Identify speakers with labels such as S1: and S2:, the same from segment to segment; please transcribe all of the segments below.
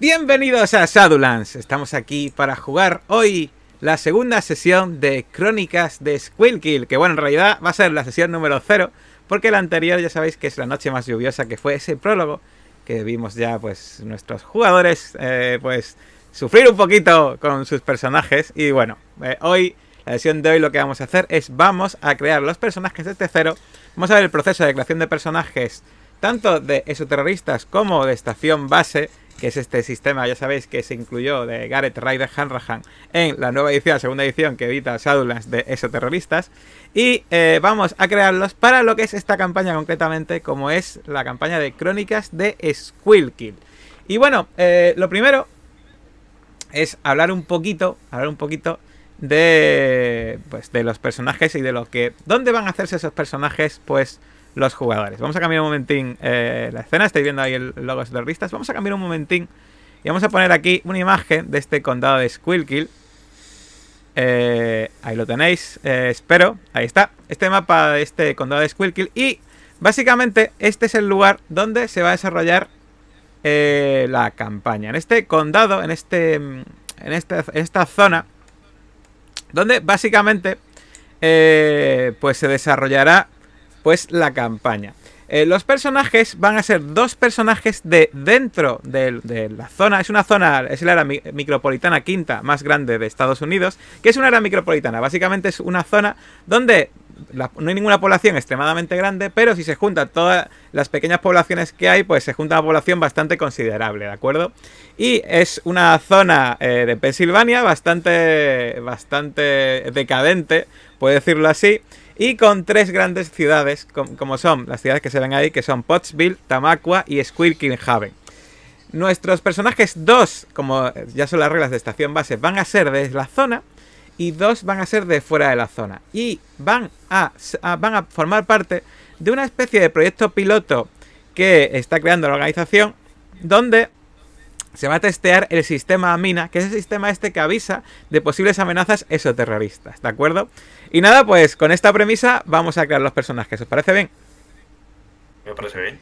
S1: Bienvenidos a Shadowlands. Estamos aquí para jugar hoy la segunda sesión de Crónicas de Squilkill. Que bueno, en realidad va a ser la sesión número 0. Porque la anterior ya sabéis que es la noche más lluviosa, que fue ese prólogo que vimos ya pues nuestros jugadores eh, pues sufrir un poquito con sus personajes. Y bueno, eh, hoy, la sesión de hoy lo que vamos a hacer es vamos a crear los personajes de este cero. Vamos a ver el proceso de creación de personajes tanto de esoterroristas como de estación base que es este sistema, ya sabéis, que se incluyó de Gareth Ryder Hanrahan en la nueva edición, segunda edición que evita Shadowlands de esoterroristas. Y eh, vamos a crearlos para lo que es esta campaña concretamente, como es la campaña de crónicas de Squilkill. Y bueno, eh, lo primero es hablar un poquito, hablar un poquito de, pues, de los personajes y de lo que, dónde van a hacerse esos personajes, pues los jugadores. Vamos a cambiar un momentín eh, la escena, estáis viendo ahí el logo de vistas. Vamos a cambiar un momentín y vamos a poner aquí una imagen de este condado de Squilkill. Eh, ahí lo tenéis, eh, espero, ahí está, este mapa de este condado de Squilkill y básicamente este es el lugar donde se va a desarrollar la campaña. En este condado, en, este, en, este, en esta zona, donde básicamente pues se desarrollará pues la campaña. Eh, los personajes van a ser dos personajes de dentro de, la zona. Es una zona, es la área micropolitana quinta más grande de Estados Unidos. que es una área micropolitana? Básicamente es una zona donde no hay ninguna población extremadamente grande, pero si se juntan todas las pequeñas poblaciones que hay, pues se junta una población bastante considerable, ¿de acuerdo? Y es una zona eh, de Pensilvania bastante, bastante decadente, puedo decirlo así y con tres grandes ciudades, como son las ciudades que se ven ahí, que son Pottsville, Tamaqua y Squirkin Haven. Nuestros personajes, dos, como ya son las reglas de estación base, van a ser de la zona y dos van a ser de fuera de la zona. Y van a, van a formar parte de una especie de proyecto piloto que está creando la organización, donde se va a testear el sistema AMINA, que es el sistema este que avisa de posibles amenazas esoterroristas, ¿de acuerdo? Y nada, pues con esta premisa vamos a crear los personajes, ¿os parece bien?
S2: Me parece bien.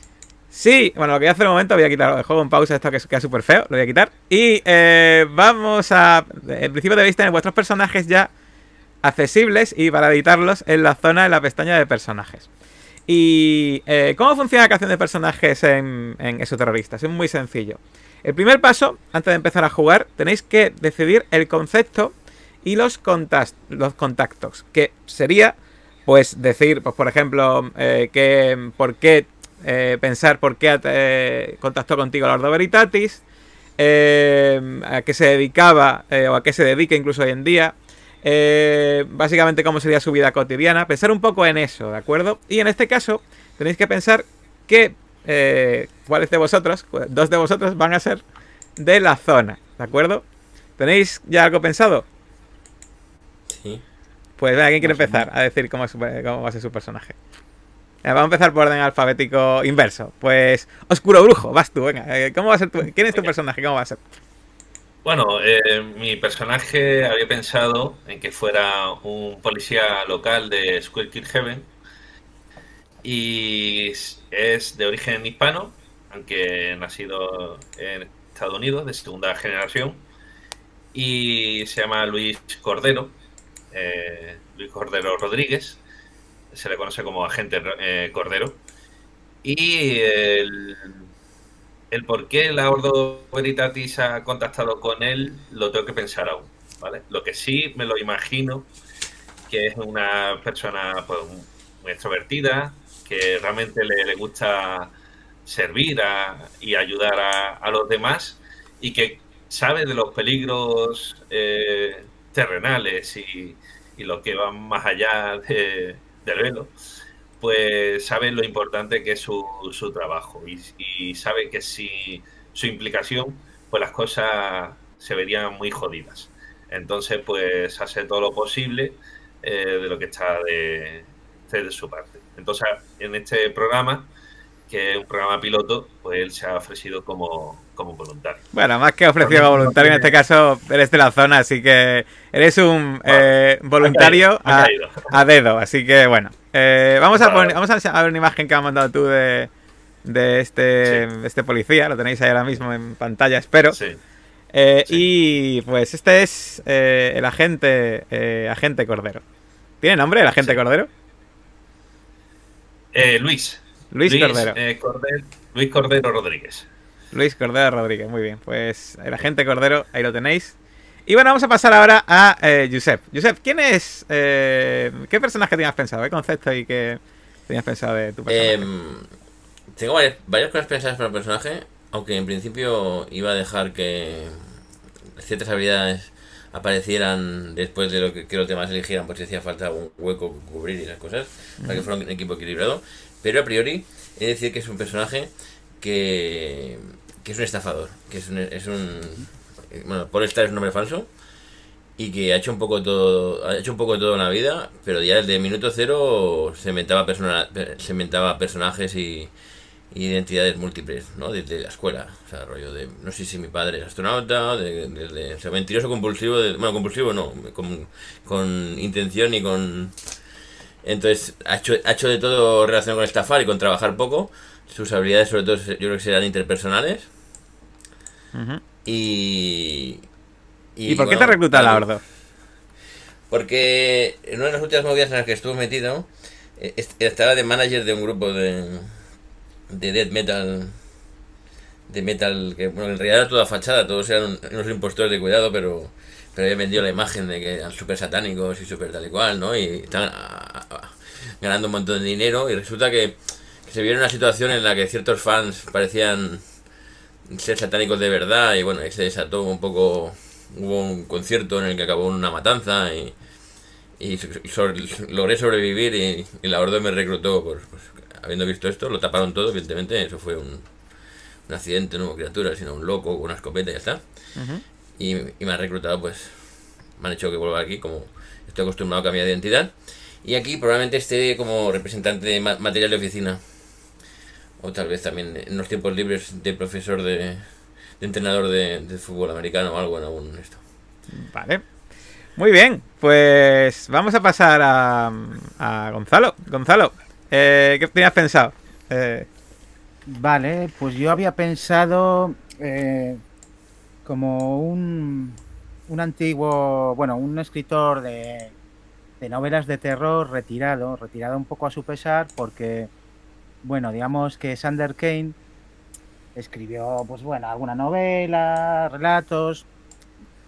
S1: Sí, bueno, lo que voy a hacer un momento, voy a quitar el juego en pausa, esto que queda súper feo, lo voy a quitar. Y eh, vamos a... En principio debéis tener vuestros personajes ya accesibles y para editarlos en la zona de la pestaña de personajes. ¿Y eh, cómo funciona la creación de personajes en, en Esoterroristas? Es muy sencillo. El primer paso, antes de empezar a jugar, tenéis que decidir el concepto y los, los contactos. Que sería, pues, decir, pues, por ejemplo, eh, que, por qué eh, pensar por qué eh, contactó contigo Lordo Veritatis, a qué se dedicaba o a qué se dedica incluso hoy en día. básicamente cómo sería su vida cotidiana, pensar un poco en eso, ¿de acuerdo? Y en este caso tenéis que pensar que cuáles de vosotros, dos de vosotros van a ser de la zona, ¿de acuerdo? ¿Tenéis ya algo pensado? Pues venga, ¿quién quiere empezar a decir cómo, va a ser su personaje? vamos a empezar por orden alfabético inverso. Pues Oscuro Brujo, vas tú, venga. Eh, ¿Cómo va a ser ¿Quién es tu personaje? ¿Cómo va a ser?
S2: Bueno, eh, mi personaje había pensado en que fuera un policía local de Squirkill Heaven y es de origen hispano, aunque nacido en Estados Unidos, de segunda generación, y se llama Luis Cordero, eh, Luis Cordero Rodríguez, se le conoce como agente eh, Cordero, y el, por qué la Ordo Veritatis ha contactado con él lo tengo que pensar aún, ¿vale? Lo que sí me lo imagino que es una persona pues, muy extrovertida, que realmente le, gusta servir y ayudar a, los demás y que sabe de los peligros eh, terrenales y, lo que van más allá de, del velo, pues sabe lo importante que es su, su trabajo y, sabe que si su implicación, pues las cosas se verían muy jodidas. Entonces, pues hace todo lo posible eh, de lo que está de, de su parte. Entonces, en este programa, que es un programa piloto, pues él se ha ofrecido como, voluntario.
S1: Bueno, más que ofrecido como voluntario, en este caso eres de la zona, así que eres un eh, voluntario a, dedo, así que bueno. Eh, vamos, a poner, vamos a ver una imagen que has mandado tú de, de este, este policía. Lo tenéis ahí ahora mismo en pantalla, espero.
S2: Sí.
S1: Eh,
S2: Sí.
S1: Y pues este es eh, el agente, eh, agente Cordero. ¿Tiene nombre el agente
S2: Sí.
S1: Cordero?
S2: Eh, Luis.
S1: Luis Cordero.
S2: eh, Cordero. Luis Cordero Rodríguez.
S1: Luis Cordero Rodríguez, muy bien. Pues el agente Cordero, ahí lo tenéis. Y bueno, vamos a pasar ahora a eh, Josep. Josep, ¿quién es? eh, ¿Qué personaje tenías pensado? ¿Qué concepto y qué tenías pensado de tu personaje?
S3: Em, tengo varias, varias cosas pensadas para el personaje, aunque en principio iba a dejar que ciertas habilidades aparecieran después de lo que, que los demás eligieran, por si hacía falta un hueco que cubrir y esas cosas, para que fuera un equipo equilibrado. Pero a priori, he de decir que es un personaje que, que es un estafador, que es un, es un bueno, Polestar es un nombre falso y que ha hecho un poco todo ha hecho un poco todo en la vida pero ya desde minuto cero se inventaba persona, se inventaba personajes y, identidades múltiples no desde la escuela o sea rollo de no sé si mi padre es astronauta de, desde o mentiroso compulsivo de- bueno compulsivo no con, con intención y con entonces ha hecho, ha hecho de todo relacionado con estafar y con trabajar poco sus habilidades sobre todo yo creo que serán interpersonales y
S1: ¿Y, por qué te recluta la Ordo?
S3: porque en una de las últimas movidas en las que estuve metido, eh, est- estaba de manager de un grupo de, de death metal. De metal, que bueno, en realidad era toda fachada, todos eran unos impostores de cuidado, pero, pero había vendido la imagen de que eran súper satánicos y súper tal y cual, ¿no? Y estaban ganando un montón de dinero y resulta que se vieron una situación en la que ciertos fans parecían ser satánicos de verdad y bueno, ahí se desató un poco, hubo un concierto en el que acabó una matanza y, y logré sobrevivir y, y la orden me reclutó por, pues, habiendo visto esto, lo taparon todo, evidentemente, eso fue un, un accidente, no hubo criatura, sino un loco con una escopeta y ya está.
S1: Ujú.
S3: Y, y me han reclutado, pues me han hecho que vuelva aquí, como estoy acostumbrado a cambiar de identidad. Y aquí probablemente esté como representante de ma- material de oficina. O tal vez también en los tiempos libres de profesor de, de entrenador de, de fútbol americano o algo en algún esto.
S1: Vale. Muy bien, pues vamos a pasar a, a Gonzalo. Gonzalo, eh, ¿qué tenías pensado? Eh,
S4: Vale, pues yo había pensado eh, como un, un antiguo, bueno, un escritor de, de novelas de terror retirado, retirado un poco a su pesar, porque, bueno, digamos que Sander Kane escribió, pues bueno, alguna novela, relatos,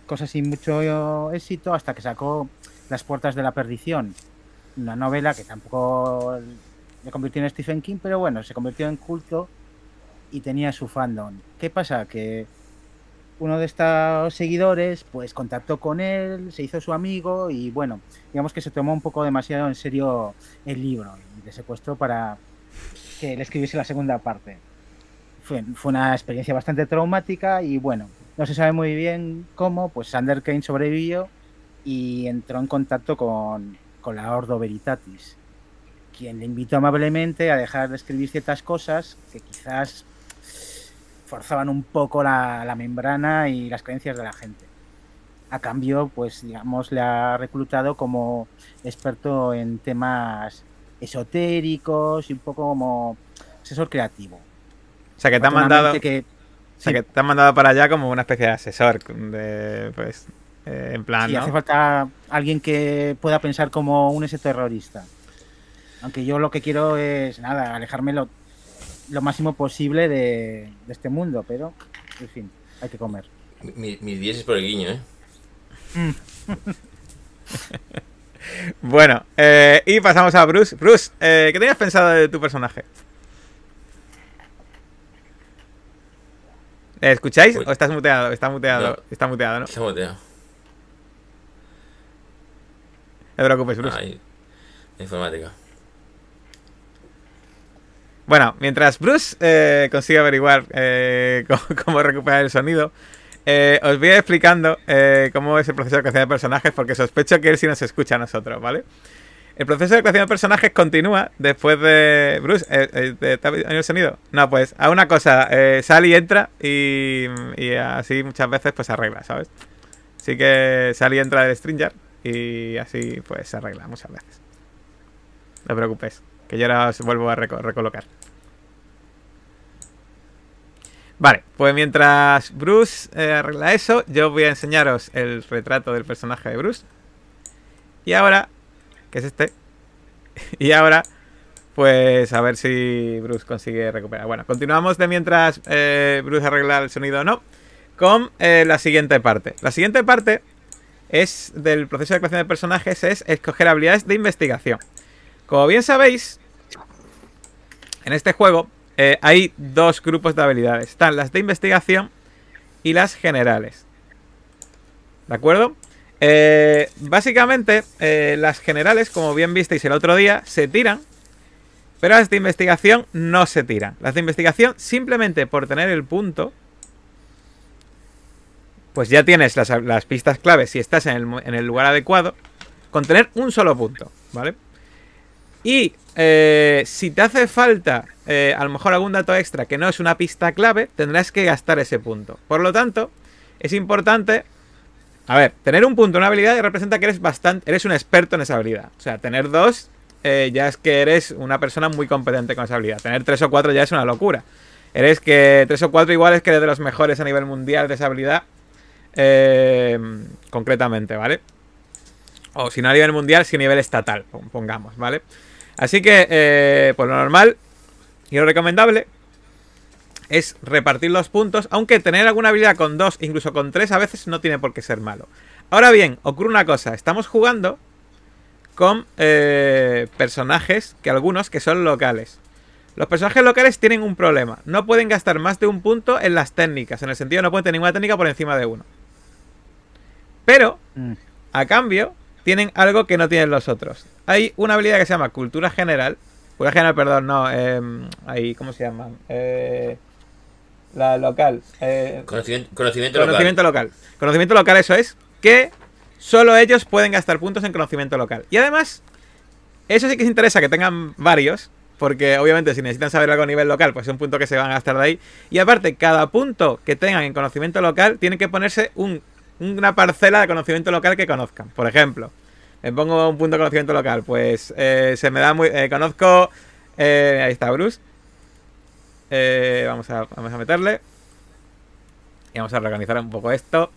S4: cosas sin mucho éxito, hasta que sacó Las Puertas de la Perdición, una novela que tampoco le convirtió en Stephen King, pero bueno, se convirtió en culto y tenía su fandom. ¿Qué pasa? Que uno de estos seguidores pues contactó con él, se hizo su amigo y bueno, digamos que se tomó un poco demasiado en serio el libro y le secuestró para que le escribiese la segunda parte. Fue, fue una experiencia bastante traumática y bueno, no se sabe muy bien cómo, pues Sander Kane sobrevivió y entró en contacto con, con la Ordo Veritatis, quien le invitó amablemente a dejar de escribir ciertas cosas que quizás forzaban un poco la, la membrana y las creencias de la gente. A cambio, pues digamos, le ha reclutado como experto en temas esotéricos y un poco como asesor creativo.
S1: o sea, que te han mandado,
S4: que-
S1: o sea,
S4: sí,
S1: que te han mandado para allá como una especie de asesor, de, pues, eh, en plan,
S4: sí,
S1: ¿no?
S4: hace falta alguien que pueda pensar como un ese terrorista. Aunque yo lo que quiero es, nada, alejarme lo, lo máximo posible de, de este mundo, pero, en fin, hay que comer.
S3: Mi- mis 10 es por el guiño, ¿eh?
S1: Bueno, eh, y pasamos a Bruce. Bruce, eh, ¿qué tenías pensado de tu personaje? ¿Eh, ¿Escucháis?
S3: Uy.
S1: ¿O estás muteado? Está muteado,
S3: No.
S1: está muteado, ¿no?
S3: Está boteado.
S1: No te preocupes, Bruce.
S3: La informática.
S1: Bueno, mientras Bruce eh, consigue averiguar eh, cómo, cómo recuperar el sonido, eh, os voy a ir explicando eh, cómo es el proceso de creación de personajes, porque sospecho que él sí nos escucha a nosotros, ¿vale? El proceso de creación de personajes continúa después de... Bruce, eh, eh, ¿te ha el sonido? No, pues a una cosa, eh, sale y entra y, y así muchas veces pues se arregla, ¿sabes? Así que sale y entra del Stringer y así pues se arregla muchas veces. No te preocupes, que yo ahora os vuelvo a reco- recolocar. Vale, pues mientras Bruce eh, arregla eso, yo voy a enseñaros el retrato del personaje de Bruce. Y ahora, que es este, y ahora, pues a ver si Bruce consigue recuperar. Bueno, continuamos de mientras eh, Bruce arregla el sonido o no, con eh, la siguiente parte. La siguiente parte es del proceso de creación de personajes, es escoger habilidades de investigación. Como bien sabéis, en este juego eh, hay dos grupos de habilidades. Están las de investigación y las generales. ¿De acuerdo? Eh, básicamente, eh, las generales, como bien visteis el otro día, se tiran. Pero las de investigación no se tiran. Las de investigación, simplemente por tener el punto, pues ya tienes las, las pistas claves si estás en el, en el, lugar adecuado, con tener un solo punto, ¿vale? Y eh, si te hace falta eh, a lo mejor algún dato extra que no es una pista clave, tendrás que gastar ese punto. Por lo tanto, es importante... A ver, tener un punto en una habilidad representa que eres bastante, eres un experto en esa habilidad. O sea, tener dos eh, ya es que eres una persona muy competente con esa habilidad. Tener tres o cuatro ya es una locura. Eres que tres o cuatro igual es que eres de los mejores a nivel mundial de esa habilidad. Eh, concretamente, ¿vale? O si no a nivel mundial, si a nivel estatal, pongamos, ¿vale? Así que, eh, pues lo normal y lo recomendable es repartir los puntos, aunque tener alguna habilidad con dos, incluso con tres, a veces no tiene por qué ser malo. Ahora bien, ocurre una cosa, estamos jugando con eh, personajes, que algunos que son locales. Los personajes locales tienen un problema, no pueden gastar más de un punto en las técnicas, en el sentido no pueden tener ninguna técnica por encima de uno. Pero, mm. a cambio, tienen algo que no tienen los otros. Hay una habilidad que se llama cultura general. Cultura general, perdón, no. Eh, ahí, ¿cómo se llama? Eh, la local.
S3: Eh, conocimiento,
S1: conocimiento, conocimiento local. Conocimiento local, eso es. Que solo ellos pueden gastar puntos en conocimiento local. Y además, eso sí que les interesa que tengan varios. Porque obviamente si necesitan saber algo a nivel local, pues es un punto que se van a gastar de ahí. Y aparte, cada punto que tengan en conocimiento local tiene que ponerse un una parcela de conocimiento local que conozcan. Por ejemplo, me pongo un punto de conocimiento local. Pues eh, se me da muy. Eh, conozco. Eh, ahí está Bruce. vamos, a, vamos a meterle. Y vamos a reorganizar un poco esto.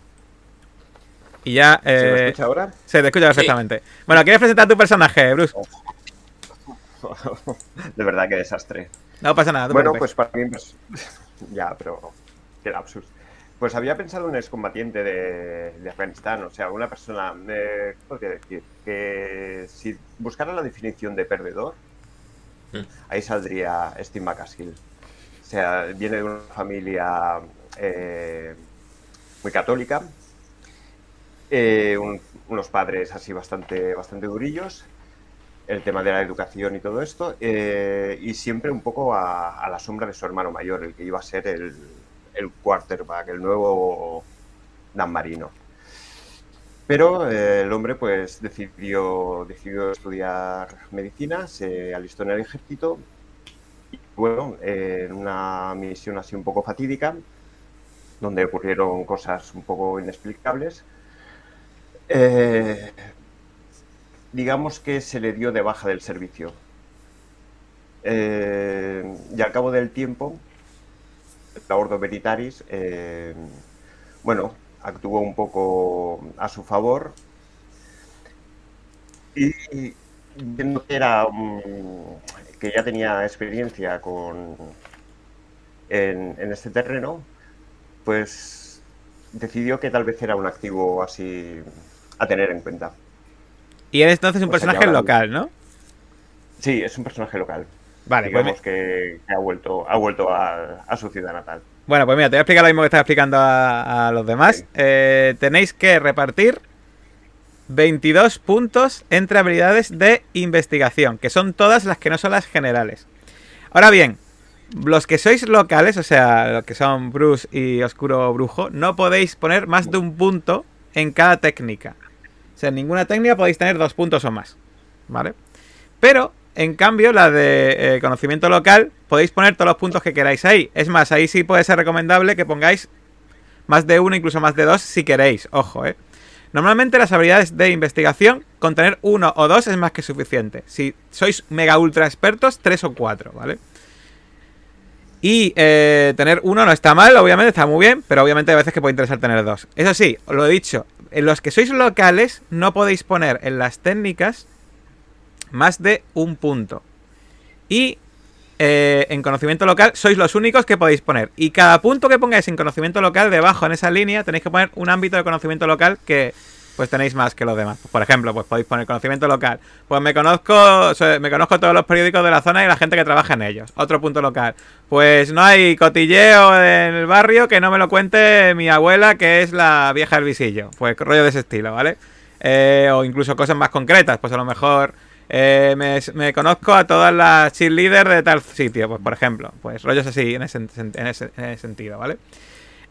S1: Y ya.
S5: ¿Se me escucha ahora?
S1: Se te escucha perfectamente. Bueno, ¿quieres presentar tu personaje, Bruce?
S5: de verdad, qué desastre.
S1: No pasa nada.
S5: Bueno, pues para mí. Pues, ya, pero. Qué lapsus. Pues había pensado en un excombatiente de, de Afganistán, o sea, una persona, eh, ¿qué podría decir? Que si buscara la definición de perdedor, mm. ahí saldría Steve McCaskill. O sea, viene de una familia eh, muy católica, eh, unos padres así bastante, bastante durillos, el tema de la educación y todo esto, y siempre un poco a la sombra de su hermano mayor, el que iba a ser el, el quarterback, el nuevo Dan Marino. Pero eh, el hombre pues decidió, decidió estudiar medicina, se alistó en el ejército y bueno, en una misión así un poco fatídica, donde ocurrieron cosas un poco inexplicables, eh, digamos que se le dio de baja del servicio. Eh, y al cabo del tiempo, la Ordo Veritaris, eh, bueno, actuó un poco a su favor y viendo que era que ya tenía experiencia con en, este terreno, pues decidió que tal vez era un activo así a tener en cuenta.
S1: Y es entonces un personaje local, ¿no?
S5: Sí, es un personaje local.
S1: Vale,
S5: pues que, ha vuelto, ha vuelto a, su ciudad natal.
S1: Bueno, pues mira, te voy a explicar lo mismo que estaba explicando a, los demás. Eh, tenéis que repartir 22 puntos entre habilidades de investigación, que son todas las que no son las generales. Ahora bien, los que sois locales, o sea, los que son Bruce y Oscuro Brujo, no podéis poner más de un punto en cada técnica. O sea, en ninguna técnica podéis tener dos puntos o más. ¿Vale? Pero en cambio, la de eh, conocimiento local, podéis poner todos los puntos que queráis ahí. Es más, ahí sí puede ser recomendable que pongáis más de uno, incluso más de dos, si queréis. Ojo, eh. Normalmente las habilidades de investigación, con tener uno o dos es más que suficiente. Si sois mega ultra expertos, tres o cuatro, ¿vale? Y eh, tener uno no está mal, obviamente, está muy bien, pero obviamente hay veces que puede interesar tener dos. Eso sí, os lo he dicho, en los que sois locales no podéis poner en las técnicas más de un punto. Y eh, en conocimiento local sois los únicos que podéis poner. Y cada punto que pongáis en conocimiento local, debajo en esa línea, tenéis que poner un ámbito de conocimiento local que pues tenéis más que los demás. Por ejemplo, pues podéis poner conocimiento local. Pues me conozco, me conozco todos los periódicos de la zona y la gente que trabaja en ellos. Otro punto local. Pues no hay cotilleo en el barrio que no me lo cuente mi abuela, que es la vieja del visillo. Pues rollo de ese estilo, ¿vale? Eh, o incluso cosas más concretas. Pues a lo mejor eh, me, conozco a todas las cheerleaders de tal sitio, pues por ejemplo. Pues rollos así en ese, en ese, sentido, ¿vale?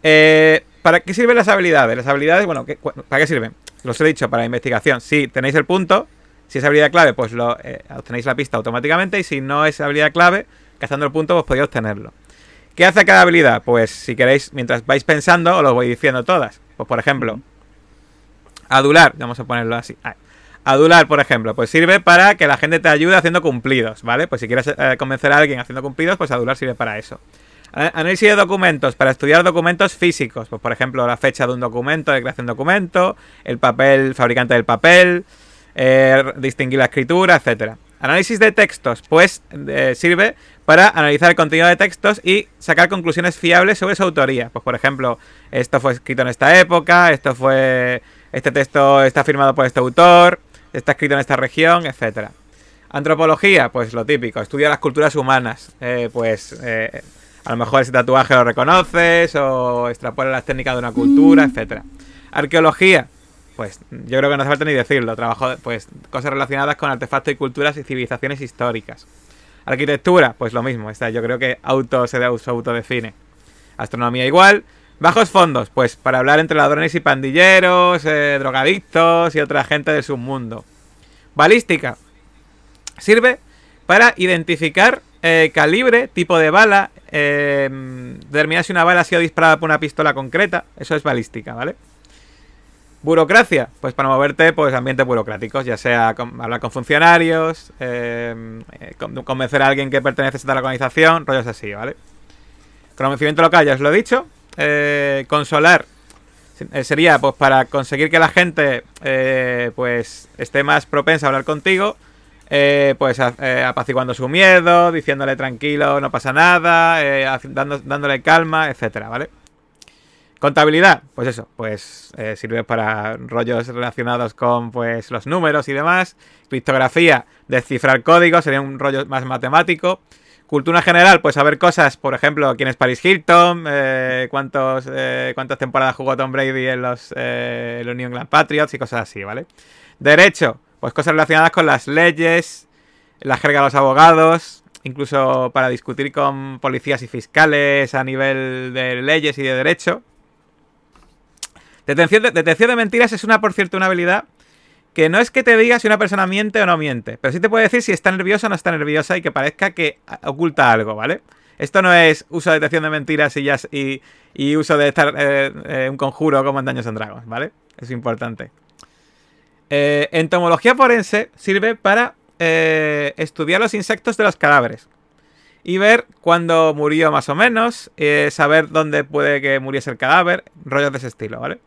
S1: Eh, ¿Para qué sirven las habilidades? Las habilidades, bueno, ¿para qué sirven? Los he dicho, para investigación. Si tenéis el punto, si es habilidad clave, pues lo, eh, obtenéis la pista automáticamente. Y si no es habilidad clave, cazando el punto, pues podéis obtenerlo. ¿Qué hace cada habilidad? Pues si queréis, mientras vais pensando, os lo voy diciendo todas. Pues por ejemplo, adular, vamos a ponerlo así. Adular, por ejemplo, pues sirve para que la gente te ayude haciendo cumplidos, ¿vale? Pues si quieres eh, convencer a alguien haciendo cumplidos, pues adular sirve para eso. Análisis de documentos, para estudiar documentos físicos, pues por ejemplo la fecha de un documento, de creación de documento, el papel, fabricante del papel, eh, distinguir la escritura, etcétera. Análisis de textos, pues eh, sirve para analizar el contenido de textos y sacar conclusiones fiables sobre su autoría. Pues por ejemplo, esto fue escrito en esta época, esto fue, este texto está firmado por este autor, está escrito en esta región, etcétera. Antropología, pues lo típico, estudia las culturas humanas, eh, pues a lo mejor ese tatuaje lo reconoces o extrapola las técnicas de una cultura, mm. etcétera. Arqueología, pues yo creo que no hace falta ni decirlo. Trabajo, pues, cosas relacionadas con artefactos y culturas y civilizaciones históricas. Arquitectura, pues lo mismo. Esta yo creo que auto se, se autodefine. Astronomía igual. Bajos fondos, pues para hablar entre ladrones y pandilleros, eh, drogadictos y otra gente de su mundo. Balística. Sirve para identificar eh, calibre, tipo de bala, eh, determinar si una bala ha sido disparada por una pistola concreta. Eso es balística, ¿vale? Burocracia, pues para moverte, pues ambientes burocráticos, ya sea hablar con funcionarios, convencer a alguien que pertenece a esta organización, rollos así, ¿vale? Conocimiento local, ya os lo he dicho. Consolar sería pues para conseguir que la gente pues esté más propensa a hablar contigo eh, pues eh, apaciguando su miedo, diciéndole tranquilo, no pasa nada, eh, dándole calma, etcétera, ¿vale? Contabilidad, pues eso, pues sirve para rollos relacionados con pues los números y demás. Criptografía, descifrar códigos, sería un rollo más matemático. Cultura general, pues saber cosas, por ejemplo, quién es Paris Hilton, cuántos, cuántas temporadas jugó Tom Brady en los, los New England Patriots y cosas así, ¿vale? Derecho, pues cosas relacionadas con las leyes, la jerga de los abogados, incluso para discutir con policías y fiscales a nivel de leyes y de derecho. Detención de, detección de mentiras es una, por cierto, una habilidad que no es que te diga si una persona miente o no miente, pero sí te puede decir si está nerviosa o no está nerviosa y que parezca que oculta algo, ¿vale? Esto no es uso de detección de mentiras y, ya, y, uso de estar eh, eh, un conjuro como en Daños en Dragons, ¿vale? Es importante. Eh, entomología forense sirve para eh, estudiar los insectos de los cadáveres y ver cuándo murió más o menos, saber dónde puede que muriese el cadáver, rollos de ese estilo, ¿vale?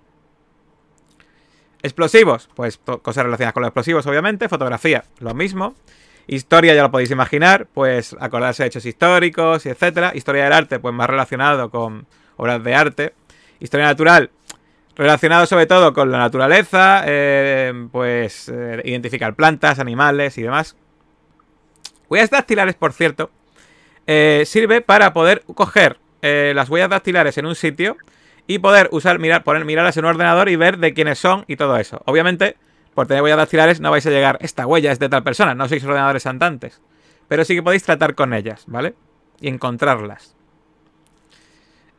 S1: Explosivos, pues cosas relacionadas con los explosivos, obviamente. Fotografía, lo mismo. Historia, ya lo podéis imaginar, pues acordarse de hechos históricos y etcétera. Historia del arte, pues más relacionado con obras de arte. Historia natural, relacionado sobre todo con la naturaleza, eh, pues eh, identificar plantas, animales y demás. Huellas dactilares, por cierto, eh, sirve para poder coger las huellas dactilares en un sitio y poder usar, mirar, poner, mirarlas en un ordenador y ver de quiénes son y todo eso. Obviamente, por tener huellas dactilares no vais a llegar, esta huella es de tal persona, no sois ordenadores andantes. Pero sí que podéis tratar con ellas, ¿vale? Y encontrarlas.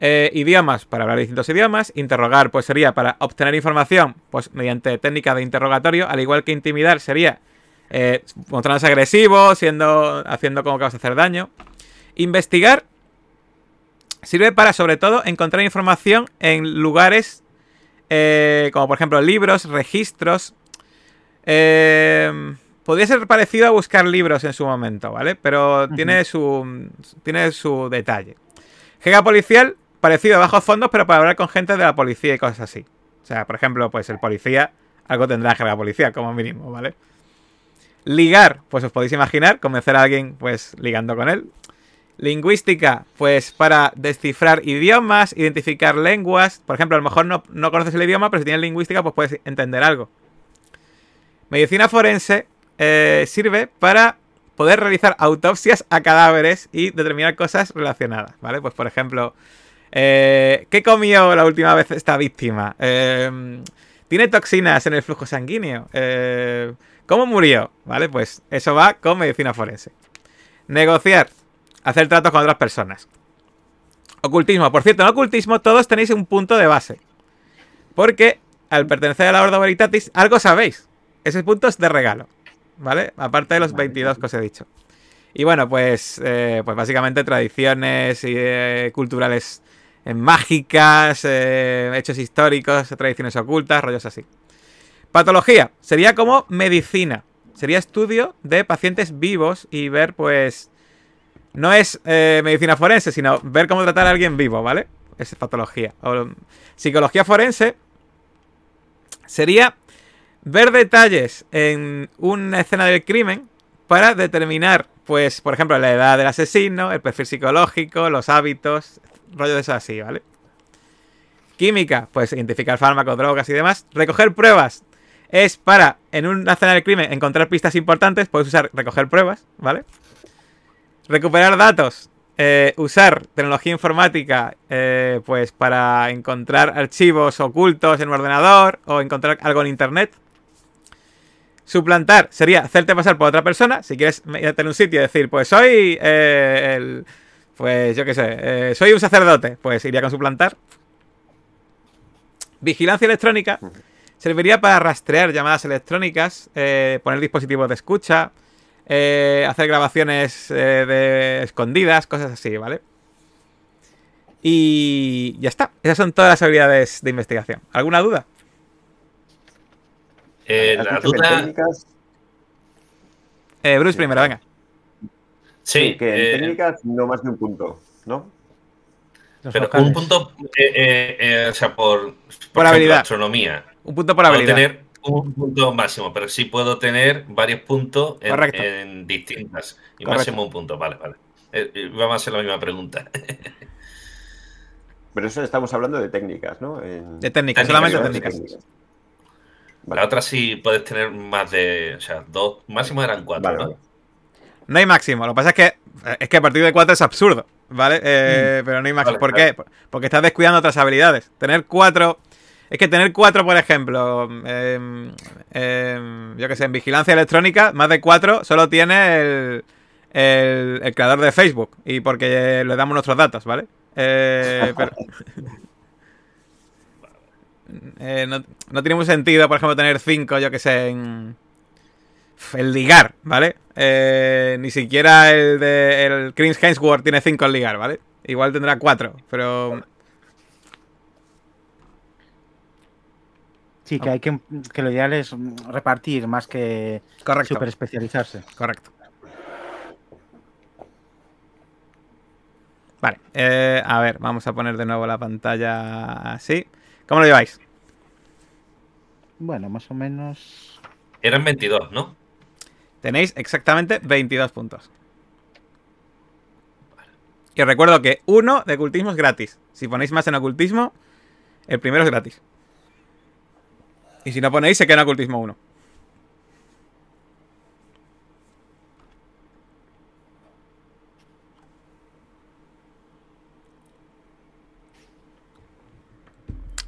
S1: Eh, idiomas, para hablar distintos idiomas. Interrogar, pues sería para obtener información, pues mediante técnica de interrogatorio. Al igual que intimidar sería eh, mostrándose agresivo, siendo, haciendo como que vas a hacer daño. Investigar sirve para, sobre todo, encontrar información en lugares eh, como, por ejemplo, libros, registros. podría ser parecido a buscar libros en su momento, ¿vale? Pero tiene su tiene su detalle. Gega policial, parecido a bajos fondos, pero para hablar con gente de la policía y cosas así. O sea, por ejemplo, pues el policía algo tendrá que la policía, como mínimo, ¿vale? Ligar, pues os podéis imaginar, convencer a alguien, pues ligando con él. Lingüística, pues para descifrar idiomas, identificar lenguas. Por ejemplo, a lo mejor no, no conoces el idioma, pero si tienes lingüística, pues puedes entender algo. Medicina forense eh, sirve para poder realizar autopsias a cadáveres y determinar cosas relacionadas, ¿vale? Pues por ejemplo, eh, ¿qué comió la última vez esta víctima? Eh, ¿Tiene toxinas en el flujo sanguíneo? Eh, ¿Cómo murió? ¿Vale? Pues eso va con medicina forense. Negociar. Hacer tratos con otras personas. Ocultismo. Por cierto, en ocultismo todos tenéis un punto de base. Porque al pertenecer a la Ordo Veritatis, algo sabéis. Ese punto es de regalo. ¿Vale? Aparte de los 22 que os he dicho. Y bueno, pues, eh, pues básicamente tradiciones y, eh, culturales eh, mágicas, eh, hechos históricos, tradiciones ocultas, rollos así. Patología. Sería como medicina. Sería estudio de pacientes vivos y ver, pues... No es eh, medicina forense, sino ver cómo tratar a alguien vivo, ¿vale? Es patología. Psicología forense sería ver detalles en una escena del crimen para determinar, pues, por ejemplo, la edad del asesino, el perfil psicológico, los hábitos, rollo de eso así, ¿vale? Química, pues identificar fármacos, drogas y demás. Recoger pruebas es para, en una escena del crimen, encontrar pistas importantes. Puedes usar recoger pruebas, ¿vale? Recuperar datos. eh, usar tecnología informática, eh, pues para encontrar archivos ocultos en un ordenador o encontrar algo en internet. Suplantar sería hacerte pasar por otra persona. Si quieres meterte en un sitio y decir, pues soy eh, el. Pues yo qué sé, soy un sacerdote. Pues iría con suplantar. Vigilancia electrónica serviría para rastrear llamadas electrónicas, poner dispositivos de escucha, eh, hacer grabaciones eh, de escondidas, cosas así, ¿vale? Y ya está. Esas son todas las habilidades de investigación. ¿Alguna duda?
S2: Eh, la duda.
S1: Eh, Bruce primero, venga.
S2: Sí,
S5: que en
S2: eh,
S5: técnicas no más de un punto, ¿no?
S2: Pero un punto, eh, eh, eh, o sea, por, por, ejemplo,
S1: habilidad.
S2: astronomía.
S1: Un punto por habilidad.
S2: tener un punto máximo, pero sí puedo tener varios puntos en, distintas. Y
S1: Correcto.
S2: máximo un punto, vale, vale. Eh, eh, vamos a hacer la misma pregunta.
S5: Pero eso estamos hablando de técnicas, ¿no? En-
S1: De técnicas,
S2: Técnicas,
S1: solamente
S2: técnicas.
S1: técnicas.
S2: La otra sí puedes tener más de. O sea, dos. Máximo eran cuatro,
S5: Vale,
S2: ¿no?
S5: vale.
S1: No hay máximo. Lo que pasa es que, es que a partir de 4 es absurdo, ¿vale? Eh, Pero no hay máximo.
S2: Vale,
S1: ¿Por
S2: vale.
S1: qué? Porque estás descuidando otras habilidades. Tener 4. Es que tener 4, por ejemplo, em, em, yo que sé, en vigilancia electrónica, más de 4 solo tiene el, el, el creador de Facebook. Y porque le damos nuestros datos, ¿vale? Eh, pero- Eh, no, no tiene mucho sentido, por ejemplo, tener 5, yo que sé, en. El ligar, ¿vale? Eh, ni siquiera el de el Chris Hemsworth tiene 5 en ligar, ¿vale? Igual tendrá 4, pero.
S4: Sí, que hay que, que lo ideal es mm, repartir más que
S1: Correcto.
S4: super especializarse.
S1: Correcto. Vale, eh, a ver, vamos a poner de nuevo la pantalla así. ¿Cómo lo lleváis?
S4: Bueno, más o menos.
S2: Eran 22, ¿no?
S1: Tenéis exactamente 22 puntos. Y os recuerdo que uno de ocultismo es gratis. Si ponéis más en ocultismo, el primero es gratis. Y si no ponéis, se queda en ocultismo 1.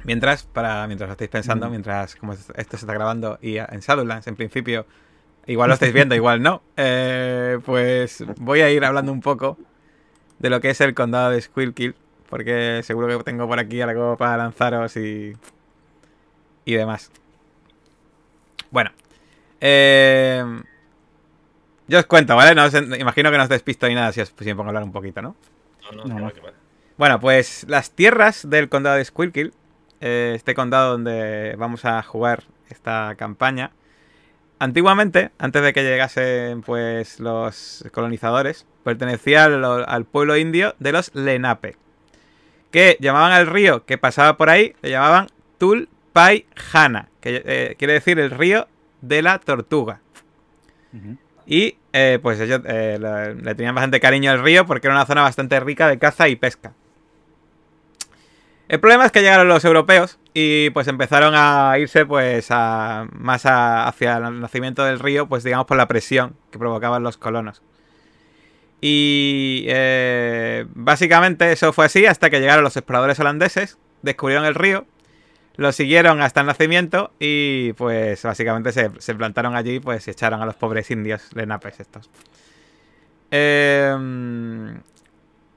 S1: Mientras, para, mientras lo estáis pensando, mientras como esto se está grabando y en Shadowlands, en principio, igual lo estáis viendo, igual no, eh, pues voy a ir hablando un poco de lo que es el condado de Squilkill, porque seguro que tengo por aquí algo para lanzaros y, y demás. Bueno, eh, yo os cuento, ¿vale? No os- imagino que no os despisto ni nada si os si me pongo a hablar un poquito, ¿no?
S2: No, no,
S4: No,
S2: que
S4: no.
S2: va, que va.
S1: Bueno, pues las tierras del condado de Squilkill, eh, este condado donde vamos a jugar esta campaña, antiguamente, antes de que llegasen pues los colonizadores, pertenecía al, al pueblo indio de los Lenape, que llamaban al río que pasaba por ahí, le llamaban Tulpaijana, que eh, quiere decir el río de la tortuga. Y eh, pues ellos eh, le, le tenían bastante cariño al río porque era una zona bastante rica de caza y pesca. El problema es que llegaron los europeos y pues empezaron a irse pues a, más a- hacia el nacimiento del río, pues digamos por la presión que provocaban los colonos. Y eh, básicamente eso fue así hasta que llegaron los exploradores holandeses, descubrieron el río, lo siguieron hasta el nacimiento y pues básicamente se, plantaron allí pues y echaron a los pobres indios lenapes estos. Eh,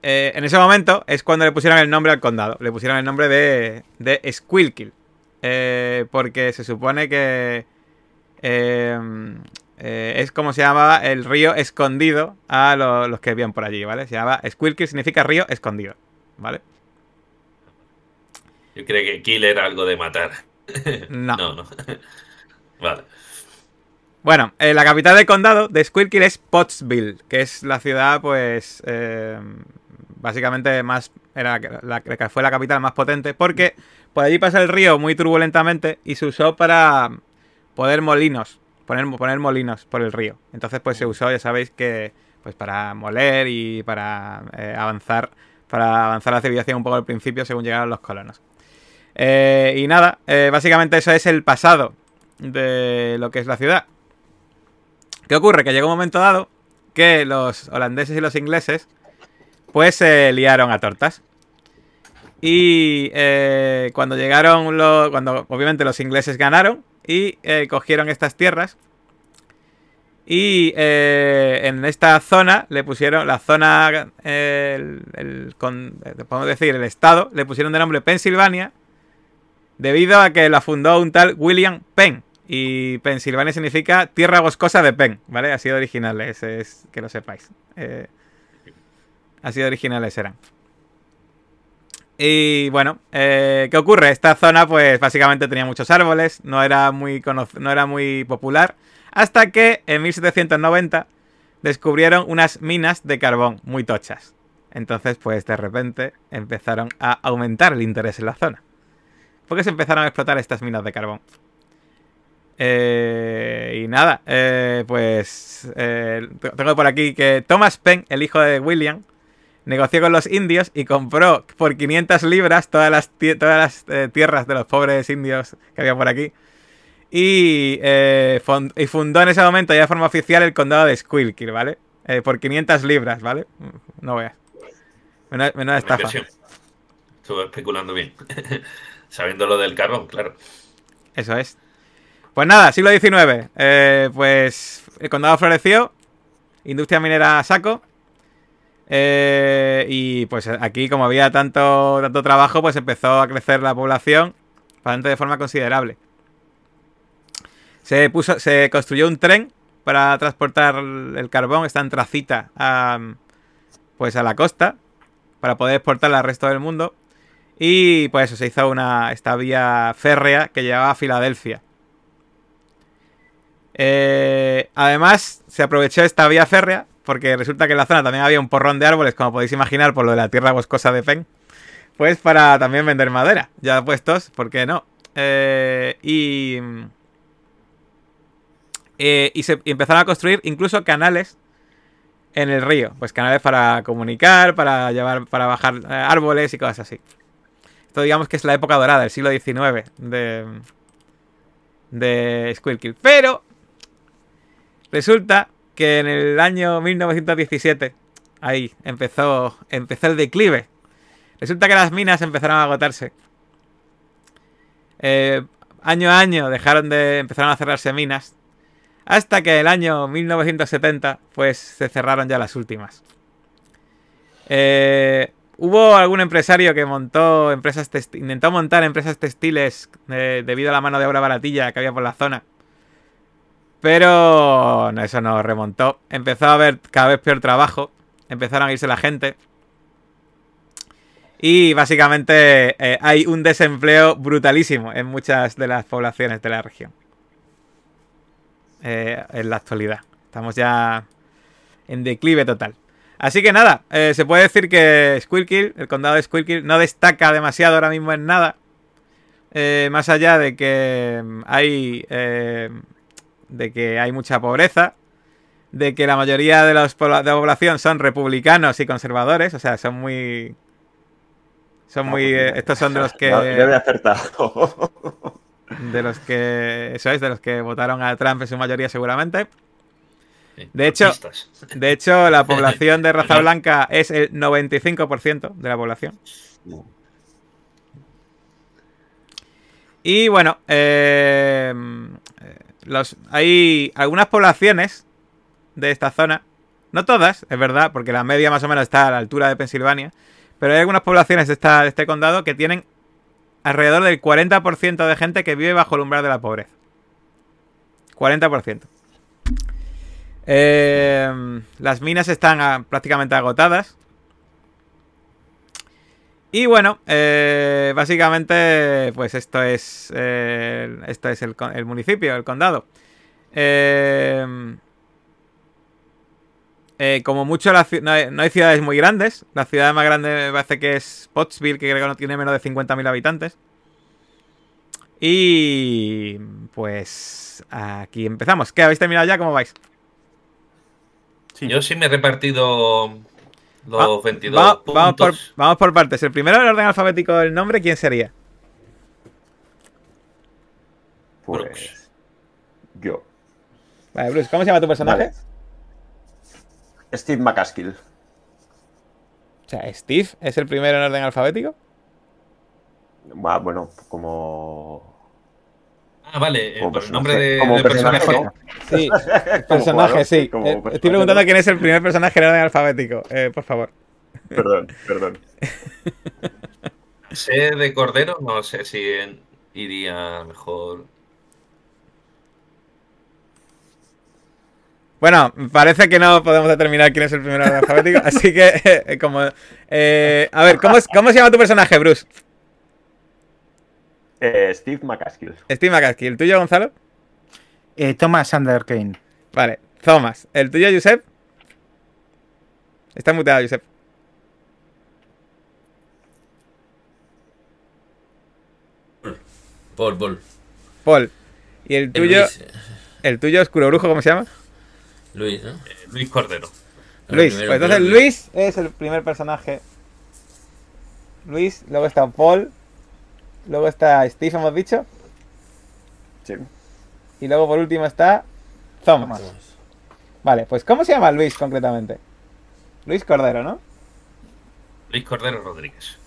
S1: eh, en ese momento es cuando le pusieron el nombre al condado. Le pusieron el nombre de, de Squilkill. Eh, porque se supone que eh, eh, es como se llamaba el río escondido a lo- los que vivían por allí, ¿vale? Se llamaba Squilkill, significa río escondido, ¿vale?
S2: Yo creo que kill era algo de matar.
S1: No.
S2: No, no. vale.
S1: Bueno, eh, la capital del condado de Squilkill es Pottsville, que es la ciudad, pues, eh, básicamente más, era la, la que fue la capital más potente, porque por allí pasa el río muy turbulentamente y se usó para poder molinos, poner, poner molinos por el río. Entonces, pues se usó, ya sabéis que, pues para moler y para eh, avanzar, para avanzar la civilización un poco al principio según llegaron los colonos. Eh, y nada, eh, básicamente eso es el pasado de lo que es la ciudad. ¿Qué ocurre? Que llegó un momento dado que los holandeses y los ingleses pues se liaron a tortas. Y eh, cuando llegaron, los, cuando obviamente los ingleses ganaron y cogieron estas tierras. Y en esta zona le pusieron, la zona, podemos decir, el estado, le pusieron de nombre Pensilvania debido a que la fundó un tal William Penn. Y Pensilvania significa tierra boscosa de Penn, ¿vale? Ha sido originales, es que lo sepáis. Eh, ha sido originales eran. Y bueno, eh, ¿qué ocurre? Esta zona, pues básicamente tenía muchos árboles, no era muy, no era muy popular, hasta que en 1790 descubrieron unas minas de carbón muy tochas. Entonces, pues de repente empezaron a aumentar el interés en la zona. Porque se empezaron a explotar estas minas de carbón. Eh, y nada, eh, pues eh, tengo por aquí que Thomas Penn, el hijo de William, negoció con los indios y compró por 500 libras todas las, todas las eh, tierras de los pobres indios que había por aquí. Y, eh, fon- y fundó en ese momento ya de forma oficial el condado de Squilkill, ¿vale? Eh, por 500 libras, ¿vale? No veas. Menuda, menuda estafa.
S2: Estuve especulando bien. Sabiendo lo del carbón, claro.
S1: Eso es. Pues nada, siglo XIX. eh, pues el condado floreció. Industria minera a saco. eh, y pues aquí, como había tanto, tanto trabajo, pues empezó a crecer la población bastante de forma considerable. Se, puso, se construyó un tren para transportar el carbón, esta antracita, a, pues a la costa, para poder exportarla al resto del mundo. Y pues eso, se hizo una, esta vía férrea que llevaba a Filadelfia. Eh, además, se aprovechó esta vía férrea porque resulta que en la zona también había un porrón de árboles, como podéis imaginar, por lo de la tierra boscosa de Penn. Pues para también vender madera. Ya puestos, ¿por qué no? Eh, y, eh, y, se, empezaron a construir incluso canales en el río. Pues canales para comunicar, para llevar, para bajar eh, árboles y cosas así. Esto digamos que es la época dorada, el siglo XIX de, de Squirkill. Pero resulta que en el año 1917, ahí empezó, empezó el declive. Resulta que las minas empezaron a agotarse. Eh, año a año dejaron de empezaron a cerrarse minas. Hasta que el año 1970, pues se cerraron ya las últimas. Eh, hubo algún empresario que montó empresas intentó montar empresas textiles eh, debido a la mano de obra baratilla que había por la zona. Pero eso no remontó. Empezó a haber cada vez peor trabajo. Empezaron a irse la gente. Y básicamente eh, hay un desempleo brutalísimo en muchas de las poblaciones de la región. eh, en la actualidad. Estamos ya en declive total. Así que nada, eh, se puede decir que Squirkill, el condado de Squirkill, no destaca demasiado ahora mismo en nada. Eh, más allá de que mm, hay. eh, de que hay mucha pobreza. De que la mayoría de, los de la población son republicanos y conservadores. O sea, son muy. Son
S5: Ah,
S1: muy.
S5: pues
S1: eh, estos son de los que.
S5: He acertado.
S1: De los que. Eso es, de los que votaron a Trump en su mayoría, seguramente. De hecho-. De hecho, la población de raza blanca es el 95% de la población. Y bueno, eh, los, hay algunas poblaciones de esta zona, no todas, es verdad, porque la media más o menos está a la altura de Pensilvania, pero hay algunas poblaciones de, esta, de este condado que tienen alrededor del 40% de gente que vive bajo el umbral de la pobreza. 40%. Eh, las minas están ah, prácticamente agotadas. Y bueno, eh, básicamente, pues esto es, eh, esto es el, municipio, el condado. Eh, eh, como mucho, la no, hay, no hay ciudades muy grandes. La ciudad más grande parece que es Pottsville, que creo que no tiene menos de 50.000 habitantes. Y pues aquí empezamos. ¿Qué? ¿Habéis terminado ya? ¿Cómo vais?
S4: Sí.
S2: Yo sí me he repartido los
S1: Va-
S2: 22
S1: va-
S2: puntos.
S1: vamos, por, vamos por partes. El primero en orden alfabético del nombre, ¿quién sería?
S5: Pues. Yo.
S1: Vale, Bruce, ¿cómo se llama tu personaje?
S5: Vale. Steve McCaskill.
S1: O sea, Steve es el primero en orden alfabético.
S5: Ah, bueno, como.
S2: Ah, vale, eh,
S5: Como
S2: por el nombre
S5: personaje-
S2: de,
S5: como personaje,
S2: personaje.
S1: Sí, personaje,
S5: jugador,
S1: sí.
S5: como
S1: Eh,
S5: personaje,
S1: Estoy preguntando quién es el primer personaje en orden alfabético. Eh, por favor.
S5: Perdón, perdón.
S2: Sé de Cordero, no sé si en- iría mejor.
S1: Bueno, parece que no podemos determinar quién es el primero alfabético. Así que, eh, como. eh, a ver, ¿cómo, es- ¿cómo se llama tu personaje, Bruce?
S5: Eh, Steve McCaskill.
S1: Steve McCaskey. ¿El tuyo, Gonzalo?
S4: Eh, Thomas Underkane.
S1: Vale. Thomas. ¿El tuyo, Josep? Está muteado, Josep.
S3: Paul, Paul.
S1: Paul. ¿Y el tuyo?
S3: Luis, eh,
S1: ¿El tuyo, Oscuro Brujo, cómo se llama?
S3: Luis, ¿no?
S2: eh, Luis Cordero.
S1: Luis.
S3: Primero,
S1: Pues entonces
S3: primero
S1: Luis es el primer personaje. Luis, luego está Paul, luego está Steve, hemos dicho,
S5: Sí.
S1: y luego por último está Thomas.
S3: Thomas.
S1: Vale, pues ¿cómo se llama Luis concretamente? Luis Cordero, ¿no?
S2: Luis Cordero Rodríguez.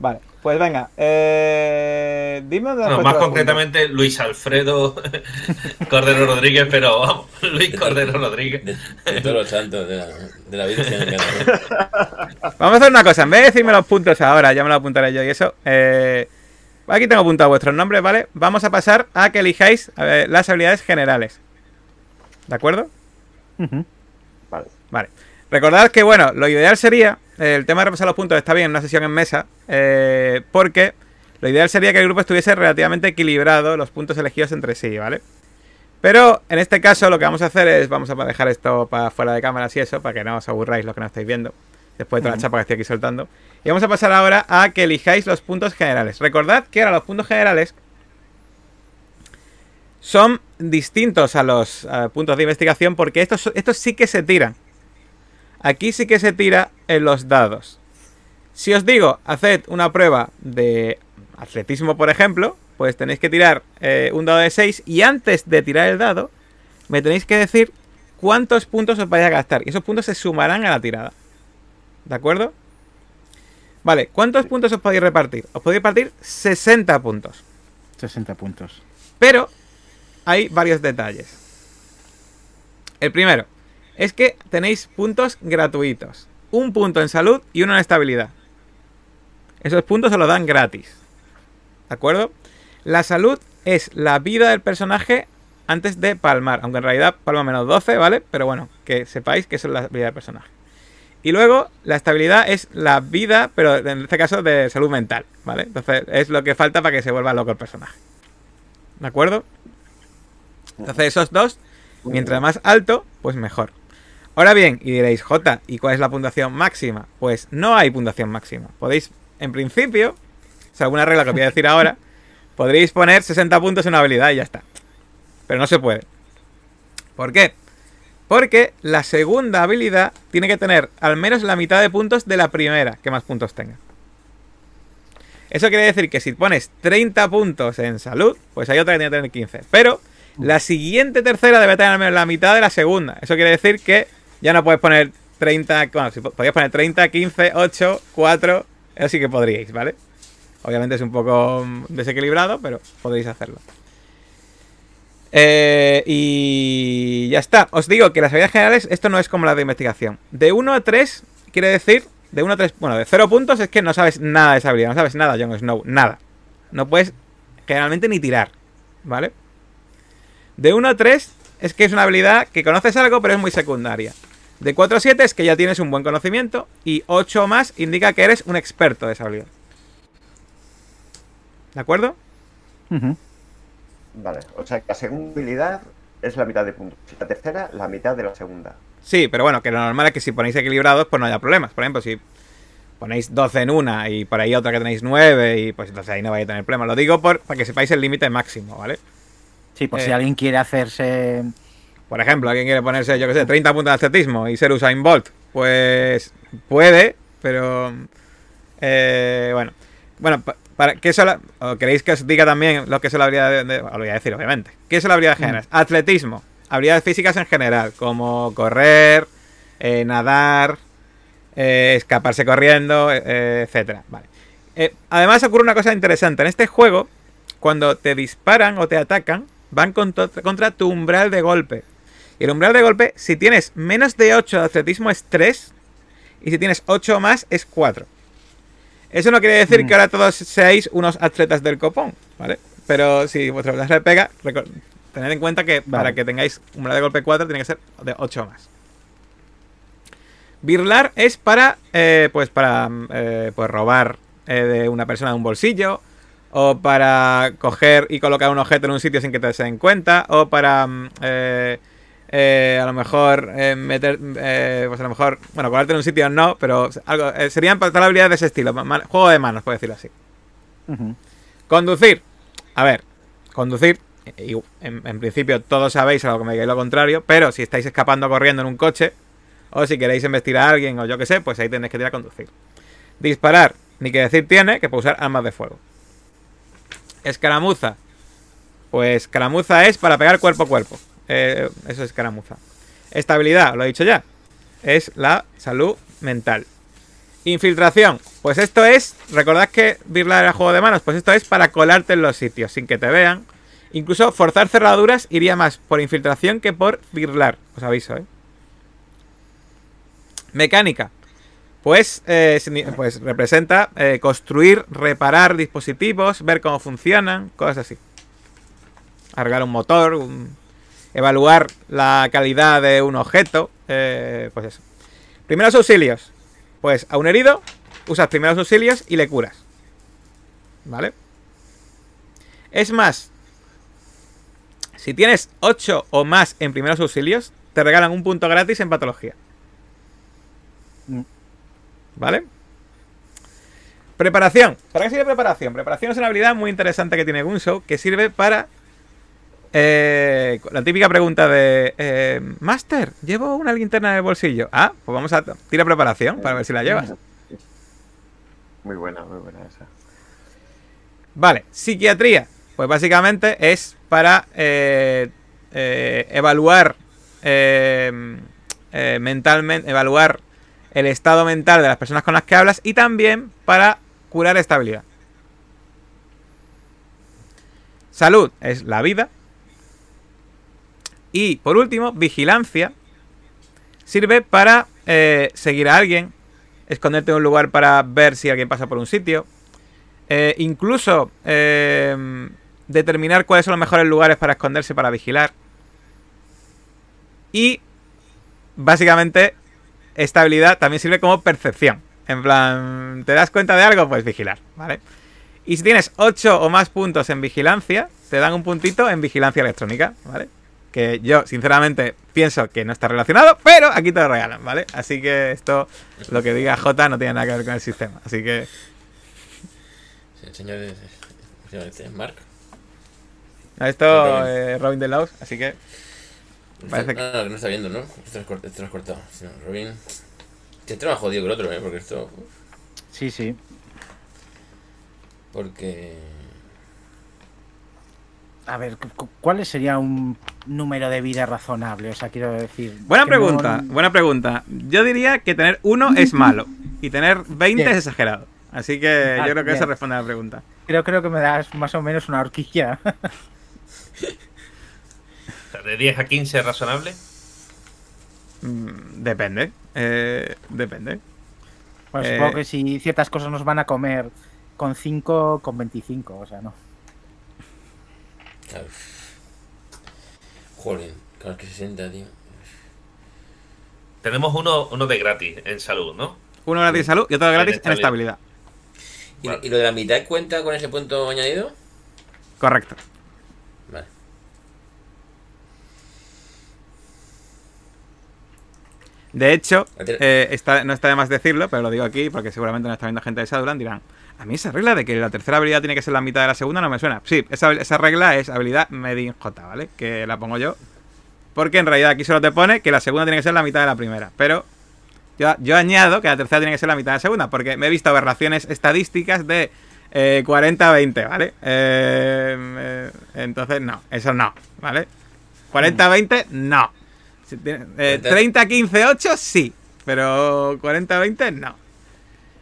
S1: Vale, pues venga. Eh, dime dónde
S2: No, más concretamente Luis Alfredo Cordero Rodríguez, pero vamos, Luis Cordero Rodríguez.
S3: De, de todos los santos de la, de
S1: puntos. Vamos a hacer una cosa, en vez de decirme los puntos ahora, ya me lo apuntaré yo y eso. eh, aquí tengo apuntado vuestros nombres, ¿vale? Vamos a pasar a que elijáis a ver, las habilidades generales. ¿De acuerdo?
S5: Vale.
S1: Vale. Recordad que, bueno, lo ideal sería. El tema de repasar los puntos está bien en una sesión en mesa. eh, porque lo ideal sería que el grupo estuviese relativamente equilibrado, los puntos elegidos entre sí, ¿vale? Pero en este caso lo que vamos a hacer es. Vamos a dejar esto para fuera de cámaras y eso, para que no os aburráis lo que no estáis viendo. Después de toda la chapa que estoy aquí soltando. Y vamos a pasar ahora a que elijáis los puntos generales. Recordad que ahora los puntos generales son distintos a los eh, puntos de investigación porque estos, estos sí que se tiran. Aquí sí que se tira en los dados. Si os digo, haced una prueba de atletismo, por ejemplo, pues tenéis que tirar eh, un dado de 6 y antes de tirar el dado, me tenéis que decir cuántos puntos os vais a gastar. Y esos puntos se sumarán a la tirada. ¿De acuerdo? Vale, ¿cuántos puntos os podéis repartir? Os podéis repartir 60 puntos.
S4: 60 puntos.
S1: Pero hay varios detalles. El primero es que tenéis puntos gratuitos. Un punto en salud y uno en estabilidad. Esos puntos se los dan gratis. ¿De acuerdo? La salud es la vida del personaje antes de palmar. Aunque en realidad palma menos 12, ¿vale? Pero bueno, que sepáis que eso es la vida del personaje. Y luego, la estabilidad es la vida, pero en este caso de salud mental, ¿vale? Entonces, es lo que falta para que se vuelva loco el personaje. ¿De acuerdo? Entonces esos dos, mientras más alto, pues mejor. Ahora bien, y diréis, J, ¿y cuál es la puntuación máxima? Pues no hay puntuación máxima. Podéis, en principio, es alguna regla que voy a decir ahora, podréis poner 60 puntos en una habilidad y ya está. Pero no se puede. ¿Por qué? Porque la segunda habilidad tiene que tener al menos la mitad de puntos de la primera que más puntos tenga. Eso quiere decir que si pones 30 puntos en salud, pues hay otra que tiene que tener 15. Pero la siguiente tercera debe tener al menos la mitad de la segunda. Eso quiere decir que ya no puedes poner 30, bueno, si podías poner 30, 15, 8, 4, eso sí que podríais, ¿vale? Obviamente es un poco mm, desequilibrado, pero podréis hacerlo. Eh, y ya está. Os digo que las habilidades generales, esto no es como la de investigación. De 1 a 3 quiere decir, de 1 a 3, bueno, de 0 puntos es que no sabes nada de esa habilidad, no sabes nada, Jon Snow, nada. No puedes generalmente ni tirar, ¿vale? De 1 a 3 es que es una habilidad que conoces algo, pero es muy secundaria. De 4 a 7 es que ya tienes un buen conocimiento. Y 8 más indica que eres un experto de esa habilidad. ¿De acuerdo?
S5: Vale, o sea que la segunda habilidad es la mitad de puntos. La tercera, la mitad de la segunda.
S1: Sí, pero bueno, que lo normal es que si ponéis equilibrados, pues no haya problemas. Por ejemplo, si ponéis 12 en una y por ahí otra que tenéis 9, y pues entonces ahí no vais a tener problemas. Lo digo por, para que sepáis el límite máximo, ¿vale?
S4: Sí, por si
S1: Eh.
S4: alguien quiere hacerse.
S1: Por ejemplo, alguien quiere ponerse, yo que sé, 30 puntos de atletismo y ser Usain Bolt. Pues puede, pero. eh, bueno. Bueno, pa- para, ¿qué son la- o queréis que os diga también lo que es la habilidad de, lo voy a decir, obviamente. ¿Qué son las habilidades generales? Atletismo. Habilidades físicas en general, como correr, eh, nadar, eh, escaparse corriendo, eh, etcétera. Vale. Eh, además ocurre una cosa interesante. En este juego, cuando te disparan o te atacan, van contra, contra tu umbral de golpe. Y el umbral de golpe, si tienes menos de 8 de atletismo es 3. Y si tienes 8 o más es 4. Eso no quiere decir
S4: Mm.
S1: que ahora todos seáis unos atletas del copón, ¿vale? Pero si vuestro umbral le pega, tened en cuenta que para que tengáis umbral de golpe 4 tiene que ser de 8 o más. Birlar es para, eh, pues para, mm, eh, pues robar eh, de una persona de un bolsillo, o para coger y colocar un objeto en un sitio sin que te se den cuenta, o para, mm, eh, eh, a lo mejor eh, meter, eh, pues a lo mejor, bueno, colarte en un sitio no, pero algo, serían para habilidades de ese estilo, juego de manos, por decirlo así. Conducir. A ver, conducir. y En, en principio todos sabéis a lo que me digáis lo contrario, pero si estáis escapando corriendo en un coche, o si queréis investir a alguien, o yo que sé, pues ahí tenéis que ir a conducir. Disparar, ni que decir tiene, que puede usar armas de fuego. Escaramuza. Pues escaramuza es para pegar cuerpo a cuerpo. Eh, eso es escaramuza. Estabilidad, lo he dicho ya. Es la salud mental. Infiltración. Pues esto es. Recordad que Birla era juego de manos. Pues esto es para colarte en los sitios sin que te vean. Incluso forzar cerraduras iría más por infiltración que por birlar. Os aviso, ¿eh? Mecánica. Pues, eh, pues representa eh, construir, reparar dispositivos, ver cómo funcionan, cosas así. Arreglar un motor, un- evaluar la calidad de un objeto, eh, pues eso. Primeros auxilios. Pues a un herido, usas primeros auxilios y le curas. ¿Vale? Es más, si tienes 8 o más en primeros auxilios, te regalan un punto gratis en patología.
S4: Mm.
S1: ¿Vale? Preparación. ¿Para qué sirve preparación? Preparación es una habilidad muy interesante que tiene Gunshow que sirve para. Eh, la típica pregunta de. eh, Master, llevo una linterna en el bolsillo. Ah, pues vamos a. Tira preparación para ver si la llevas.
S5: Muy buena, muy buena esa.
S1: Vale, psiquiatría. Pues básicamente es para eh, eh, evaluar eh, mentalmente, evaluar el estado mental de las personas con las que hablas y también para curar estabilidad. Salud es la vida. Y por último, vigilancia sirve para eh, seguir a alguien, esconderte en un lugar para ver si alguien pasa por un sitio, eh, incluso eh, determinar cuáles son los mejores lugares para esconderse para vigilar. Y básicamente esta habilidad también sirve como percepción. En plan, ¿te das cuenta de algo? Pues vigilar, ¿vale? Y si tienes 8 o más puntos en vigilancia, te dan un puntito en vigilancia electrónica, ¿vale? Que yo sinceramente pienso que no está relacionado, pero aquí te lo regalan, ¿vale? Así que esto, lo que diga J no tiene nada que ver con el sistema. Así que
S3: Sí, el señor es, es- es Mark.
S1: esto
S3: Robin.
S1: eh, Robin de Laos, así que Parece que-
S3: Ah, no, está viendo, ¿no? Esto lo has cortado. Sí, no, Robin. Este más jodido que el otro, ¿eh? Porque esto.
S4: Sí, sí.
S3: Porque.
S4: A ver, cu- cu- ¿cuál sería un número de vida razonable? O sea, quiero decir.
S1: Buena pregunta,
S4: no-
S1: buena pregunta. Yo diría que tener uno es malo y tener 20
S4: Bien.
S1: es exagerado. Así que
S4: Ah,
S1: yo creo que eso
S4: bien.
S1: responde a la pregunta.
S4: Creo, creo que me das más o menos una horquilla.
S2: O sea, de 10 a 15 es razonable.
S1: Mm, depende. eh, depende.
S4: Bueno,
S1: Eh,
S4: supongo que si ciertas cosas nos van a comer con 5, con 25, o sea, no.
S3: Claro. Joder, claro que 60, tío.
S2: Tenemos uno, uno de gratis en salud, ¿no?
S1: Uno gratis en salud y otro gratis en
S2: estabilidad.
S1: estabilidad.
S3: ¿Y,
S2: Vale.
S3: ¿Y lo de la mitad cuenta con ese punto añadido?
S1: Correcto.
S3: Vale.
S1: De hecho, eh, está- no está de más decirlo, pero lo digo aquí porque seguramente no está viendo gente de Shadowland dirán, a mí esa regla de que la tercera habilidad tiene que ser la mitad de la segunda no me suena. Sí, esa, esa regla es habilidad Medin J, ¿vale? Que la pongo yo. Porque en realidad aquí solo te pone que la segunda tiene que ser la mitad de la primera. Pero yo, yo añado que la tercera tiene que ser la mitad de la segunda, porque me he visto aberraciones estadísticas de eh, 40-20, ¿vale? Eh, eh, entonces, no, eso no, ¿vale? 40-20, no. Si tiene- eh, 30-15-8, sí, pero 40-20, no.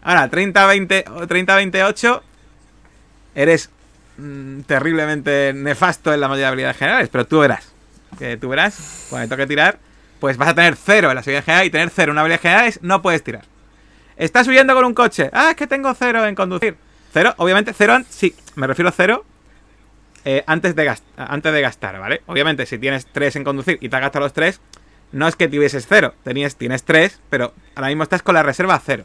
S1: Ahora, 30-20 o 30-28, eres mm, terriblemente nefasto en la mayoría de habilidades generales, pero tú verás. Que tú verás, cuando te toque tirar, pues vas a tener cero en las habilidades generales y tener cero en una habilidad generales no puedes tirar. Estás huyendo con un coche. Ah, es que tengo cero en conducir. Cero, obviamente, cero, sí, me refiero a cero eh, antes, de gast- antes de gastar, ¿vale? Obviamente, si tienes tres en conducir y te has gastado los tres, no es que tuvieses cero, tenías, tienes tres, pero ahora mismo estás con la reserva cero.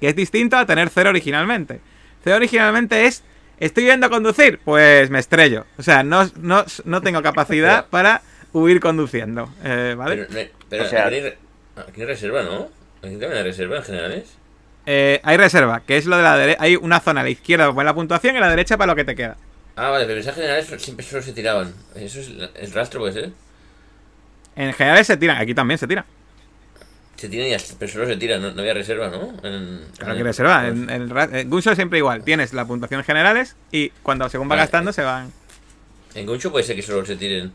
S1: Que es distinto a tener cero originalmente. Cero originalmente es, estoy yendo a conducir, pues me estrello. O sea, no, no, no tengo capacidad para huir conduciendo, eh, ¿vale?
S3: Pero, no- pero
S5: O sea-
S3: aquí, aquí no hay reserva, ¿no? Aquí también hay reserva en generales.
S1: Eh, hay reserva, que es lo de la derecha. Hay una zona a la izquierda para la puntuación y a la derecha para lo que te queda.
S3: Ah, vale, pero esas generales siempre solo se tiraban. Eso es el rastro, puede ser.
S1: En general se tiran, aquí también se tira.
S3: Se tiran y pero solo se tiran, no, no había reserva, ¿no? En,
S1: Claro
S3: en-
S1: que reserva. En, en, Gunshow siempre igual. Tienes la puntuación generales y cuando según va
S3: Vale.
S1: gastando se van.
S3: En Guncho puede ser que solo se tiren.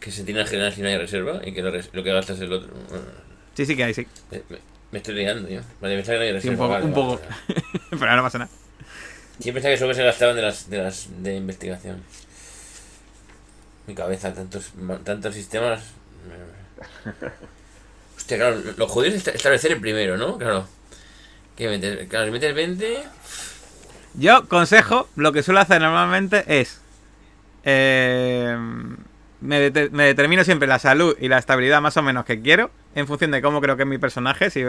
S3: Que se tiren generales y no hay reserva y que lo, lo que gastas es el otro. Bueno,
S1: Sí, sí que hay, sí.
S3: me, me- me estoy liando, tío. Vale, pensaba que no hay
S1: Sí,
S3: reserva.
S1: un poco.
S3: vale,
S1: un
S3: vale,
S1: poco.
S3: vale.
S1: Pero no pasa nada.
S3: Yo pensaba que solo se gastaban de las de las de investigación. Mi cabeza, tantos tantos sistemas. Hostia, claro, lo jodido es esta- establecer el primero, ¿no? Claro. Que meter, claro, si metes 20.
S1: Yo, consejo, lo que suelo hacer normalmente es. eh, me, dete- me determino siempre la salud y la estabilidad más o menos que quiero. En función de cómo creo que es mi personaje. Si,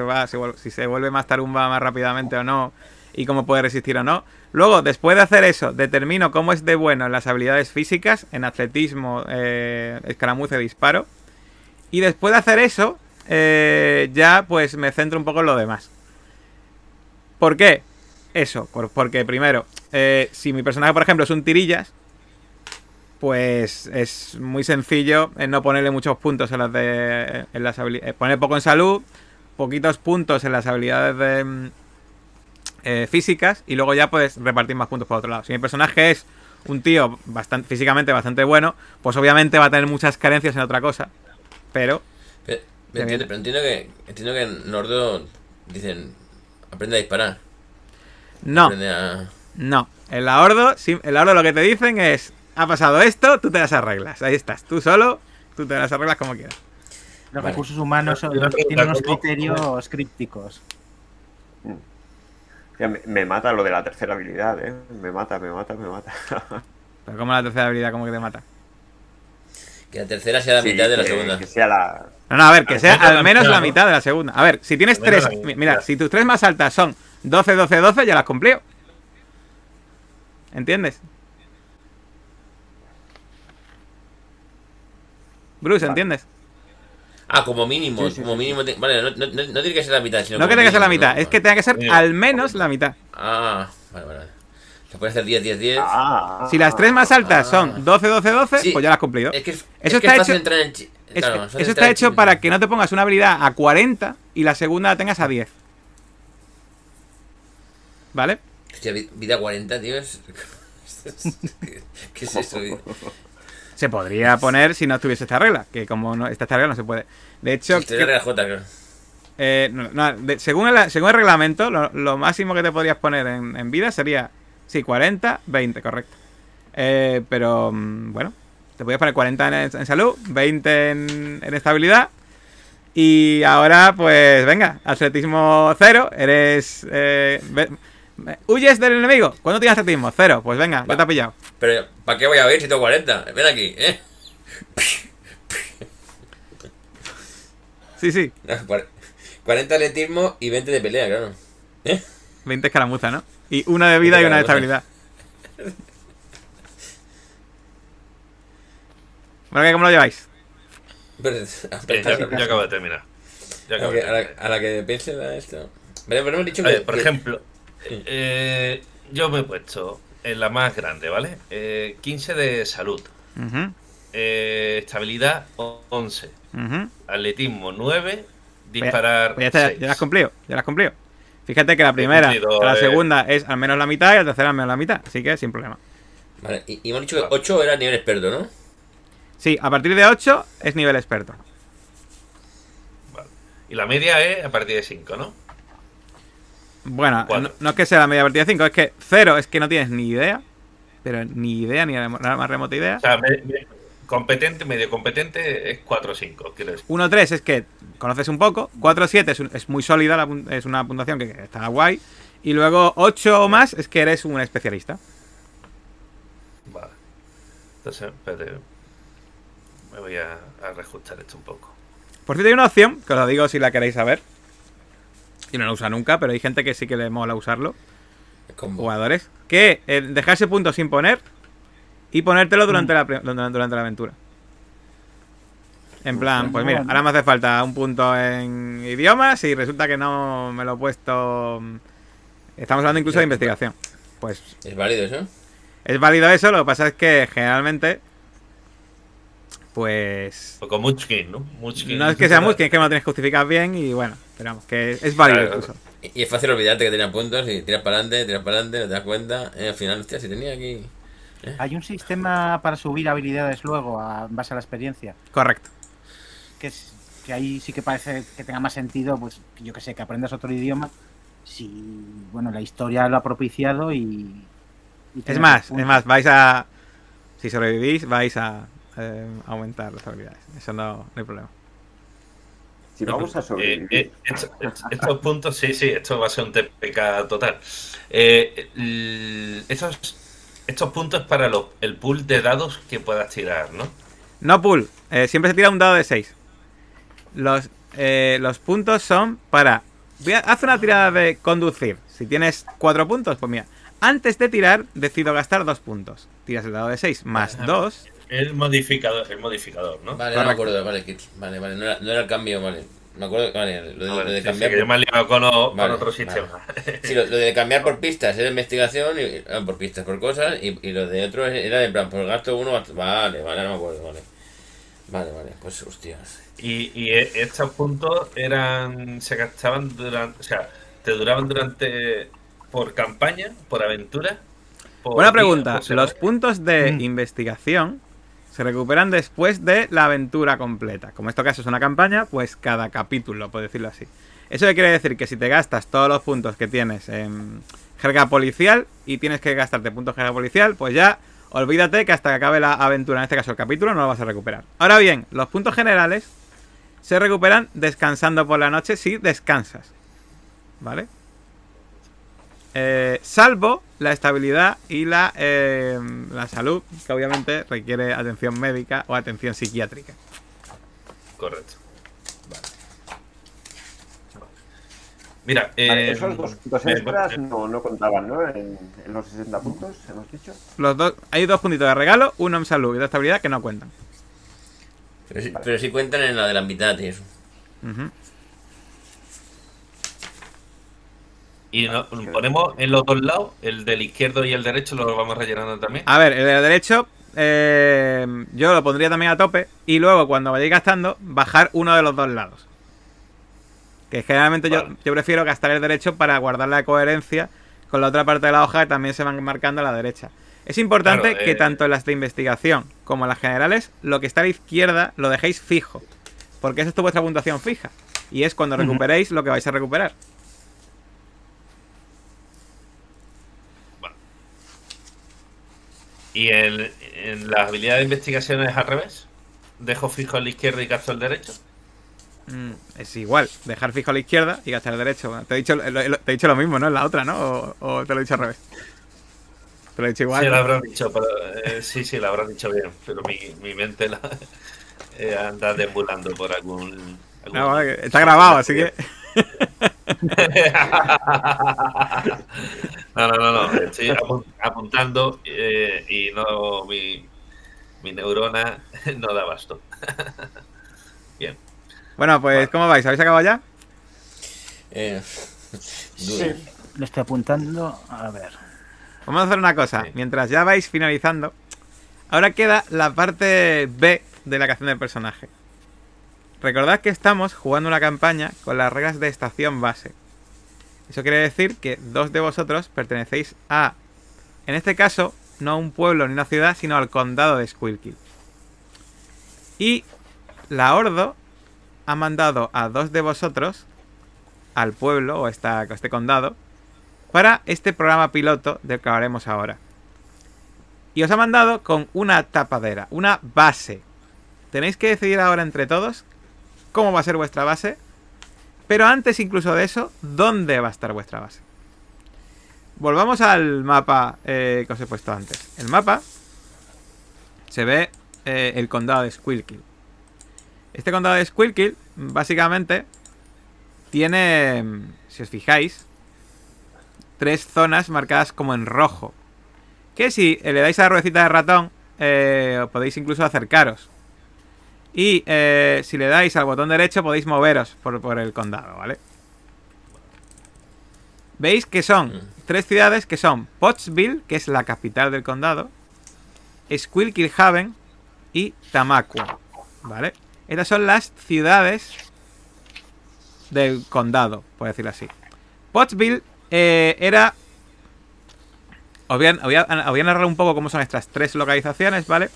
S1: se vuelve más tarumba más rápidamente o no. Y cómo puede resistir o no. Luego, después de hacer eso, determino cómo es de bueno en las habilidades físicas. En atletismo, eh, escaramuza disparo. Y después de hacer eso, eh, ya pues me centro un poco en lo demás. ¿Por qué? Eso, por- porque primero, eh, si mi personaje, por ejemplo, es un tirillas, pues es muy sencillo eh, no ponerle muchos puntos en las de. En las habili- eh, poner poco en salud, poquitos puntos en las habilidades de, mm, eh, físicas y luego ya puedes repartir más puntos por otro lado. Si mi personaje es un tío físicamente bastante bueno, pues obviamente va a tener muchas carencias en otra cosa. Pero
S3: entiendo, pero entiendo que entiendo que en Nordo dicen aprende a disparar.
S1: no.
S3: Aprende a.
S1: No, en la Ordo, sí- en la Ordo lo que te dicen es, ha pasado esto, tú te las arreglas. Ahí estás, tú solo, tú te las arreglas como quieras.
S4: Los
S3: Vale.
S4: recursos humanos son-
S2: Una pregunta,
S4: tienen unos
S2: ¿cómo-
S4: criterios crípticos.
S5: Ya me, me mata lo de la tercera habilidad, ¿eh? Me mata, me mata, me mata.
S1: Pero como la tercera habilidad, como que te mata.
S3: Que la tercera sea la
S5: Sí,
S3: mitad de la
S5: que-
S3: segunda.
S5: Que sea la...
S1: No, no, a ver, que sea al menos la mitad de la segunda. A ver, si tienes tres, mira, si tus tres más altas son 12, 12, 12, ya las cumplió. ¿Entiendes? Bruce. ¿entiendes?
S3: Ah, como mínimo,
S5: Sí, sí,
S3: como
S5: sí,
S3: mínimo. te- Vale, no, no, no, tiene que ser la mitad, sino
S1: No que tenga que ser la mitad,
S3: ¿no?
S1: es que tenga que ser
S2: Mínimo.
S1: al menos la mitad.
S3: Ah, vale, vale. Se puede hacer 10, 10, 10.
S5: Ah,
S1: Si las tres más altas
S3: Ah.
S1: son 12, 12, 12,
S3: Sí.
S1: pues ya las has cumplido.
S3: Es que, es
S1: Eso
S3: que
S1: está
S3: es fácil
S1: hecho-
S3: entrar en chi-
S1: Es-
S3: claro,
S1: eso está hecho
S3: chi-
S1: para que no te pongas una habilidad a 40 y la segunda la tengas a 10. ¿Vale?
S3: Hostia, vi- vida 40, tío. Es... ¿Qué es eso? tío?
S1: Se podría poner si no estuviese esta regla, que como no, esta regla no se puede. De hecho,
S3: de
S1: que-
S3: J, claro.
S1: eh, no, no, de- según, el, según el reglamento, lo, lo máximo que te podrías poner en, en vida sería, sí, 40, 20, correcto. Eh, pero, mm, bueno, te podías poner 40 en, en salud, 20 en, en estabilidad. Y ahora, pues venga, atletismo cero, eres... eh, ve- ¿Huyes del enemigo? ¿Cuándo tienes atletismo? Cero, pues venga, ya
S3: Va.
S1: te ha pillado.
S3: Pero, ¿para qué voy a ver si tengo 40? Ven aquí, ¿eh?
S1: Sí, sí,
S3: 40 atletismo y 20 de pelea, claro. ¿Eh?
S1: 20 escaramuzas, ¿no? Y una de vida y una de estabilidad. Bueno, ¿qué- ¿cómo lo lleváis?
S3: Pero,
S2: Bien, yo acabo de terminar. Yo
S3: a,
S2: acabo de
S3: que, a, la,
S2: terminar.
S3: a la que piense la esto. Vale, pero hemos dicho
S2: A
S3: que.
S2: ver, por
S3: que-
S2: ejemplo, eh, yo me he puesto en la más grande, ¿vale? Eh, 15 de salud, eh, estabilidad 11,
S1: ujú.
S2: atletismo 9, disparar
S1: Pues ya, está,
S2: 6.
S1: ya lo has cumplido, ya lo has cumplido. Fíjate que la primera,
S2: cumplido,
S1: la
S2: eh.
S1: segunda es al menos la mitad y la tercera al menos la mitad, así que sin problema.
S3: Vale, y, y hemos dicho que 8 era nivel experto, ¿no?
S1: Sí, a partir de 8 es nivel experto.
S2: Vale. Y la media es a partir de 5, ¿no?
S1: Bueno, no, no es que sea la media partida de 5, es que 0 es que no tienes ni idea, pero ni idea, ni la más remota idea.
S2: O sea, me- me- competente, medio competente es 4 o 5, quiero decir.
S1: 1-3 es que conoces un poco. 4-7 es, un- es muy sólida, la es una puntuación que está guay. Y luego 8 o más es que eres un especialista.
S2: Vale. Entonces, espérate. Me voy a, a reajustar esto un poco.
S1: Por cierto, hay una opción, que os lo digo si la queréis saber. Y no la usa nunca, pero hay gente que sí que le mola usarlo.
S3: Combo.
S1: Jugadores. Que eh, dejarse puntos sin poner y ponértelo durante, la, pre- durante, durante la aventura. En plan, pues mira, ahora me hace falta un punto en idiomas y resulta que no me lo he puesto. mm, Estamos hablando incluso de investigación. Pues
S3: ¿Es válido eso?
S1: es válido eso, lo que pasa es que generalmente. Pues.
S2: O con Munchkin, ¿no? Munchkin.
S1: No es que sea Muskin, es que me lo tienes que justificar bien y bueno, pero vamos, que es válido
S2: Claro.
S1: incluso.
S3: Y, y es fácil olvidarte que tenían puntos y tiras para adelante, tiras para adelante, no te das cuenta. eh, al final, hostia, si tenía aquí.
S4: Hay un sistema para subir habilidades luego a, en base a la experiencia.
S1: Correcto.
S4: Que, es- que ahí sí que parece que tenga más sentido, pues yo que sé, que aprendas otro idioma. Si, bueno, la historia lo ha propiciado y. y
S1: Es más,
S4: puntos.
S1: es más, vais a. Si sobrevivís, vais a eh, aumentar las habilidades. Eso no, no hay problema.
S5: Si vamos a
S2: Eh,
S5: sobrevivir.
S2: eh, esto- esto- estos puntos, sí, sí, esto va a ser un TPK total. Eh, estos, estos puntos para los, el pool de dados que puedas tirar, ¿no?
S1: No pool, eh, siempre se tira un dado de 6. Los, eh, los puntos son para. Voy a, haz una tirada de conducir. Si tienes 4 puntos, pues mira. Antes de tirar, decido gastar 2 puntos. Tiras el dado de 6 más
S2: Ajá.
S1: 2.
S2: El modificador, el modificador, ¿no?
S3: Vale, no me acuerdo, vale, que- vale, vale, no era, no era el cambio, vale. Me acuerdo, vale, lo de,
S2: A ver,
S3: lo de
S2: sí, sí,
S3: cambiar.
S2: que yo me he liado con, o- con
S3: Vale,
S2: otro
S3: vale.
S2: sistema.
S3: Sí, lo, lo de cambiar por pistas era investigación, y, ah, por pistas, por cosas, y, y lo de otro era en plan, por gasto uno, gasto- vale, vale, no me acuerdo, vale. Vale, vale, pues hostias.
S2: Y, y e- estos puntos eran. se gastaban durante. O sea, te duraban durante. por campaña, por aventura. por
S1: Buena
S2: día,
S1: pregunta.
S2: por.
S1: Los puntos de
S4: Mm.
S1: investigación se recuperan después de la aventura completa. Como en este caso es una campaña, pues cada capítulo, por decirlo así. Eso quiere decir que si te gastas todos los puntos que tienes en jerga policial y tienes que gastarte puntos jerga policial, pues ya olvídate que hasta que acabe la aventura, en este caso el capítulo, no lo vas a recuperar. Ahora bien, los puntos generales se recuperan descansando por la noche si descansas. ¿Vale? Eh, salvo la estabilidad y la, eh, la salud, que obviamente requiere atención médica o atención psiquiátrica.
S2: Correcto. Vale. Vale. Mira,
S5: Vale,
S2: eh,
S5: esos dos puntos
S2: me-
S5: extras no, no contaban, ¿no? En, en los 60 puntos, hemos dicho.
S1: Los dos, hay dos puntitos de regalo, uno en salud y de estabilidad que no cuentan.
S3: Pero sí cuentan en la de la mitad y eso.
S2: Y no- ponemos en los dos lados, el del izquierdo y el derecho lo vamos rellenando también.
S1: A ver, el de derecho eh, yo lo pondría también a tope y luego cuando vayáis gastando, bajar uno de los dos lados. Que generalmente yo,
S2: Vale.
S1: yo prefiero gastar el derecho para guardar la coherencia con la otra parte de la hoja que también se van marcando a la derecha. Es importante
S2: Claro,
S1: que
S2: eh.
S1: tanto en las de investigación como en las generales, lo que está a la izquierda lo dejéis fijo. Porque esa es vuestra puntuación fija. Y es cuando recuperéis lo que vais a recuperar.
S2: Y en, en las habilidades de investigación es al revés. Dejo fijo el izquierdo y gasto el derecho.
S1: Mm, es igual, dejar fijo a la izquierda y gastar el derecho. Bueno, te, he dicho, lo, lo- te he dicho lo mismo, ¿no? En la otra, ¿no? O, o te lo he dicho al revés. Te lo he dicho igual.
S2: Sí,
S1: ¿no?
S2: lo habrás dicho, pero, eh, sí, sí, lo habrás dicho bien. Pero mi, mi mente la, eh, anda deambulando por algún. algún-
S1: No, que está grabado, así que.
S2: no, no, no, no. Estoy apun- apuntando eh, y no mi, mi neurona no da basto. Bien.
S1: Bueno, pues,
S2: Vale.
S1: ¿cómo vais? ¿Habéis acabado ya?
S3: Eh,
S5: Sí.
S4: Lo estoy apuntando. A ver.
S1: Vamos a hacer una cosa.
S2: Sí.
S1: Mientras ya vais finalizando, ahora queda la parte B de la canción del personaje. Recordad que estamos jugando una campaña con las reglas de estación base. Eso quiere decir que dos de vosotros pertenecéis a, en este caso, no a un pueblo ni una ciudad, sino al condado de Squilkill. Y la Ordo ha mandado a dos de vosotros al pueblo o esta, a este condado para este programa piloto del que hablaremos ahora. Y os ha mandado con una tapadera, una base. Tenéis que decidir ahora entre todos cómo va a ser vuestra base, pero antes incluso de eso, dónde va a estar vuestra base. Volvamos al mapa eh, que os he puesto antes. El mapa se ve eh, el condado de Squilkill. Este condado de Squilkill, básicamente, tiene, si os fijáis, tres zonas marcadas como en rojo. Que si le dais a la ruedecita de ratón, eh, podéis incluso acercaros. Y eh, si le dais al botón derecho, podéis moveros por, por el condado, ¿vale? Veis que son
S3: Mm.
S1: tres ciudades que son Pottsville, que es la capital del condado, Squilkill Haven y Tamaqua, ¿vale? Estas son las ciudades del condado, por decirlo así. Pottsville eh, era... Os voy, a, os voy a- os voy a narrar un poco cómo son estas tres localizaciones, ¿vale?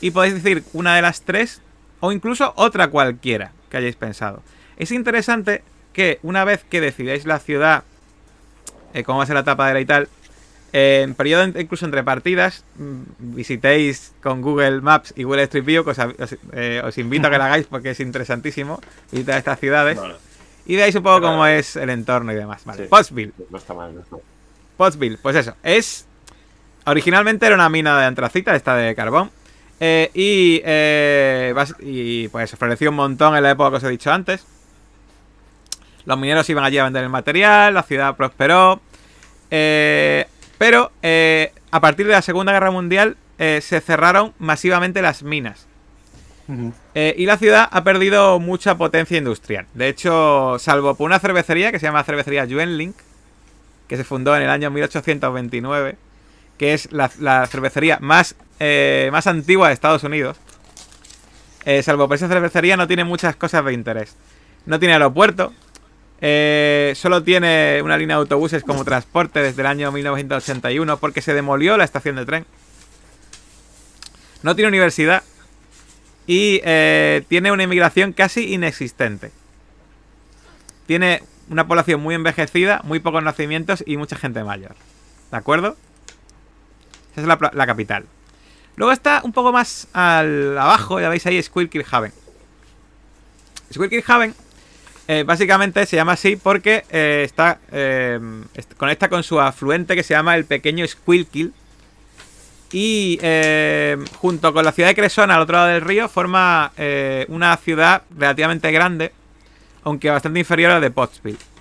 S1: Y podéis decir una de las tres o incluso otra cualquiera que hayáis pensado. Es interesante que una vez que decidáis la ciudad, eh, cómo va a ser la tapadera y tal, eh, en periodo incluso entre partidas, mm, visitéis con Google Maps y Google Street View, que os, os, eh, os invito a que lo hagáis porque es interesantísimo visitar estas ciudades
S2: Vale.
S1: y veáis un poco cómo es el entorno y demás. Vale,
S5: Sí.
S1: Pottsville.
S5: No está mal, no está mal.
S1: Pottsville, pues eso, es... Originalmente era una mina de antracita, esta de carbón. Eh, y, eh, y pues floreció un montón en la época que os he dicho antes. Los mineros iban allí a vender el material, la ciudad prosperó. eh, pero eh, a partir de la Segunda Guerra Mundial se cerraron masivamente las minas. Y la ciudad ha perdido mucha potencia industrial. De hecho, salvo por una cervecería que se llama Cervecería Juenlink, que se fundó en el año 1829, que es la, la cervecería más, eh, más antigua de Estados Unidos. Eh, salvo por esa cervecería no tiene muchas cosas de interés. No tiene aeropuerto. eh, solo tiene una línea de autobuses como transporte desde el año 1981 porque se demolió la estación de tren. No tiene universidad. Y tiene una inmigración casi inexistente. Tiene una población muy envejecida, muy pocos nacimientos y mucha gente mayor. ¿De acuerdo? Esa es la capital. Luego está un poco más al abajo, ya veis ahí, Squilkill Haven. Squilkill Haven eh, básicamente se llama así porque eh, está eh, conecta con su afluente que se llama el pequeño Squilkill. Y eh, junto con la ciudad de Cresona al otro lado del río forma una ciudad relativamente grande, aunque bastante inferior a la de Pottsville.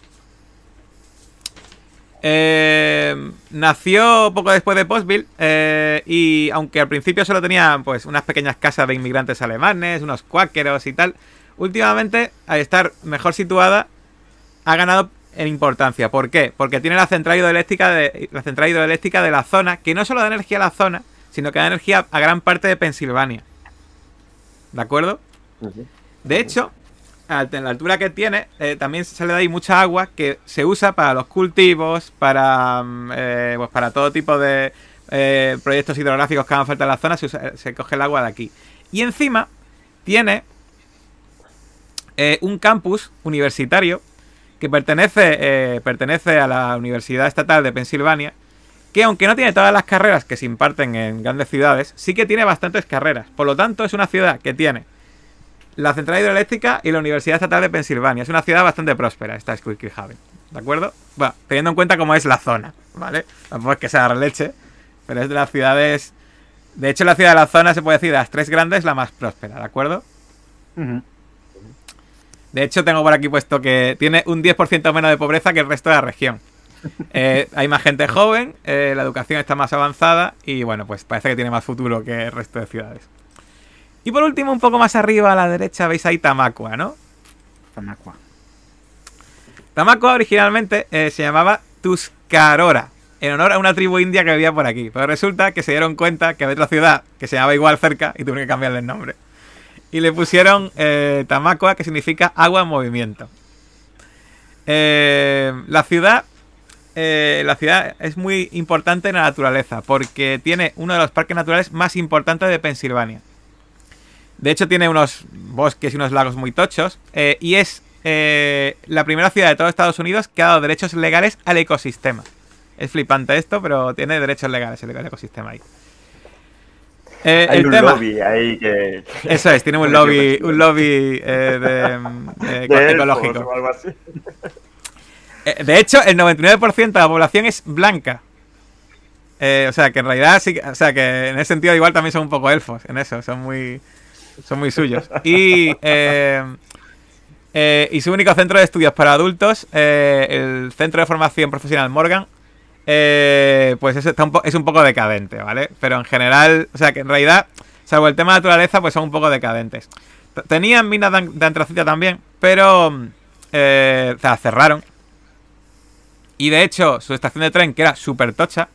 S1: Eh, nació poco después de Postville eh, y aunque al principio solo tenía pues unas pequeñas casas de inmigrantes alemanes, unos cuáqueros y tal, últimamente al estar mejor situada ha ganado en importancia. ¿Por qué? Porque tiene la central hidroeléctrica de la central hidroeléctrica de la zona, que no solo da energía a la zona, sino que da energía a gran parte de Pensilvania. ¿De acuerdo? De hecho, a la altura que tiene, eh, también se le da ahí mucha agua que se usa para los cultivos, para, mm, eh, pues para todo tipo de eh, proyectos hidrográficos que hagan falta en la zona, se, se coge el agua de aquí. Y encima tiene eh, un campus universitario que pertenece, eh, pertenece a la Universidad Estatal de Pensilvania, que aunque no tiene todas las carreras que se imparten en grandes ciudades, sí que tiene bastantes carreras. Por lo tanto, es una ciudad que tiene la central hidroeléctrica y la Universidad Estatal de Pensilvania. Es una ciudad bastante próspera, esta Squeaky Haven. ¿De acuerdo? Bueno, teniendo en cuenta cómo es la zona, ¿vale? Tampoco es que sea leche, pero es de las ciudades... De hecho, la ciudad de la zona se puede decir de las tres grandes la más próspera, ¿de acuerdo? De hecho, tengo por aquí puesto que tiene un 10% menos de pobreza que el resto de la región. Eh, hay más gente joven, eh, la educación está más avanzada y bueno, pues parece que tiene más futuro que el resto de ciudades. Y por último, un poco más arriba a la derecha veis ahí Tamacua, ¿no?
S4: Tamacua.
S1: Tamacua originalmente eh, se llamaba Tuscarora, en honor a una tribu india que vivía por aquí. Pero resulta que se dieron cuenta que había otra ciudad que se llamaba igual cerca y tuvieron que cambiarle el nombre. Y le pusieron eh, Tamacua, que significa agua en movimiento. Eh, la ciudad. eh, la ciudad es muy importante en la naturaleza porque tiene uno de los parques naturales más importantes de Pensilvania. De hecho, tiene unos bosques y unos lagos muy tochos. eh, y es eh, la primera ciudad de todo Estados Unidos que ha dado derechos legales al ecosistema. Es flipante esto, pero tiene derechos legales el ecosistema ahí. Eh,
S5: Hay
S1: el
S5: un
S1: tema.
S5: lobby ahí que.
S1: Eso es, tiene un lobby, un lobby de, ecológico.
S5: o algo así.
S1: De hecho, el 99% de la población es blanca. O sea, que en realidad sí, o sea, que en ese sentido igual también son un poco elfos en eso, son muy son muy suyos. Y eh, eh, y su único centro de estudios para adultos, eh, el Centro de Formación Profesional Morgan, pues es, está un es un poco decadente, ¿vale? Pero en general, o sea, que en realidad, salvo el tema de naturaleza, pues son un poco decadentes. Tenían minas de an- de antracita también, pero eh, cerraron. Y de hecho, su estación de tren, que era súper tocha,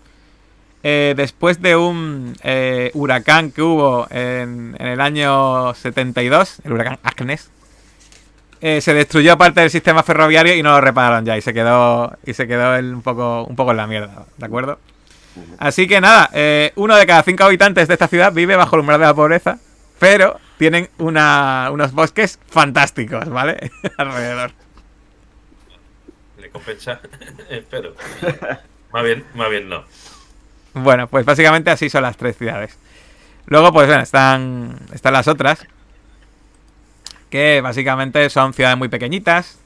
S1: eh, después de un eh, huracán que hubo en, el año 72, el huracán Agnes, eh, se destruyó parte del sistema ferroviario y no lo repararon ya y se quedó y se quedó un poco un poco en la mierda, ¿de acuerdo? Así que nada, uno de cada cinco habitantes de esta ciudad vive bajo el umbral de la pobreza, pero tienen una- unos bosques fantásticos, ¿vale? Alrededor.
S2: Le compensa. Espero. Más bien, más bien no.
S1: Bueno, pues básicamente así son las tres ciudades. Luego, pues bueno, están, están las otras. Que básicamente son ciudades muy pequeñitas.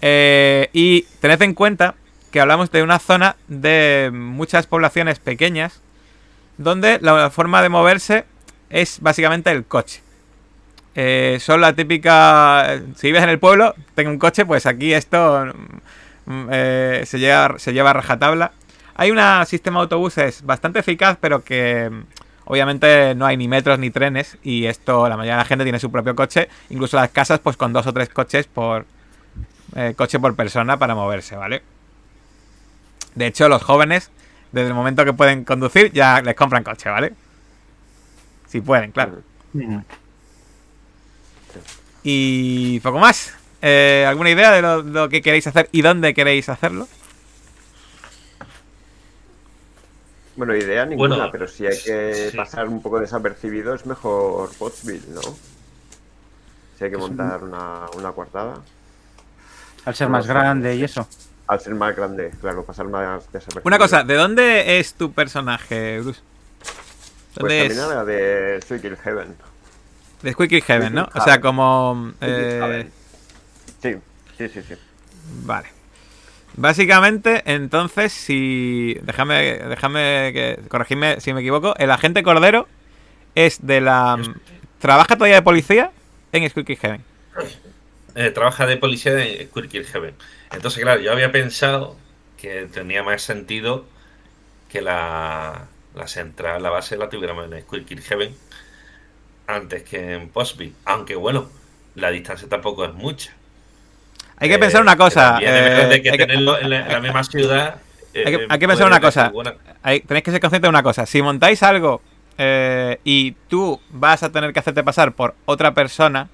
S1: Eh, y tened en cuenta que hablamos de una zona de muchas poblaciones pequeñas. Donde la forma de moverse es básicamente el coche. Eh, son la típica. Si vives en el pueblo, tengo un coche, pues aquí esto mm, eh, se, lleva, se lleva a rajatabla. Hay un sistema de autobuses bastante eficaz, pero que mm, obviamente no hay ni metros ni trenes. Y esto, la mayoría de la gente tiene su propio coche. Incluso las casas, pues con dos o tres coches por eh, coche por persona para moverse, ¿vale? De hecho, los jóvenes, desde el momento que pueden conducir, ya les compran coche, ¿vale? Si pueden, claro. Y poco más. Eh, ¿Alguna idea de lo, lo que queréis hacer y dónde queréis hacerlo?
S5: Bueno, idea ninguna,
S2: Bueno,
S5: pero si hay que
S2: sí.
S5: pasar un poco desapercibido, es mejor Pottsville, ¿no? Si hay que montar una, una coartada.
S4: Al ser más grande y eso.
S5: Al ser más grande, claro, pasar más desapercibido.
S1: Una cosa, ¿de dónde es tu personaje, Bruce?
S5: Pues
S1: ¿Dónde
S5: también
S1: es?
S5: era de Squeaky Heaven.
S1: De Squeaky Heaven, ¿no? O sea, como... Eh.
S5: Sí, sí, sí, sí.
S1: Vale. Básicamente, entonces, si... Déjame, déjame que... Corregidme si me equivoco. El agente Cordero es de la... ¿Trabaja todavía de policía en Squeaky Heaven?
S2: Eh, trabaja de policía en Quirkir Heaven. Entonces, claro, yo había pensado que tenía más sentido que la, la central, la base la tuviéramos en Squirkill Heaven antes que en Postville. Aunque bueno, la distancia tampoco es mucha.
S1: Hay que pensar una cosa. eh, hay que-
S2: tenerlo en la, en la misma ciudad.
S1: Hay que-
S2: eh,
S1: hay que pensar una cosa. tenéis que ser conscientes de una cosa. Si montáis algo eh, y tú vas a tener que hacerte pasar por otra persona,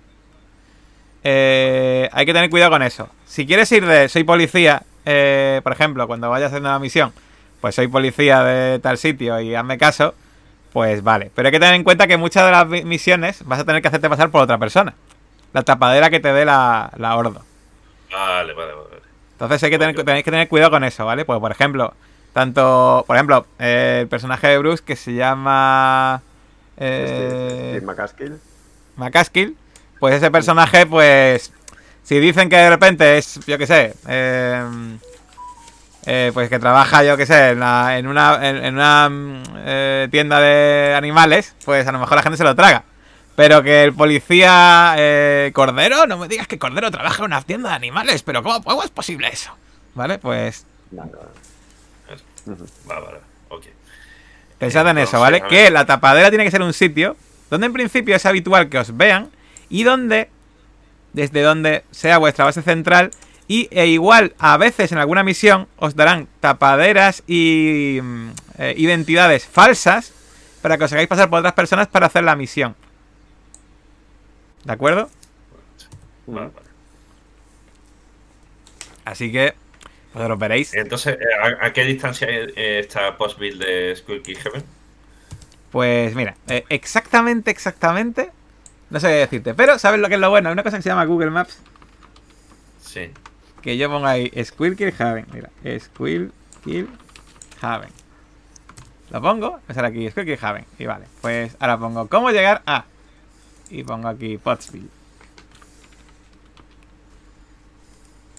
S1: eh, hay que tener cuidado con eso. Si quieres ir de soy policía, eh, por ejemplo, cuando vayas haciendo una misión, pues soy policía de tal sitio y hazme caso, pues vale. Pero hay que tener en cuenta que muchas de las mi- misiones vas a tener que hacerte pasar por otra persona. La tapadera que te dé la, la hordo.
S2: Vale, vale, vale.
S1: Entonces hay que tener, tenéis que tener cuidado con eso, ¿vale? Pues por ejemplo, tanto, por ejemplo, eh, el personaje de Bruce que se llama eh,
S5: Steve McCaskill.
S1: McCaskill, pues ese personaje, pues, si dicen que de repente es, yo qué sé, eh, eh, pues que trabaja, yo qué sé, en, la- en una, en, en una mm, eh, tienda de animales, pues a lo mejor la gente se lo traga. Pero que el policía eh, Cordero, no me digas que Cordero trabaja en una tienda de animales, pero ¿cómo, cómo es posible eso? ¿Vale? Pues
S5: No, no. Ujú.
S2: Vale, vale. Ok.
S1: Pensad en eso, ¿vale? Que la tapadera tiene que ser un sitio donde en principio es habitual que os vean y donde, desde donde sea vuestra base central, y e igual a veces en alguna misión os darán tapaderas y mm, eh, identidades falsas para que os hagáis pasar por otras personas para hacer la misión. ¿De acuerdo?
S2: Vale, vale.
S1: Así que vosotros veréis.
S2: Entonces, eh, ¿a, a qué distancia eh, está Postville de Squirky Heaven?
S1: Pues mira, eh, exactamente, exactamente, no sé qué decirte, pero ¿sabes lo que es lo bueno? Hay una cosa que se llama Google Maps
S2: Sí.
S1: Que yo pongo ahí Squirkill Haven. Mira, Squirkill Haven. Lo pongo, me sale aquí Squirkill Haven. Y vale, pues ahora pongo cómo llegar a. Y pongo aquí Pottsville.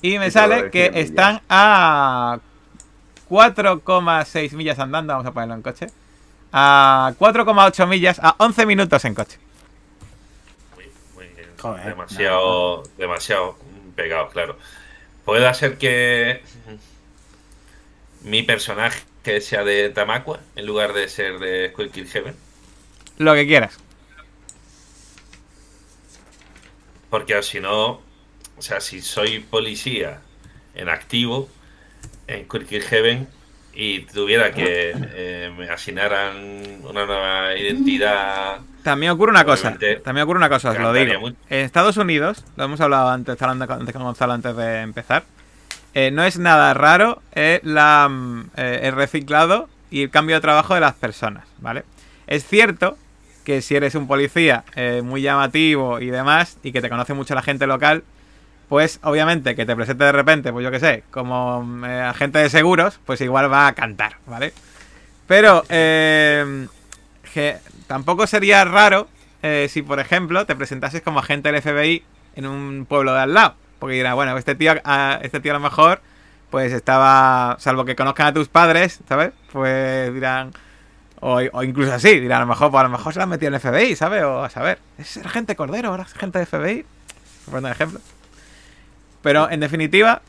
S1: Y me
S5: Y
S1: sale que
S5: millas.
S1: están a 4,6 millas andando. Vamos a ponerlo en coche. A 4,8 millas, a 11 minutos en coche.
S2: Muy, muy bien.
S4: Joder,
S2: demasiado, demasiado pegado, claro. Puede ser que mi personaje sea de Tamaqua en lugar de ser de Squirkill Heaven.
S1: Lo que quieras.
S2: Porque si no, o sea, si soy policía en activo en Quirky Heaven y tuviera que eh, me asignaran una nueva identidad,
S1: También ocurre una cosa. También ocurre una cosa, os lo digo.
S2: mucho.
S1: En Estados Unidos, lo hemos hablado antes, hablando antes con Gonzalo antes de empezar. eh, no es nada raro eh, la, mm, eh, el reciclado y el cambio de trabajo de las personas, ¿vale? Es cierto que si eres un policía eh, muy llamativo y demás, y que te conoce mucho la gente local, pues obviamente que te presente de repente, pues yo qué sé, como eh, agente de seguros, pues igual va a cantar, ¿vale? Pero eh, que tampoco sería raro eh, si, por ejemplo, te presentases como agente del FBI en un pueblo de al lado. Porque dirá, bueno, este tío, a, este tío a lo mejor, pues estaba, salvo que conozcan a tus padres, ¿sabes? Pues dirán, o, o incluso así, dirán, a lo mejor, pues lo mejor se lo han metido en el FBI, ¿sabes? O a saber, es el agente Cordero, ahora es agente de FBI. Por un ejemplo. Pero en definitiva,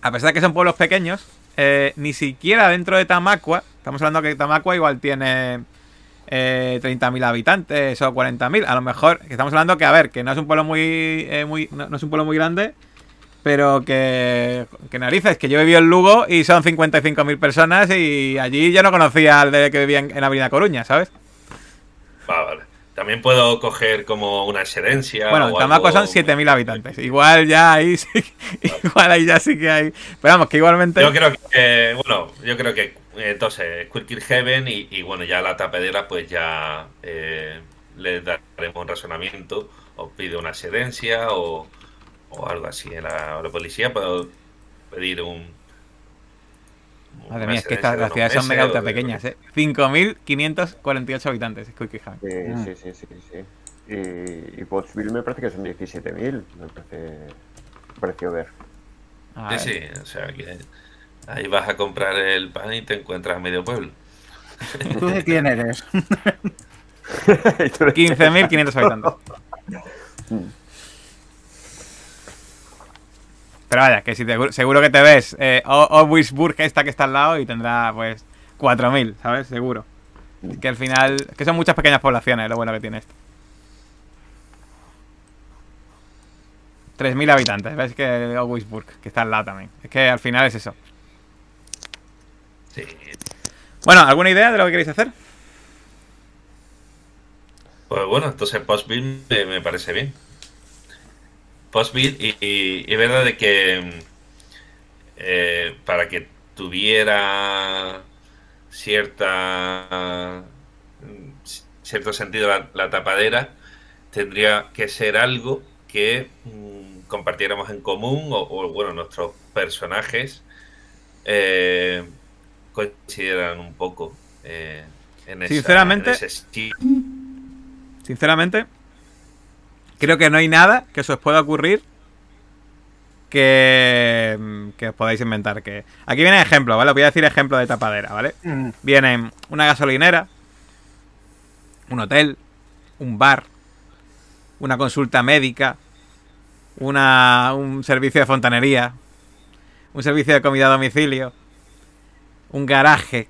S1: a pesar de que son pueblos pequeños, eh, ni siquiera dentro de Tamacua, estamos hablando que Tamacua igual tiene eh, 30.000 habitantes o 40.000, a lo mejor, que estamos hablando que, a ver, que no es un pueblo muy, eh, muy no es un pueblo muy grande, pero que, que narices, que yo viví en Lugo y son 55.000 personas y allí yo no conocía al de que vivía en, en la Avenida Coruña, ¿sabes?
S2: va, vale. También puedo coger como una excedencia.
S1: Bueno, en Tamacua
S2: algo-
S1: son 7.000 habitantes, igual ya ahí sí, igual ahí ya sí que hay, pero vamos, que igualmente...
S2: Yo creo que, bueno, yo creo que eh, entonces Quirky Heaven y, y, bueno, ya la tapedera pues ya eh, le daremos un razonamiento o pide una excedencia o, o algo así. En la, la policía puedo pedir un...
S1: Madre mía, es que estas las ciudades son mega ultra pequeñas, ¿eh? 5.548 habitantes, es Haven.
S5: Sí, sí, sí, sí, sí. Y, y Pottsville me parece que son 17.000, me parece, pareció ver.
S1: A
S2: Sí,
S1: ver.
S2: sí, o sea que ahí vas a comprar el pan y te encuentras a medio pueblo.
S4: ¿Tú de quién eres?
S5: Y tú de-
S1: 15.500 habitantes. Pero vaya, que si te, seguro que te ves eh, Owisburg, esta que está al lado, y tendrá pues 4.000, ¿sabes? Seguro. Que al final, que son muchas pequeñas poblaciones, lo bueno que tiene esto. 3.000 habitantes, ¿ves? Que Owisburg, que está al lado también. Es que al final es eso.
S2: Sí.
S1: Bueno, ¿alguna idea de lo que queréis hacer?
S2: Pues bueno, entonces post-build me, me parece bien. Post-build y, y, y verdad de que eh, para que tuviera cierta cierto sentido la, la tapadera tendría que ser algo que mm, compartiéramos en común o, o, bueno nuestros personajes eh, coincidieran un poco eh, en, esa-
S1: Sinceramente,
S2: en ese.
S1: Sinceramente, creo que no hay nada que se os pueda ocurrir que, mm, que os podáis inventar. Que Aquí viene ejemplo, ¿vale? Os voy a decir ejemplo de tapadera, ¿vale?
S4: Mm,
S1: Vienen una gasolinera, un hotel, un bar, una consulta médica, una, un servicio de fontanería, un servicio de comida a domicilio, un garaje,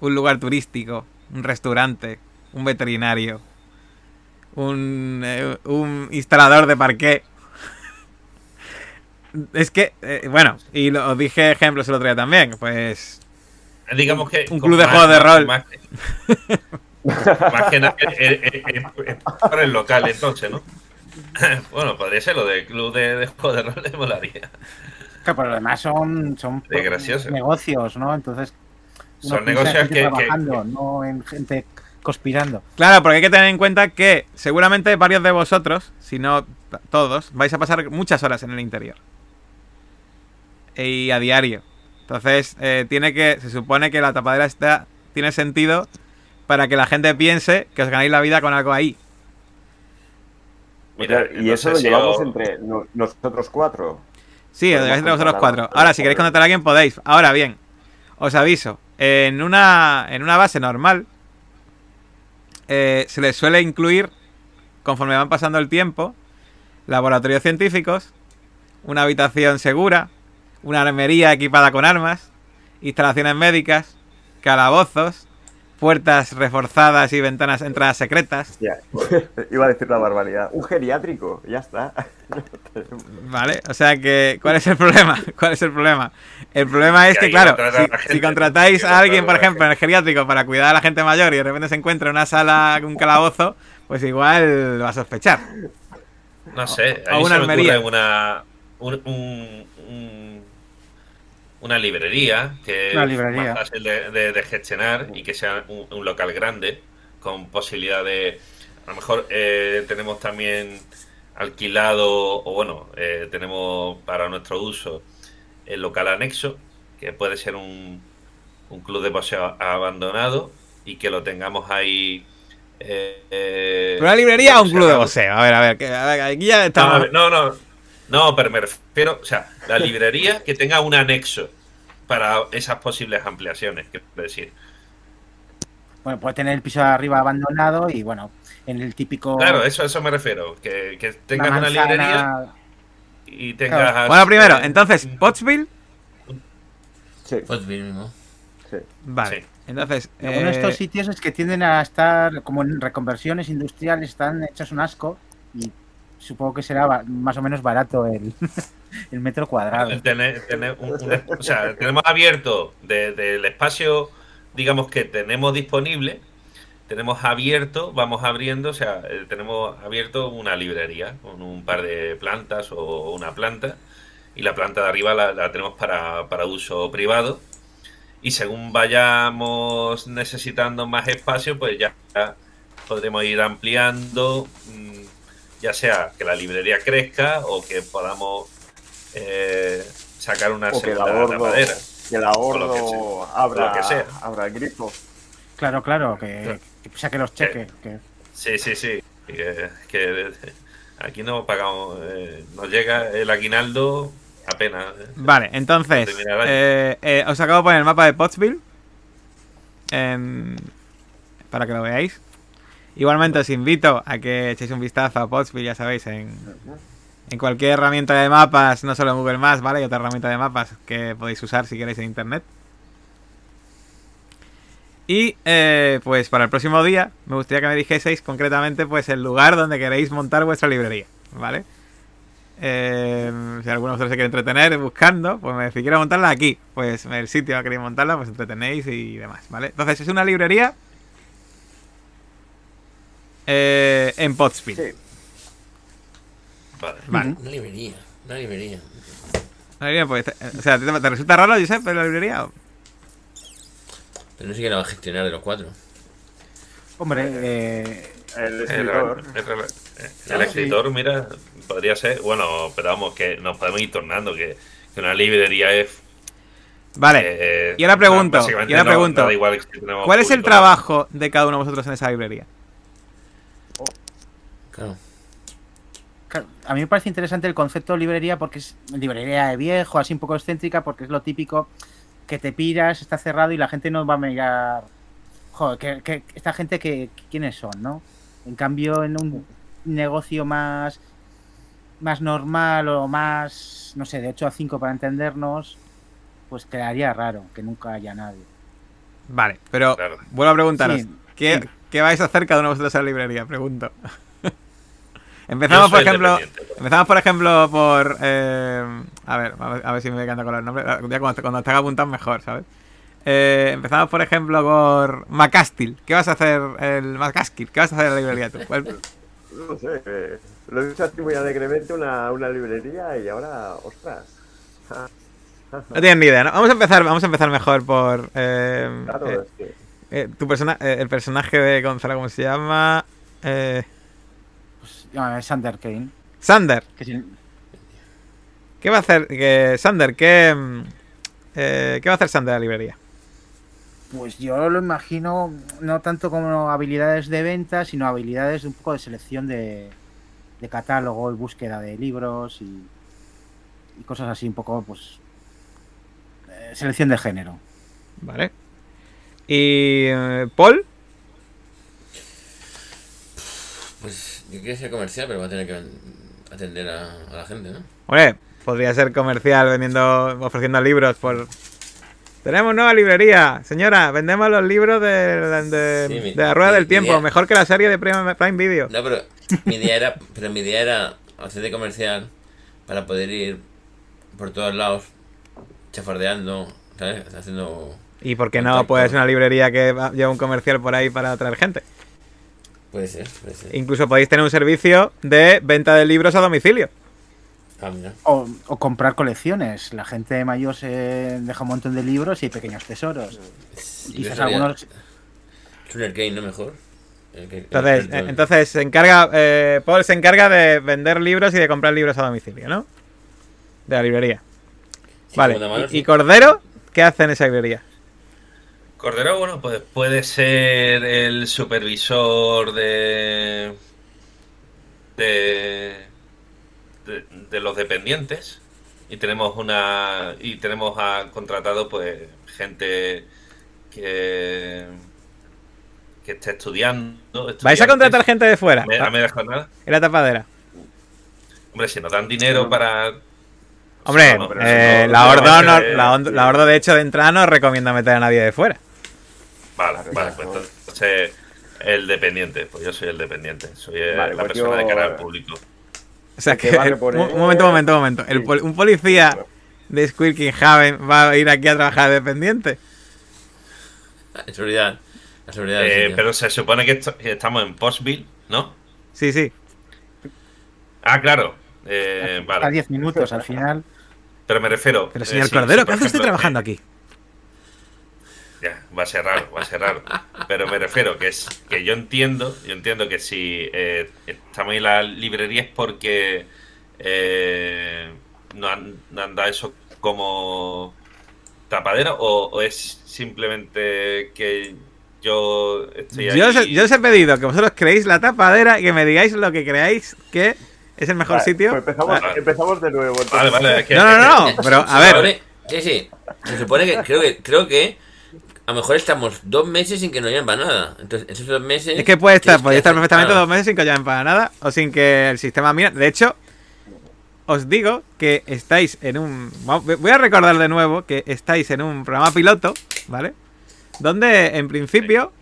S1: un lugar turístico, un restaurante, un veterinario, un, eh, un instalador de parqué. Es que, eh, bueno, y lo, os dije ejemplos el otro día también, pues
S2: digamos que
S1: un club de juegos de
S2: más-
S1: rol.
S2: más, más que nada es- es- es- es para el local entonces no bueno podría ser lo del club de, de juegos de rol me molaría
S4: claro, pero además son, son
S2: gracioso.
S4: negocios, ¿no? Entonces,
S2: Son negocios que- que-
S4: trabajando, no en gente conspirando.
S1: Claro, porque hay que tener en cuenta que seguramente varios de vosotros, si no todos, vais a pasar muchas horas en el interior. Y a diario. Entonces, eh, tiene que. Se supone que la tapadera está. Tiene sentido para que la gente piense que os ganáis la vida con algo ahí.
S2: Mira,
S5: y eso lo llevamos
S2: yo-
S5: entre no- nosotros cuatro.
S1: Sí,
S5: Podemos
S1: digáis entre vosotros cuatro. Ahora, si queréis contratar a alguien, podéis. Ahora bien, os aviso. En una, en una base normal, eh, se les suele incluir, conforme van pasando el tiempo, laboratorios científicos, una habitación segura, una armería equipada con armas, instalaciones médicas, calabozos, puertas reforzadas y ventanas entradas secretas.
S5: Ya, iba a decir la barbaridad. Un geriátrico, ya está.
S1: Vale, o sea que, ¿cuál es el problema? ¿Cuál es el problema? El problema es
S2: Que
S1: claro, si, si contratáis a alguien, por ejemplo, en el geriátrico para cuidar a la gente mayor y de repente se encuentra en una sala, un calabozo, pues igual va a sospechar.
S2: no sé a mí
S1: una
S2: se me ocurre una un, un- un- una librería que
S4: Una
S2: es más fácil de, de- de gestionar y que sea un, un local grande con posibilidad de a lo mejor eh, tenemos también alquilado o bueno eh, tenemos para nuestro uso el local anexo que puede ser un, un club de paseo abandonado y que lo tengamos ahí eh, eh,
S1: ¿Una librería o un club de boxeo? A ver, a ver, que, a ver, aquí ya estamos.
S2: no, no, no, pero me refiero, o sea, la librería que tenga un anexo para esas posibles ampliaciones, quiero decir.
S4: Bueno, puede tener el piso de arriba abandonado y bueno, en el típico.
S2: Claro, eso, eso me refiero, que, que tengas una librería y tengas...
S4: Claro.
S1: Bueno, primero,
S2: eh,
S1: entonces, Pottsville.
S5: Sí,
S3: bien mismo.
S5: sí.
S1: Vale,
S2: Sí.
S1: entonces.
S4: Lo bueno de
S1: eh,
S4: estos sitios es que tienden a estar como en reconversiones industriales, están hechos un asco y supongo que será más o menos barato el, el metro cuadrado.
S2: tener- tener o sea, tenemos abierto de- del espacio, digamos que tenemos disponible, tenemos abierto, vamos abriendo, o sea, eh, tenemos abierto una librería con un par de plantas o una planta y la planta de arriba la, la tenemos para, para uso privado y según vayamos necesitando más espacio, pues ya podremos ir ampliando, mm, ya sea que la librería crezca o que podamos eh, sacar una
S5: O que el
S2: segunda
S5: ahorro,
S2: tapadera.
S5: que el ahorro
S2: sea,
S5: abra,
S2: lo que sea.
S5: abra el grifo.
S4: Claro, claro, que, que saque los cheques. Que,
S2: Sí, sí, sí. Que, que aquí no pagamos, eh, nos llega el aguinaldo apenas. eh.
S1: Vale, entonces, eh, eh, os acabo de poner el mapa de Pottsville en- para que lo veáis. Igualmente os invito a que echéis un vistazo a Pottsville, ya sabéis, en, en cualquier herramienta de mapas, no solo en Google Maps, ¿vale? Hay otra herramienta de mapas que podéis usar si queréis en internet. Y eh, pues para el próximo día me gustaría que me dijeseis concretamente pues el lugar donde queréis montar vuestra librería, ¿vale? Eh, si alguno de vosotros se quiere entretener buscando, pues me si quiero montarla aquí, pues el sitio que queréis montarla, pues entretenéis y demás, ¿vale? Entonces es una librería eh, en.
S5: Sí.
S2: Vale.
S1: Vale.
S3: Una librería, una librería.
S1: Pues, te- o sea, ¿te, te resulta raro, Josep, la librería?
S3: Pero no sé quién la va a gestionar de los cuatro.
S4: Hombre, eh,
S5: El
S2: El,
S5: escritor.
S2: el- el escritor, mira, podría ser. Bueno, pero vamos, que nos podemos ir tornando. Que, que una librería es.
S1: Vale.
S2: eh,
S1: y ahora pregunto, y ahora
S2: no-
S1: pregunto, ¿Cuál es el trabajo de cada uno de vosotros en esa librería?
S3: Claro.
S4: claro, a mí me parece interesante el concepto de librería porque es librería de viejo, así un poco excéntrica, porque es lo típico que te piras, está cerrado y la gente no va a mirar. Joder, que, que- esta gente que quiénes son, ¿no? En cambio, en un negocio más más normal o más, no sé, de 8 a 5 para entendernos, pues quedaría raro que nunca haya nadie.
S1: Vale, pero
S2: Claro.
S1: vuelvo a preguntaros,
S4: Sí,
S1: ¿qué,
S4: sí.
S1: qué vais a hacer cada uno de vosotros en la librería? Pregunto. Empezamos, por ejemplo, empezamos, por ejemplo, por... eh, a, ver, a ver, a ver si me canta con los nombres. Ya cuando, cuando estén apuntados mejor, ¿sabes? Eh, empezamos, por ejemplo, por Macastil. ¿Qué vas a hacer el Macastil? ¿Qué vas a hacer en la librería tú? ¿Cuál-
S5: No sé, eh, lo he dicho así muy alegremente, una, una librería y ahora, ostras.
S1: No tienes ni idea, ¿no? Vamos a empezar, vamos a empezar mejor por... eh,
S5: Claro,
S1: eh,
S5: es que.
S1: eh, tu persona, eh, el personaje de Gonzalo, ¿cómo se llama? Eh,
S4: Llámame Sander Kane.
S1: Sander.
S4: Si-
S1: ¿Qué va a hacer? Que, Sander, ¿qué, mm, eh, ¿qué va a hacer Sander en la librería?
S4: Pues yo lo imagino no tanto como habilidades de venta, sino habilidades de un poco de selección de, de catálogo y búsqueda de libros y, y cosas así, un poco, pues. eh, selección de género.
S1: Vale. ¿Y eh, Paul?
S3: Pues yo quiero ser comercial, pero va a tener que atender a, a la gente, ¿no?
S1: Hombre, podría ser comercial vendiendo, ofreciendo libros por... Tenemos nueva librería. Señora, vendemos los libros de, de,
S3: Sí, mi-
S1: de la Rueda
S3: mi-
S1: del
S3: mi
S1: Tiempo.
S3: idea-
S1: Mejor que la serie de Prime, Prime Video.
S3: No, pero mi idea era, pero mi idea era hacer de comercial para poder ir por todos lados chafardeando, ¿sabes? Haciendo...
S1: ¿Y por qué no ser una librería que va- lleva un comercial por ahí para atraer gente?
S3: Puede ser, puede ser.
S1: Incluso podéis tener un servicio de venta de libros a domicilio.
S3: Ah, mira.
S4: O, o comprar colecciones. La gente mayor se deja un montón de libros y pequeños tesoros.
S3: Sí,
S4: Quizás algunos.
S3: Suner Kane, ¿no mejor?
S1: Entonces, entonces se encarga, eh, Paul se encarga de vender libros y de comprar libros a domicilio, ¿no? De la librería.
S3: Sí,
S1: vale.
S3: segunda mano,
S1: ¿Y,
S3: sí.
S1: y Cordero? ¿Qué hace en esa librería?
S2: Cordero, bueno, pues puede ser el supervisor de. de. de, de los dependientes. Y tenemos una. y tenemos a contratado, pues, gente que. que esté estudiando.
S1: ¿Vais a contratar gente de fuera?
S2: Me- a media jornada.
S1: En la tapadera.
S2: Hombre, si nos dan dinero para.
S1: Hombre, eh, la
S2: no
S1: Ordo,
S2: va a
S1: no-
S2: ser-
S1: la, Ordo, de hecho, de entrada no recomienda meter a nadie de fuera.
S2: Vale,
S5: Claro,
S2: vale,
S5: claro.
S2: pues entonces el dependiente, pues yo soy el dependiente, soy eh,
S5: Vale,
S2: la
S5: pues
S2: persona de cara al público.
S1: O sea
S5: que
S1: el- un, momento, un momento, un momento. El
S5: Sí.
S1: pol- un policía de Squirking Haven va a ir aquí a trabajar de dependiente.
S3: En seguridad. La seguridad
S2: Eh, pero se supone que, esto- que estamos en Postville, ¿no?
S1: Sí, sí.
S2: Ah, claro. Eh,
S4: A
S2: vale.
S4: 10 minutos al final.
S2: Pero me refiero.
S1: Pero
S2: eh,
S1: señor
S2: si-
S1: Cordero,
S2: si,
S1: ¿qué hace usted
S2: ejemplo,
S1: trabajando
S2: eh,
S1: aquí?
S2: Ya, va a ser raro, va a ser raro. Pero me refiero que es que yo entiendo, yo entiendo que si eh, estamos en la librería es porque eh, no, han, no han dado eso como tapadera o, o es simplemente que yo estoy ahí.
S1: Yo os, he- yo os he pedido que vosotros creéis la tapadera y que me digáis lo que creáis que es el mejor
S5: Vale,
S1: sitio.
S5: pues empezamos,
S2: Vale.
S5: empezamos de nuevo. entonces.
S2: Vale, vale, es que-
S1: No, no, no, pero a ver.
S3: Sí, sí. Se supone que creo que creo que a lo mejor estamos dos meses sin que nos llamen para nada. Entonces, esos dos meses.
S1: Es que puede estar, podría estar perfectamente
S3: claro.
S1: dos meses sin que os llamen para nada o sin que el sistema mira. De hecho, os digo que estáis en un... Voy a recordar de nuevo que estáis en un programa piloto, ¿vale? Donde en principio...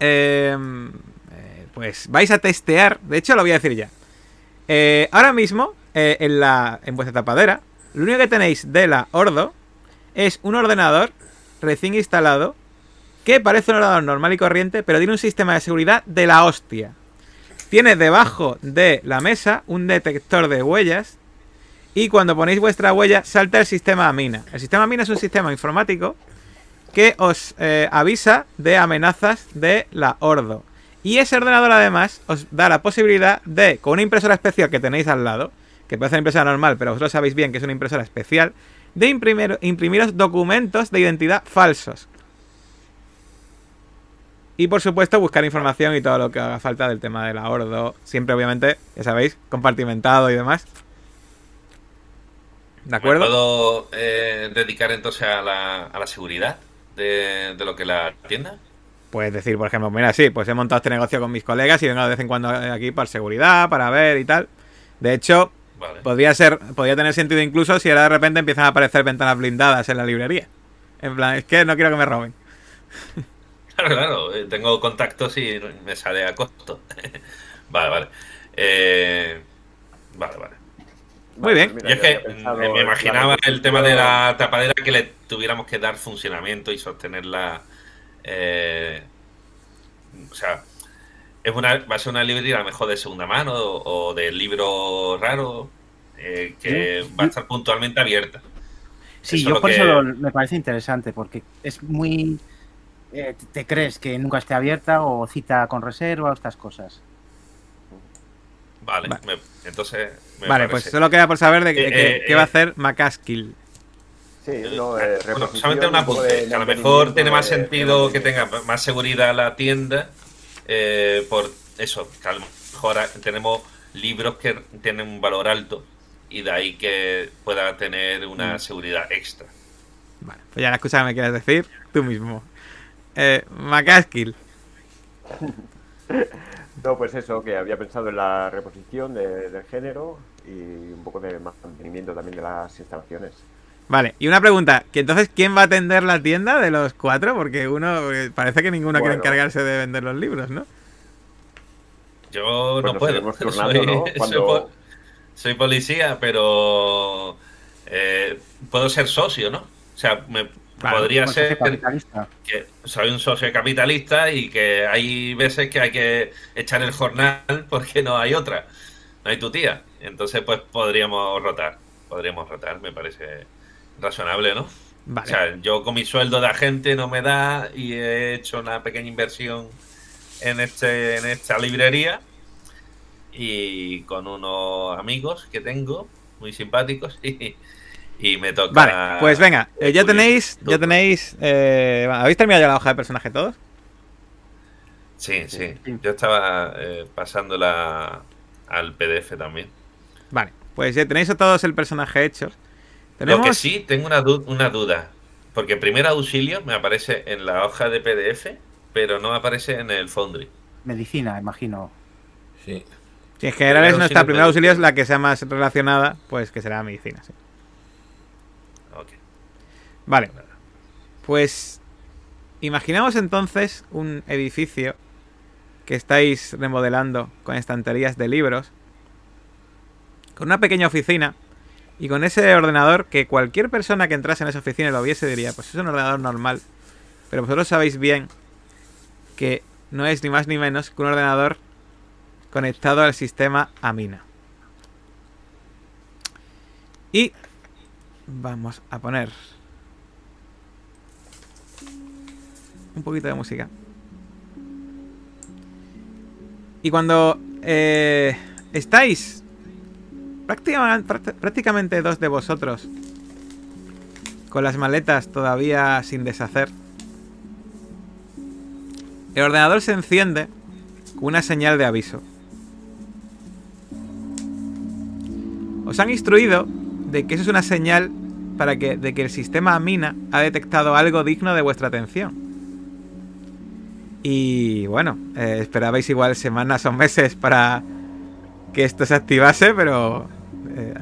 S1: em, eh, pues vais a testear... De hecho lo voy a decir ya. Eh, ahora mismo, eh, en, la, en vuestra tapadera, lo único que tenéis de la Ordo es un ordenador recién instalado que parece un ordenador normal y corriente, pero tiene un sistema de seguridad de la hostia. Tiene debajo de la mesa un detector de huellas y cuando ponéis vuestra huella salta el sistema Amina. El sistema Amina es un sistema informático que os eh, avisa de amenazas de la Ordo. Y ese ordenador además os da la posibilidad de, con una impresora especial que tenéis al lado, que puede ser una impresora normal, pero vosotros sabéis bien que es una impresora especial, de imprimir, imprimiros documentos de identidad falsos. Y por supuesto buscar información y todo lo que haga falta del tema del ahorro. Siempre obviamente, ya sabéis, compartimentado y demás. ¿De acuerdo?
S2: ¿Me puedo eh, dedicar entonces a la, a la seguridad de, de, lo que la tienda?
S1: Puedes decir, por ejemplo, mira, sí, pues he montado este negocio con mis colegas y vengo de vez en cuando aquí para seguridad, para ver y tal. De hecho, vale. podría ser, podría tener sentido incluso si ahora de repente empiezan a aparecer ventanas blindadas en la librería. En plan, es que no quiero que me roben.
S2: Claro, claro, eh, tengo contactos y me sale a costo. vale, vale. Eh, vale, vale.
S1: Muy bien.
S2: Yo es que me, me imaginaba el tema de la tapadera que le tuviéramos que dar funcionamiento y sostenerla. Eh, o sea, es una, va a ser una librería a lo mejor de segunda mano o, o de libro raro eh, que va a estar puntualmente abierta.
S4: Sí, eso yo por que... eso lo, me parece interesante porque es muy eh, te crees que nunca esté abierta o cita con reserva o estas cosas.
S2: Vale, vale. Me, entonces. Me
S1: vale, pues solo queda por saber de qué, eh, eh, qué va a hacer Macaskill.
S5: Sí, no, eh,
S2: bueno, solamente un apunte. Que a lo mejor tiene más sentido que tenga más seguridad la tienda. Eh, por eso, que a lo mejor tenemos libros que tienen un valor alto y de ahí que pueda tener una mm. seguridad extra.
S1: Vale, pues ya la excusa que me quieres decir tú mismo. Eh, Macaskill.
S5: no, pues eso, que había pensado en la reposición de, del género y un poco de mantenimiento también de las instalaciones.
S1: Vale, y una pregunta, que entonces ¿quién va a atender la tienda de los cuatro? Porque uno, parece que ninguno bueno. quiere encargarse de vender los libros, ¿no?
S2: Yo pues no puedo. Turnando, soy, ¿no? Cuando... soy, policía, pero eh, puedo ser socio, ¿no? O sea, me, Claro, podría ser que soy un socio capitalista y que hay veces que hay que echar el jornal porque no hay otra, no hay tu tía. Entonces, pues podríamos rotar, podríamos rotar, me parece razonable, ¿no?
S1: Vale.
S2: O sea, yo con mi sueldo de agente no me da y he hecho una pequeña inversión en este en esta librería y con unos amigos que tengo muy simpáticos y y me toca.
S1: Vale, pues venga, eh, ya tenéis. Ya tenéis. Eh, ¿Habéis terminado ya la hoja de personaje todos?
S2: Sí, sí. Yo estaba eh, pasándola al PDF también.
S1: Vale, pues ya tenéis a todos el personaje hecho.
S2: ¿Tenemos... Lo que sí, tengo una, du una duda. Porque primer auxilio me aparece en la hoja de PDF, pero no aparece en el Foundry.
S4: Medicina, imagino.
S2: Sí.
S1: Si en general es nuestra primera auxilio es la que sea más relacionada, pues que será medicina, sí. Vale. Pues imaginamos entonces un edificio que estáis remodelando con estanterías de libros, con una pequeña oficina y con ese ordenador que cualquier persona que entrase en esa oficina y lo viese diría, pues es un ordenador normal. Pero vosotros sabéis bien que no es ni más ni menos que un ordenador conectado al sistema Amina. Y vamos a poner un poquito de música. Y cuando eh, estáis prácticamente, prácticamente dos de vosotros con las maletas todavía sin deshacer, el ordenador se enciende con una señal de aviso. Os han instruido de que eso es una señal para que, de que el sistema Mina ha detectado algo digno de vuestra atención. Y bueno, eh, esperabais igual semanas o meses para que esto se activase, pero eh,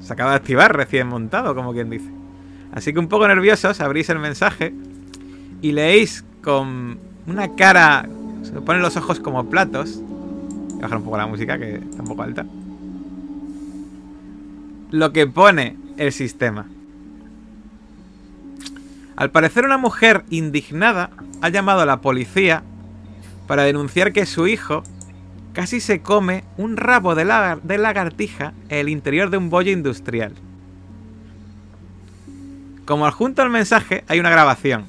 S1: se acaba de activar recién montado, como quien dice. Así que un poco nerviosos abrís el mensaje y leéis con una cara, se ponen los ojos como platos. Voy a bajar un poco la música que está un poco alta. Lo que pone el sistema. Al parecer una mujer indignada ha llamado a la policía para denunciar que su hijo casi se come un rabo de, lagar- de lagartija en el interior de un bollo industrial. Como adjunto al mensaje hay una grabación,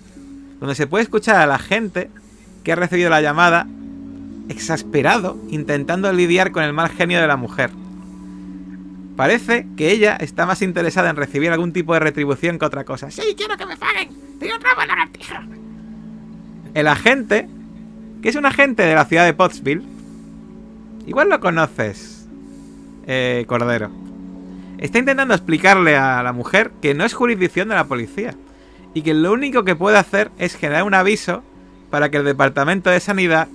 S1: donde se puede escuchar a la gente que ha recibido la llamada exasperado intentando lidiar con el mal genio de la mujer. Parece que ella está más interesada en recibir algún tipo de retribución que otra cosa. ¡Sí, quiero que me paguen! ¡Tengo de lagartija! El agente, que es un agente de la ciudad de Pottsville, igual lo conoces, eh, Cordero. Está intentando explicarle a la mujer que no es jurisdicción de la policía y que lo único que puede hacer es generar un aviso para que el departamento de sanidad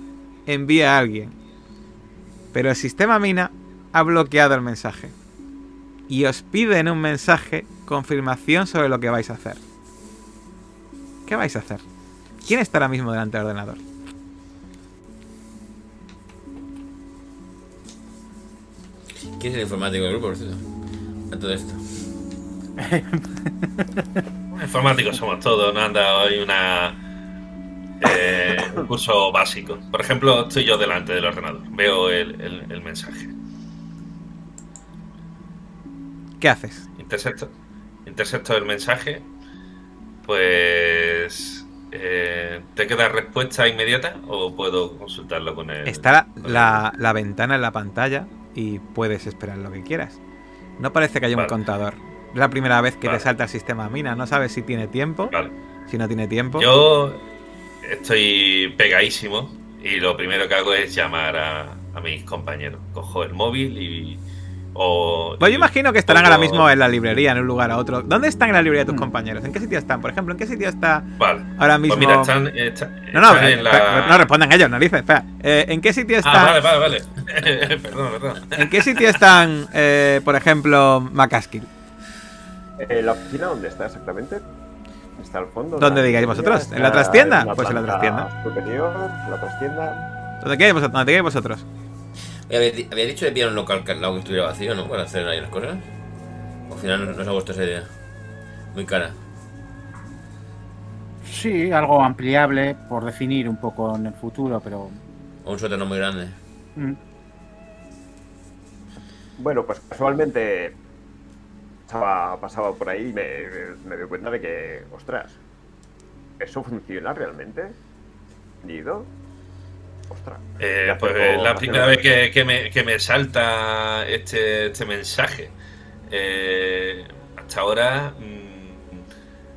S1: envíe a alguien. Pero el sistema Mina ha bloqueado el mensaje y os pide en un mensaje confirmación sobre lo que vais a hacer. ¿Qué vais a hacer? ¿Quién está ahora mismo delante del ordenador?
S3: ¿Quién es el informático del grupo, por cierto? A todo esto.
S2: Informáticos somos todos, no han dado hoy una. eh, un curso básico. Por ejemplo, estoy yo delante del ordenador, veo el, el- el mensaje.
S1: ¿Qué haces?
S2: Intercepto, intercepto el mensaje, pues. Eh, ¿Te queda respuesta inmediata o puedo consultarlo con él?
S1: Está la, la- la ventana en la pantalla y puedes esperar lo que quieras. No parece que haya un contador. Es la primera vez que
S2: Vale.
S1: te salta el sistema Mina. No sabes si tiene tiempo,
S2: Vale.
S1: si no tiene tiempo.
S2: Yo estoy pegadísimo y lo primero que hago es llamar a, a mis compañeros. Cojo el móvil y. O,
S1: Pues yo imagino que estarán ahora mismo en la librería, en un lugar a otro. ¿Dónde están en la librería tus
S4: Hmm.
S1: compañeros? ¿En qué sitio están? Por ejemplo, ¿en qué sitio está
S2: Vale.
S1: ahora mismo?
S2: Pues mira, están. está-
S1: No, no,
S2: están
S1: eh,
S2: en la-
S1: no respondan ellos, narices. Espera. Eh, ¿En qué sitio está?
S2: Ah, vale, vale, vale. perdón, perdón.
S1: ¿En qué sitio están, eh, por ejemplo, McCaskill?
S5: Eh, ¿La oficina dónde está exactamente? ¿Está al fondo?
S1: ¿Dónde
S5: ¿La
S1: digáis vosotros? ¿En la
S5: ¿Está
S1: trastienda?
S5: una
S1: Pues en la trastienda.
S5: Superior, la trastienda.
S1: ¿Dónde queréis vosotros?
S3: Había, di- había dicho que pillar un local que al lado que estuviera vacío, ¿no? Para hacer ahí las cosas. Al final no, no ha gustado esa idea. Muy cara.
S4: Sí, algo ampliable por definir un poco en el futuro, pero.
S3: O un sótano muy grande.
S4: mm,
S5: Bueno, pues casualmente estaba, pasaba por ahí y me, me doy cuenta de que, ostras, ¿eso funciona realmente? ¿Nido? Ostras.
S2: Eh, pues es la primera vez que, que me, que me salta este, este mensaje. Eh, hasta ahora mm,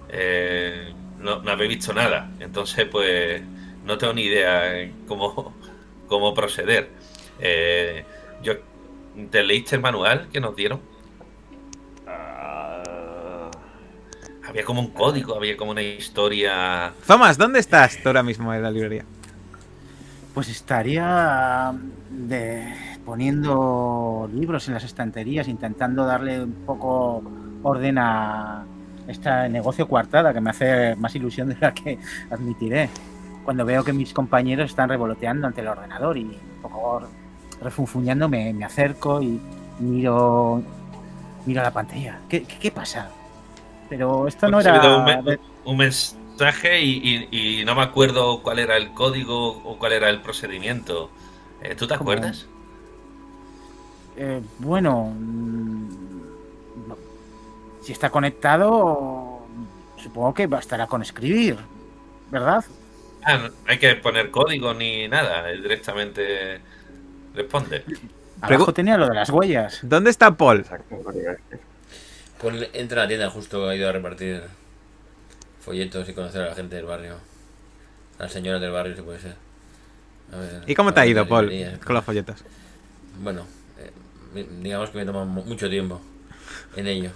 S2: eh, no, no había visto nada. Entonces, pues no tengo ni idea cómo, cómo proceder. Eh, yo, ¿Te leíste el manual que nos dieron?
S5: Ah,
S2: Había como un código, había como una historia.
S1: Thomas, ¿dónde estás tú ahora mismo en la librería?
S4: Pues estaría de, poniendo libros en las estanterías, intentando darle un poco orden a este negocio coartada que me hace más ilusión de la que admitiré. Cuando veo que mis compañeros están revoloteando ante el ordenador y un poco refunfuñando, me, me acerco y miro, miro la pantalla. ¿Qué, qué, qué pasa? Pero esto no
S2: He recibido
S4: era...
S2: un, me- un mensaje y, y- y no me acuerdo cuál era el código o cuál era el procedimiento. Eh, ¿Tú te
S4: ¿Cómo?
S2: acuerdas?
S4: Eh, bueno, mm, no. si está conectado, supongo que bastará con escribir, ¿verdad?
S2: Ah, no hay que poner código ni nada, él directamente responde.
S4: Abajo tenía lo de las huellas.
S1: ¿Dónde está Paul?
S3: Pues entra a la tienda, justo ha ido a repartir folletos y conocer a la gente del barrio. A las señoras del barrio, si puede ser. A ver,
S1: ¿Y cómo te ha ido, Paul, con los folletos?
S3: Bueno, eh, digamos que me toma mu- mucho tiempo en ello.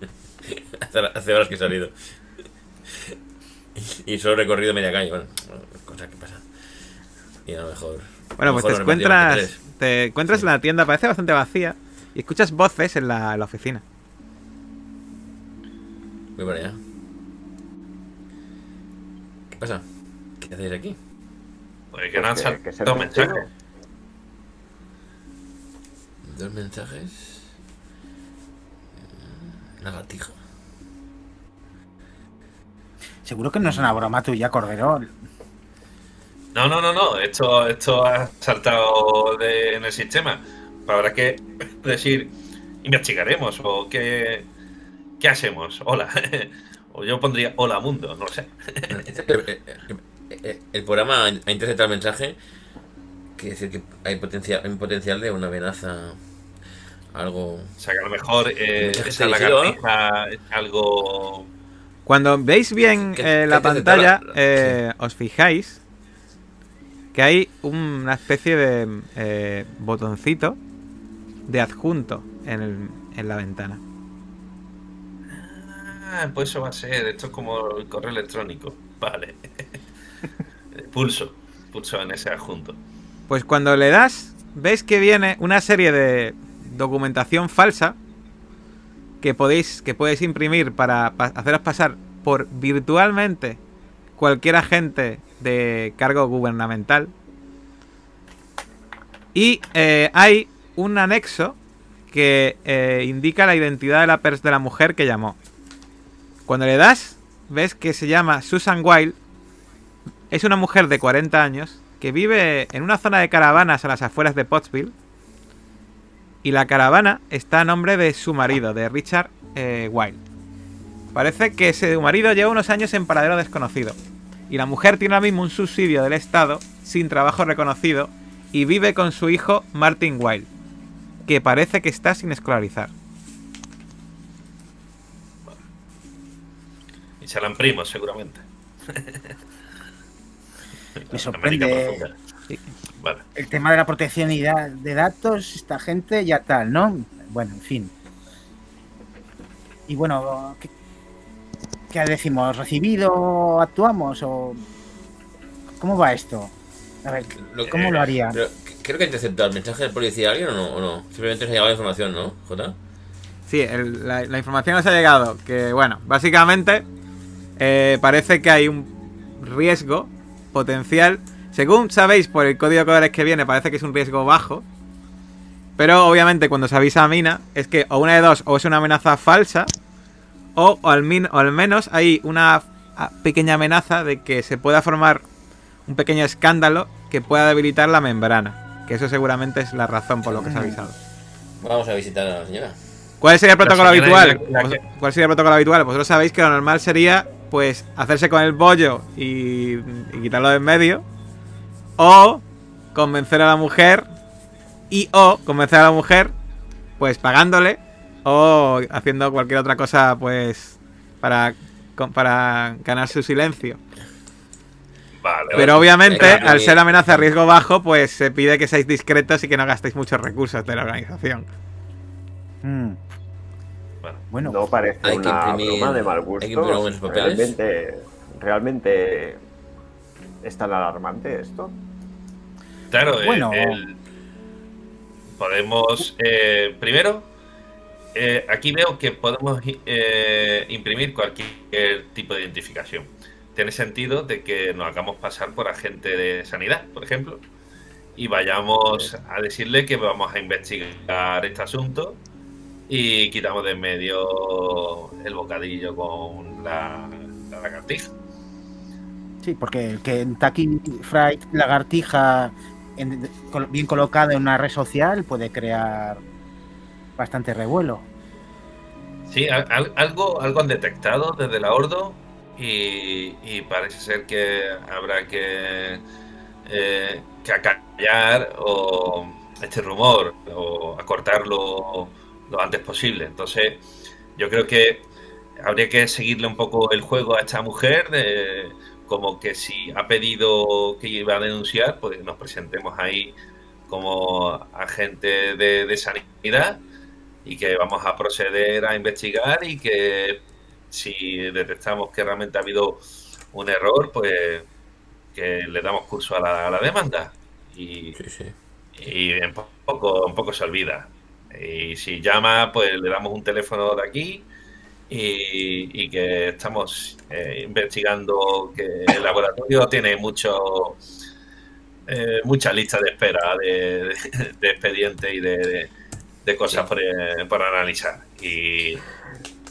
S3: hace, horas que he salido. y, solo he recorrido media calle. Bueno, cosas que pasan. Y a lo mejor.
S1: Bueno, pues te
S3: mejor
S1: encuentras, te encuentras
S3: Sí.
S1: la tienda, parece bastante vacía. y escuchas voces en la, en la oficina.
S3: Voy para allá. ¿Qué pasa? ¿Qué hacéis aquí?
S2: Pues que no han
S5: Pues que- que es el
S2: saltado mensajes.
S3: Dos mensajes. Una gatija.
S4: Seguro que no es una broma tuya, Cordero.
S2: No, no, no, no. Esto, esto ha saltado de- en el sistema. Pero habrá que decir, investigaremos o qué, qué hacemos. Hola. o yo pondría hola mundo, no lo sé.
S3: El, el- el- programa ha interceptado el mensaje. Quiere decir que hay potencial, hay un potencial de una amenaza. Algo.
S2: O sea que a lo mejor eh, esa lagartija es algo.
S1: Cuando veis bien
S3: ¿Qué-
S1: eh, la pantalla, eh, os fijáis que hay una especie de eh, botoncito de adjunto en, el- en la ventana.
S2: Ah, pues eso va a ser. Esto es como el correo electrónico. Vale. pulso. Pulso en ese adjunto.
S1: Pues cuando le das, ves que viene una serie de documentación falsa que podéis que podéis imprimir para pa- haceros pasar por virtualmente cualquier agente de cargo gubernamental. Y eh, hay un anexo que eh, indica la identidad de la, de la mujer que llamó. Cuando le das, ves que se llama Susan Wilde. Es una mujer de 40 años que vive en una zona de caravanas a las afueras de Pottsville. Y la caravana está a nombre de su marido, de Richard eh, Wilde. Parece que ese marido lleva unos años en paradero desconocido. Y la mujer tiene ahora mismo un subsidio del Estado sin trabajo reconocido y vive con su hijo Martin Wilde, que parece que está sin escolarizar.
S2: Y serán primos, seguramente.
S4: Me sorprende.
S2: Vale.
S4: el tema de la protección y da- de datos, esta gente ya tal, ¿no? Bueno, en fin. Y bueno, ¿qué, qué decimos? ¿Recibido? ¿Actuamos? ¿O cómo va esto? A ver, ¿cómo lo haría?
S3: Creo que ha interceptado el mensaje del policía alguien o no, o no. Simplemente se ha llegado la información, ¿no, Jota?
S1: Sí, el- la, la información nos ha llegado. Que bueno, básicamente eh, parece que hay un riesgo potencial. Según sabéis por el código de colores que viene, parece que es un riesgo bajo. Pero obviamente cuando se avisa a Mina, es que o una de dos, o es una amenaza falsa, o, o al, min- o al menos hay una pequeña amenaza de que se pueda formar un pequeño escándalo que pueda debilitar la membrana. Que eso seguramente es la razón por lo que se ha avisado.
S3: Vamos a visitar a la señora.
S1: ¿Cuál sería el protocolo habitual?
S2: la-
S1: ¿Cuál sería el protocolo habitual? Vosotros sabéis que lo normal sería, pues, hacerse con el bollo y, y quitarlo de en medio. O convencer a la mujer. Y o convencer a la mujer, pues, pagándole. O haciendo cualquier otra cosa, pues, para, para ganar su silencio.
S2: Vale.
S1: Pero obviamente,
S3: Venga,
S1: al ser amenaza a riesgo bajo, pues se pide que seáis discretos y que no gastéis muchos recursos de la organización.
S4: Mm,
S2: Bueno,
S4: bueno,
S5: No parece
S3: Hay que
S5: una
S3: imprimir-
S5: broma de mal
S3: hay que
S5: gusto.
S3: imprimir algunos papeles.
S5: Realmente, realmente es tan alarmante esto.
S2: Claro, eh,
S4: Bueno.
S2: el- podemos. eh, primero, eh, aquí veo que podemos eh, imprimir cualquier tipo de identificación. Tiene sentido de que nos hagamos pasar por agente de sanidad, por ejemplo, y vayamos a decirle que vamos a investigar este asunto y quitamos de en medio el bocadillo con la, la lagartija.
S4: sí, porque el Kentucky Fried Lagartija en- bien colocado en una red social puede crear bastante revuelo.
S2: Sí, al- al- algo, algo han detectado desde la Ordo y, y parece ser que habrá que, eh, que acallar o este rumor o acortarlo lo antes posible. Entonces, yo creo que habría que seguirle un poco el juego a esta mujer, de, como que si ha pedido que iba a denunciar, pues nos presentemos ahí como agente de, de sanidad y que vamos a proceder a investigar y que si detectamos que realmente ha habido un error, pues que le damos curso a la, a la demanda y,
S3: Sí, sí.
S2: y en poco, en poco se olvida. Y si llama, pues le damos un teléfono de aquí y, y que estamos eh, investigando que el laboratorio tiene mucho eh, mucha lista de espera de, de, de expedientes y de, de cosas por, eh, por analizar. Y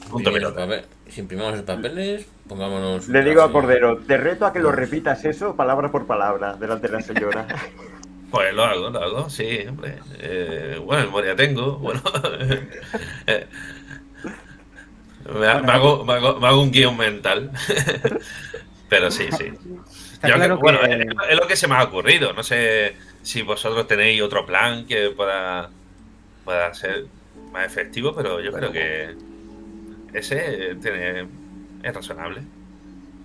S2: punto.
S3: Si imprimamos los papeles, pongámonos.
S5: Le digo a. Cordero, te reto a que lo repitas eso palabra por palabra delante de la señora.
S2: Pues lo hago, lo hago, sí, hombre. Eh, bueno, memoria tengo, bueno. eh, me, ha- me hago, me, hago, me hago un guion mental. Pero sí, sí. Yo
S4: claro
S2: bueno,
S4: que...
S2: es, es lo que se me ha ocurrido. No sé si vosotros tenéis otro plan que pueda, pueda ser más efectivo, pero yo creo que ese tiene, es razonable.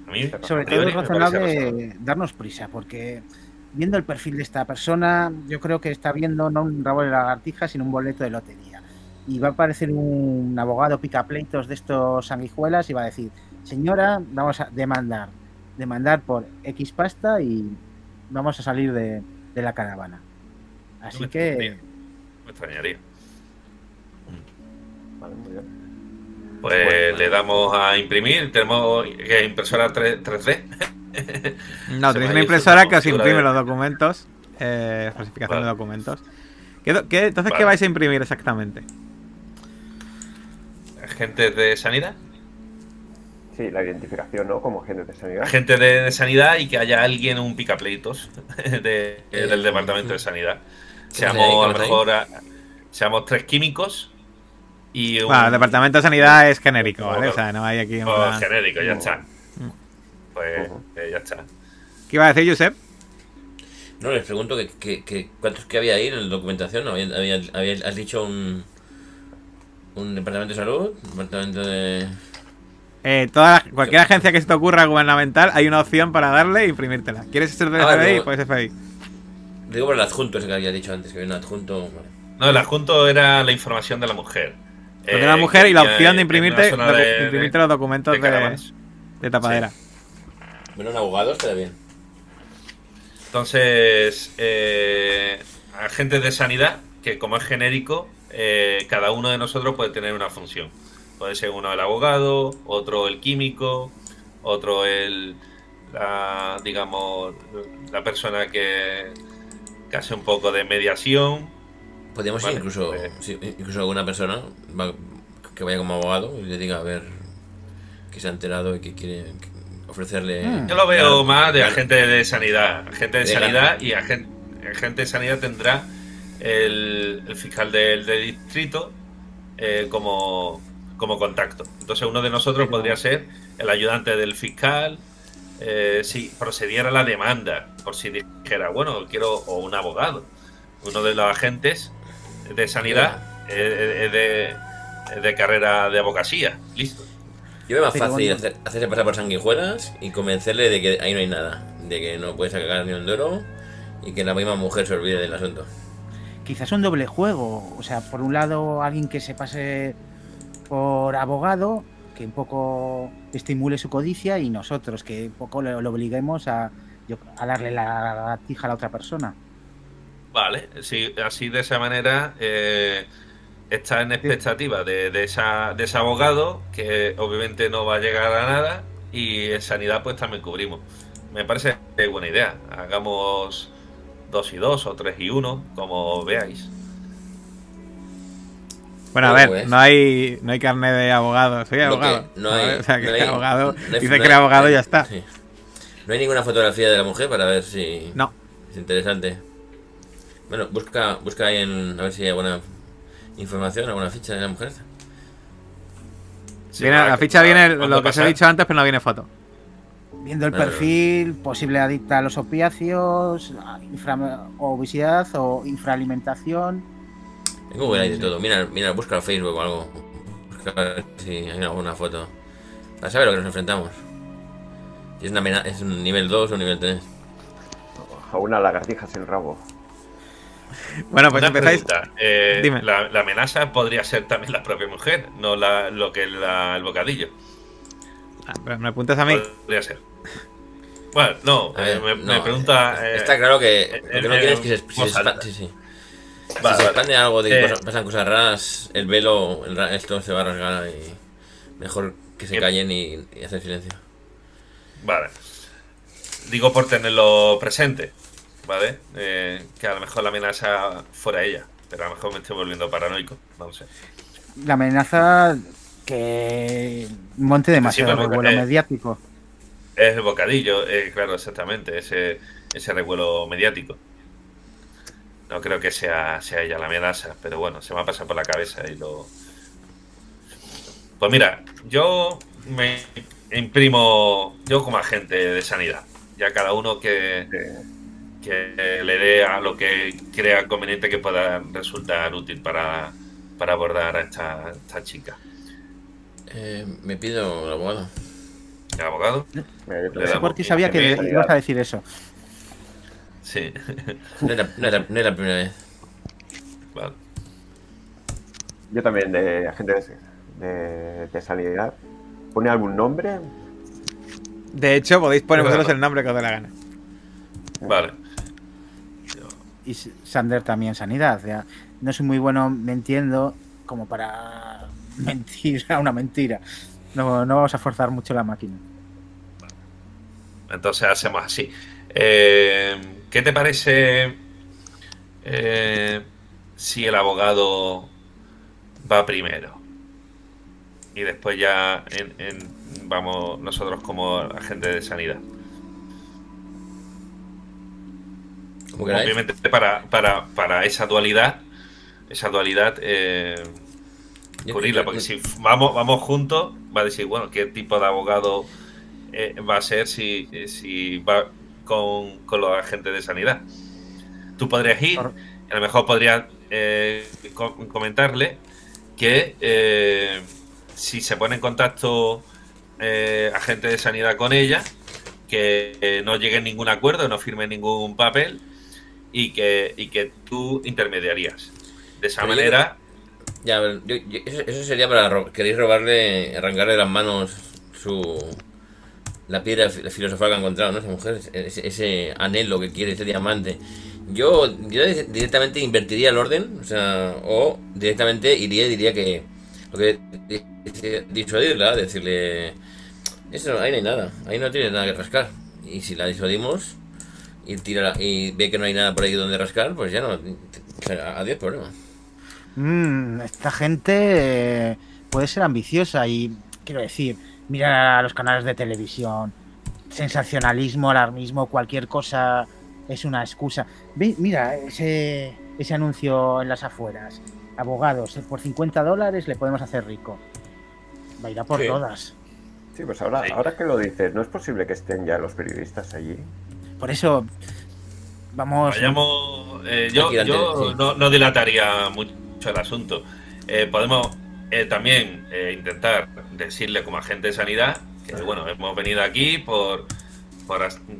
S2: A mí,
S4: Sobre todo es
S2: razonable
S4: darnos prisa, porque viendo el perfil de esta persona, yo creo que está viendo no un rabo de lagartija, sino un boleto de lotería. Y va a aparecer un abogado picapleitos de estos sanguijuelas y va a decir, señora, vamos a demandar, demandar por X pasta y vamos a salir de, de la caravana. Así
S2: me
S4: que
S2: extrañaría. Me extrañaría.
S5: Vale, muy bien.
S2: Pues le damos a imprimir. Tenemos que impresora 3, 3D.
S1: No, tenéis una impresora que os imprime
S2: de-
S1: los documentos. Eh, falsificación
S2: Vale.
S1: de documentos. ¿Qué do- qué- entonces, ¿qué vais a imprimir exactamente?
S2: Agentes de sanidad.
S5: Sí, la identificación, ¿no? Como agente de sanidad.
S2: Agentes de, de sanidad y que haya alguien, un picapleitos de,
S3: Eh,
S2: del departamento de sanidad.
S3: ¿qué
S2: Seamos a
S3: ¿Qué
S2: lo mejor a- seamos tres químicos y un
S1: Bueno, el departamento de sanidad es genérico, ¿vale?
S2: Bueno,
S1: O sea, no hay aquí un
S2: o
S1: plan-
S2: genérico, ya está. Pues eh, ya está.
S1: ¿Qué iba a decir, Josep?
S3: No, les pregunto que, que, que cuántos que había ahí en la documentación. ¿Había, había- había- has dicho un. Un departamento de salud, un departamento de.
S1: Eh, toda, cualquier agencia que se te ocurra gubernamental, hay una opción para darle e imprimírtela. ¿Quieres ser del
S3: Ah,
S1: FBI?
S3: no.
S1: Pues FBI.
S3: Digo por el adjunto ese que había dicho antes, que había un adjunto. vale.
S2: No, el adjunto era la información de la mujer.
S1: De
S2: Eh,
S1: la mujer y la opción de imprimirte,
S2: de-
S1: imprimirte
S2: de-
S1: los documentos
S2: de
S1: de,
S2: caravanas.
S1: de tapadera.
S3: Un abogado estaría bien.
S2: Entonces, eh, agentes de sanidad, que como es genérico, eh, cada uno de nosotros puede tener una función. Puede ser uno el abogado, otro el químico, otro el, la, digamos, la persona que, que hace un poco de mediación.
S3: Podríamos
S2: Vale,
S3: ir incluso,
S2: eh.
S3: sí, incluso alguna persona va- que vaya como abogado y le diga a ver que se ha enterado y que quiere que- ofrecerle.
S4: Mm.
S2: Yo lo veo más de agente de sanidad. Agente de
S3: De
S2: sanidad y agente, agente de sanidad tendrá el, el fiscal del, del distrito eh, como, como contacto. Entonces uno de nosotros
S4: Pero-
S2: podría ser el ayudante del fiscal eh, si procediera la demanda, por si dijera, bueno, quiero, o un abogado. Uno de los agentes de sanidad eh, de carrera de abogacía. Listo.
S3: Yo veo más
S4: Pero
S3: fácil
S4: bueno.
S3: hacer, hacerse pasar por sanguijuelas y convencerle de que ahí no hay nada, de que no puede sacar ni un duro y que la misma mujer se olvide del asunto.
S4: quizás un doble juego. O sea, por un lado, alguien que se pase por abogado, que un poco estimule su codicia, y nosotros, que un poco le, lo obliguemos a, darle la latija a la otra persona.
S2: Vale, sí, así de esa manera eh, está en expectativa de, de esa, de ese abogado, que obviamente no va a llegar a nada, y en sanidad pues también cubrimos. Me parece buena idea. Hagamos dos y dos o tres y uno, como veáis.
S1: Bueno, a ver,
S3: pues.
S1: no hay, no hay carnet de abogado. Soy
S3: que
S1: abogado.
S3: no hay-
S1: O sea, que
S3: no hay-
S1: abogado
S3: no hay-
S1: dice
S3: no
S1: que era abogado y ya está.
S3: Sí. No hay ninguna fotografía de la mujer para ver si
S1: No.
S3: es interesante. Bueno, busca, busca ahí en, a ver si hay alguna información, alguna ficha de la mujer.
S2: Sí,
S1: Viene- la ficha viene lo que os he dicho antes, pero no viene foto.
S4: Viendo el perfil, posible adicta a los opiáceos, infra- obesidad o infraalimentación.
S3: En Google hay de todo. Mira, mira, busca en Facebook o algo. Busca a ver si hay alguna foto. Para saber a lo que nos enfrentamos. Si es, una amena- es un nivel 2 o un nivel 3.
S5: A una lagartija sin rabo.
S1: Bueno, pues
S2: Una
S1: empezáis.
S2: pregunta, eh,
S1: Dime.
S2: La, la amenaza podría ser también la propia mujer, no la, lo que es la- el bocadillo.
S1: Ah, pero me apuntas a mí.
S2: Podría ser. Bueno, no, eh,
S3: ver,
S2: me,
S3: no,
S2: me pregunta. eh,
S3: Está claro que lo que no quieres es que se, se espa- sí, sí. si
S2: Vale,
S3: se
S2: vale.
S3: expande algo de que
S2: Eh.
S3: pasan cosas raras, el velo, el esto se va a rasgar y mejor que se
S2: Eh.
S3: callen y, y hacer silencio.
S2: Vale. Digo por tenerlo presente, ¿vale? Eh, que a lo mejor la amenaza fuera ella, pero a lo mejor me estoy volviendo paranoico, no sé.
S4: La amenaza que monte demasiado
S2: Sí,
S4: revuelo
S2: eh,
S4: mediático.
S2: Es el bocadillo, eh, claro, exactamente, ese, ese revuelo mediático. No creo que sea, sea ella la amenaza, pero bueno, se me ha pasado por la cabeza y lo... Pues mira, yo me imprimo, yo como agente de sanidad, ya cada uno que, que le dé a lo que crea conveniente que pueda resultar útil para, para abordar a esta, esta chica.
S3: Eh, me pido el abogado.
S2: ¿El abogado? Le
S5: te-
S2: damos
S4: Porque sabía que
S2: me-
S4: ibas a decir eso.
S2: Sí.
S3: No era, no era- no era la primera vez.
S2: vale.
S5: Yo también, de agente de, de- de sanidad. ¿Pone algún nombre?
S1: De hecho, podéis poner vosotros el nombre que os dé la gana.
S2: Vale.
S4: Y Sander también sanidad. No soy muy bueno mintiendo como para mentir a una mentira. No, no vamos a forzar mucho la máquina.
S2: Entonces hacemos así. Eh, ¿Qué te parece eh, si el abogado va primero? Y después ya en- en- vamos nosotros como agentes de sanidad.
S3: Como queráis.
S2: Obviamente para, para, para esa dualidad, esa dualidad, eh,
S3: yo-
S2: porque si vamos, vamos juntos, va a decir, bueno, ¿qué tipo de abogado eh, va a ser si, si va con, con los agentes de sanidad? Tú podrías ir, a lo mejor podrías eh, co- comentarle que eh, si se pone en contacto agente de sanidad con ella, que no llegue a ningún acuerdo, no firme ningún papel y que, y que tú intermediarías. De esa
S3: Pero yo
S2: manera,
S3: Ya, yo- yo- eso, eso sería para ro- queréis robarle, arrancarle de las manos su la piedra fi- filosofal que ha encontrado, ¿no? Esa mujer, ese, ese anhelo que quiere, ese diamante. Yo, yo di- directamente invertiría el orden, o sea, o directamente iría y diría que lo que di- di- disuadirla, decirle eso, ahí no hay nada, ahí no tiene nada que rascar. Y si la disuadimos y tira y ve que no hay nada por ahí donde rascar, pues ya no, adiós problema.
S4: Mm, esta gente eh, puede ser ambiciosa y, quiero decir, mira a los canales de televisión, sensacionalismo, alarmismo, cualquier cosa es una excusa. Ve- mira ese, ese anuncio en las afueras. Abogados, por 50 dólares le podemos hacer rico. Va a ir a por
S3: Sí.
S4: todas.
S5: Sí, pues ahora,
S2: Sí.
S5: ahora que lo dices, ¿no es posible que estén ya los periodistas allí?
S4: Por eso, vamos.
S2: vayamos. eh, yo yo no, no dilataría mucho el asunto. Eh, podemos eh, también eh, intentar decirle como agente de sanidad que, bueno, hemos venido aquí por,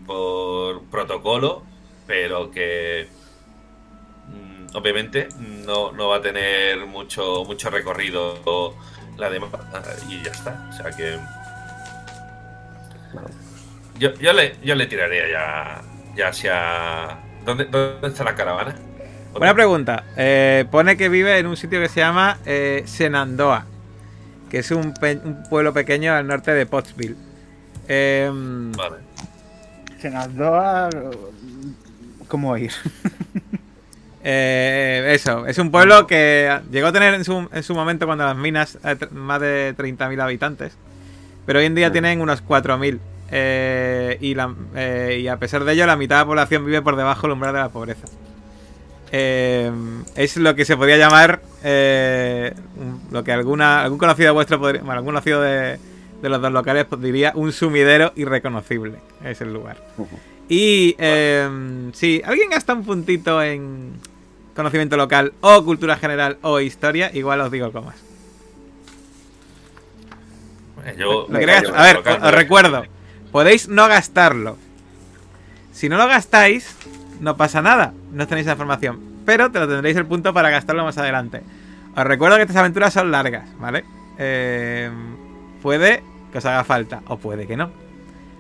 S2: por protocolo, pero que mm, obviamente no, no va a tener mucho, mucho recorrido la demanda y ya está. O sea que. Yo, yo, le, yo le tiraría ya, ya hacia. ¿Dónde, ¿Dónde está la caravana?
S1: Buena pregunta. Eh, pone que vive en un sitio que se llama eh, Senandoa, que es un, pe- un pueblo pequeño al norte de Pottsville. Em,
S2: Vale.
S4: Senador, ¿Cómo ir?
S1: eh, eso, es un pueblo que llegó a tener en su, en su momento cuando las minas más de 30.000 habitantes, pero hoy en día tienen unos 4.000. eh, y, la- eh, y a pesar de ello, la mitad de la población vive por debajo del umbral de la pobreza. Eh, es lo que se podría llamar eh, lo que alguna algún conocido vuestro podría, bueno, algún conocido de, de los dos locales pues, diría un sumidero irreconocible es el lugar. Y eh, si alguien gasta un puntito en conocimiento local o cultura general o historia igual os digo cómo es.
S2: Eh, Yo,
S1: Lo quería gastar- a ver os, os recuerdo podéis no gastarlo si no lo gastáis no pasa nada no tenéis esa información pero te lo tendréis el punto para gastarlo más adelante os recuerdo que estas aventuras son largas vale Eh, puede que os haga falta o puede que no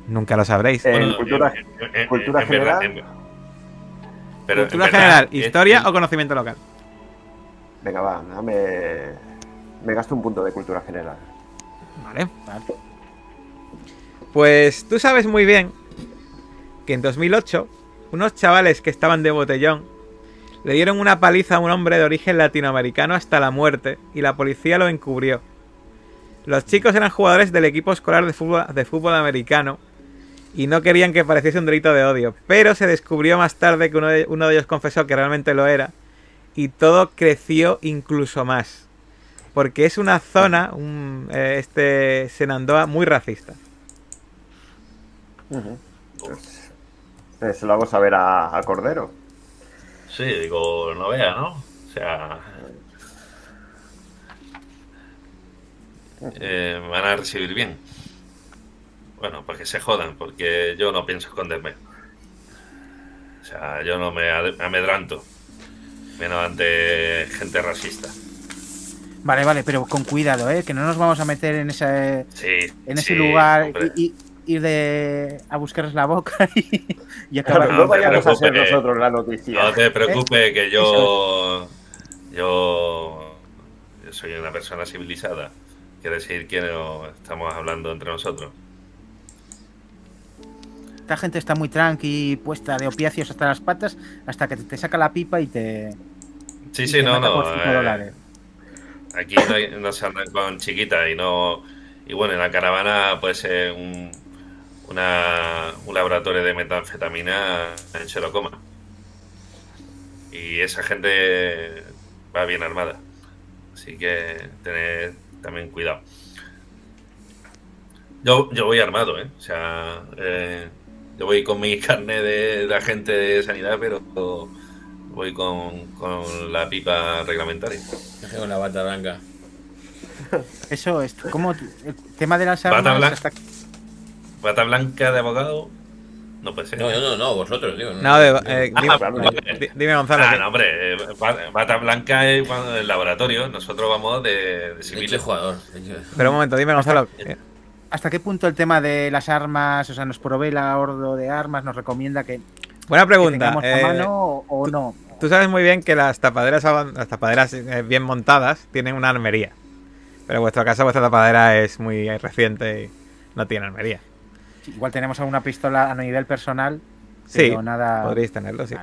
S1: nunca lo sabréis
S5: Eh,
S2: Bueno,
S5: cultura-
S2: en-
S5: cultura
S2: en
S5: general.
S2: en- pero en
S1: cultura
S2: verdad,
S1: general historia
S2: es-
S1: o conocimiento local
S5: Venga, va, dame. Me gasto un punto de cultura general.
S1: Vale.
S4: Vale.
S1: Pues tú sabes muy bien que en 2008 unos chavales que estaban de botellón le dieron una paliza a un hombre de origen latinoamericano hasta la muerte y la policía lo encubrió. Los chicos eran jugadores del equipo escolar de fútbol, americano y no querían que pareciese un delito de odio, pero se descubrió más tarde que uno de, uno de ellos confesó que realmente lo era y todo creció incluso más. Porque es una zona, un, eh, este Senandoa, muy racista.
S5: Ujú. Pues, eh, se lo hago saber a, a Cordero.
S2: Sí, digo, no vea, ¿no? O sea. eh, me van a recibir bien. Bueno, porque se jodan, porque yo no pienso esconderme. O sea, yo no me amedranto. Menos ante gente racista.
S4: Vale, vale, pero con cuidado, ¿eh? Que no nos vamos a meter en ese,
S2: Sí.
S4: en ese
S2: sí,
S4: lugar
S2: hombre.
S4: y, y- ir de, a buscarles la boca y, y acabar.
S5: no,
S2: no te
S5: vayamos a ser
S2: preocupes.
S5: nosotros la noticia.
S2: No te preocupes, que yo. Yo. Yo soy una persona civilizada. Quiere decir que no estamos hablando entre nosotros.
S4: Esta gente está muy tranqui, puesta de opiáceos hasta las patas, hasta que te, te saca la pipa y te.
S2: Sí,
S4: y
S2: sí,
S4: te
S2: no,
S4: mata
S2: no.
S4: por cinco
S2: eh,
S4: dólares.
S2: Aquí no, hay- no se andan con chiquitas y no. Y bueno, en la caravana puede ser un, una, un laboratorio de metanfetamina en Xerocoma. Y esa gente va bien armada. Así que tened también cuidado. Yo, yo voy armado, ¿eh? O sea, eh, yo voy con mi carnet de, de agente de sanidad, pero voy con, con la pipa reglamentaria.
S3: Con la bata blanca.
S4: Eso es. ¿Cómo, el tema de las
S2: Bata
S4: armas.
S2: blanca.
S4: hasta-
S2: Bata blanca de abogado. No puede ser.
S3: No, no, no, no, vosotros, digo.
S1: No, de- eh,
S2: Ah,
S1: dime, Gonzalo.
S2: Ah,
S1: que-
S2: no, hombre. eh, ba- Bata blanca es cuando en el laboratorio. Nosotros vamos de, de civiles.
S3: jugador.
S1: Pero un momento, dime, Gonzalo. eh,
S4: ¿Hasta qué punto el tema de las armas, o sea, nos provee la Ordo de armas, nos recomienda que,
S1: Buena
S4: que
S1: pregunta.
S4: a
S1: eh,
S4: mano o, o no?
S1: Tú sabes muy bien que las tapaderas, las tapaderas eh, bien montadas tienen una armería. Pero en vuestro caso, vuestra tapadera es muy reciente y no tiene armería.
S4: Igual tenemos alguna pistola a nivel personal,
S1: Sí,
S4: pero nada.
S1: podréis tenerlo, sí.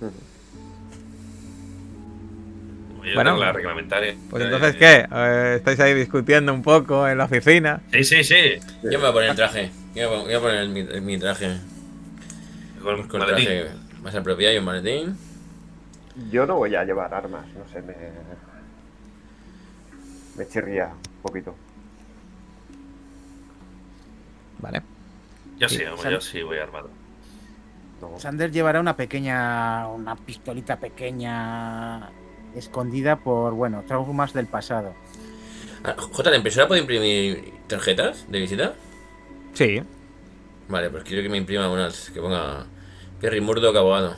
S2: Yo
S1: Bueno,
S2: la reglamentaria.
S1: Pues entonces, ¿qué? Eh, ¿Estáis ahí discutiendo un poco en la oficina?
S2: Sí, sí, sí.
S3: Yo me voy a poner el traje. Yo me voy a- poner mi, mi traje.
S2: Con,
S3: Con el
S2: maletín.
S3: traje más apropiado y un maletín.
S5: Yo no voy a llevar armas, no sé, me. Me chirría un poquito.
S1: Vale.
S2: Yo
S1: Sí.
S2: sí, hombre, yo sí voy armado.
S5: No.
S4: Sander llevará una pequeña, una pistolita pequeña escondida por, bueno, traumas del pasado.
S3: Ah, J, ¿la impresora puede imprimir tarjetas de visita?
S1: Sí,
S3: Vale, pues quiero que me imprima unas que ponga Perry Murdoch abogado.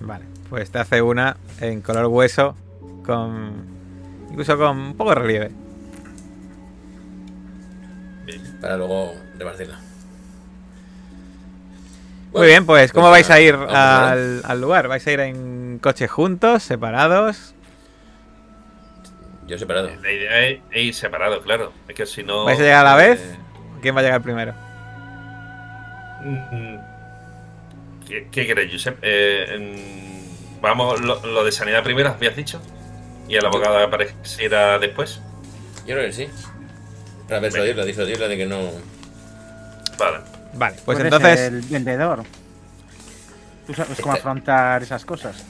S1: vale. Pues te hace una en color hueso con... Incluso con un poco de relieve.
S2: Bien.
S3: Para luego repartirla.
S1: Muy bien, pues ¿cómo vais a ir
S3: a ver.
S1: al, al lugar? ¿Vais a ir en coche juntos, separados?
S3: Yo separado.
S2: La idea es ir separado, claro. Es que si no.
S1: ¿Vais a llegar a la vez?
S2: eh,
S1: ¿Quién va a llegar primero?
S2: mm, ¿Qué, qué queréis, Josep? Eh, en- vamos, lo, lo de sanidad primero, habías dicho. Y el abogado apareciera después.
S3: Yo creo que sí. Para persuadirla, disuadirla de que no.
S2: Vale.
S1: Vale, pues
S4: Tú eres
S1: entonces...
S4: el vendedor. Tú sabes cómo afrontar esas cosas.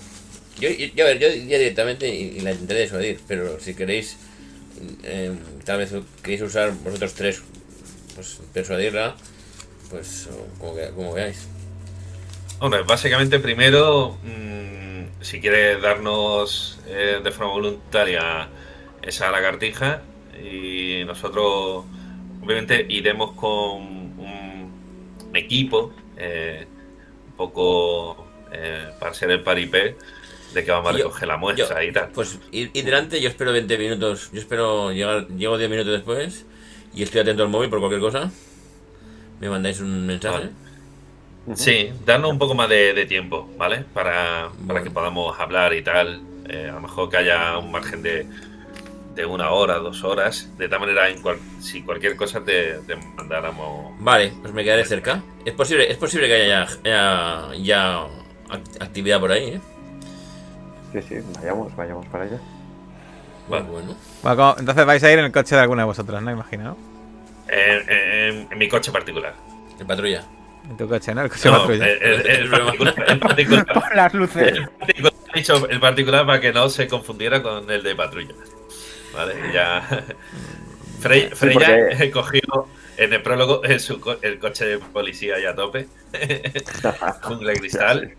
S3: Yo, yo, yo, a ver, yo directamente y, y la intentaré disuadir, pero si queréis, eh, tal vez queréis usar vosotros tres, pues persuadirla, pues o como, que- como veáis.
S2: Hombre, básicamente primero, mm, si quiere darnos eh, de forma voluntaria esa lagartija y nosotros obviamente iremos con un equipo eh, un poco eh, para ser el paripé de que vamos a recoger la muestra
S3: yo-
S2: y tal.
S3: Pues ir, ir delante, yo espero 20 minutos, yo espero llegar, llego 10 minutos después y estoy atento al móvil por cualquier cosa. Me mandáis un mensaje.
S2: Vale. Sí, darnos un poco más de, de tiempo, ¿vale? Para, para
S3: Bueno.
S2: que podamos hablar y tal. Eh, a lo mejor que haya un margen de, de una hora, dos horas. De tal manera, en cual- si cualquier cosa te, te mandáramos.
S3: Vale, pues me quedaré cerca. Es posible, es posible que haya ya, ya- ya act- actividad por ahí, ¿eh?
S5: Sí, sí, vayamos, vayamos para allá.
S2: Vale.
S3: Bueno.
S1: Bueno, entonces vais a ir en el coche de alguna de vosotras, ¿no? Imagino, ¿no?
S2: En, en- en mi coche particular.
S3: En patrulla.
S1: En tu coche, ¿no? El coche de
S2: No,
S1: patrulla.
S2: el, el- el particular, el particular-
S4: Con las luces.
S2: el particular- el particular para que no se confundiera con el de patrulla. Vale, ya. Frey,
S5: Sí,
S2: cogió en el prólogo el, su co- el coche de policía ya a tope. Jungla cristal.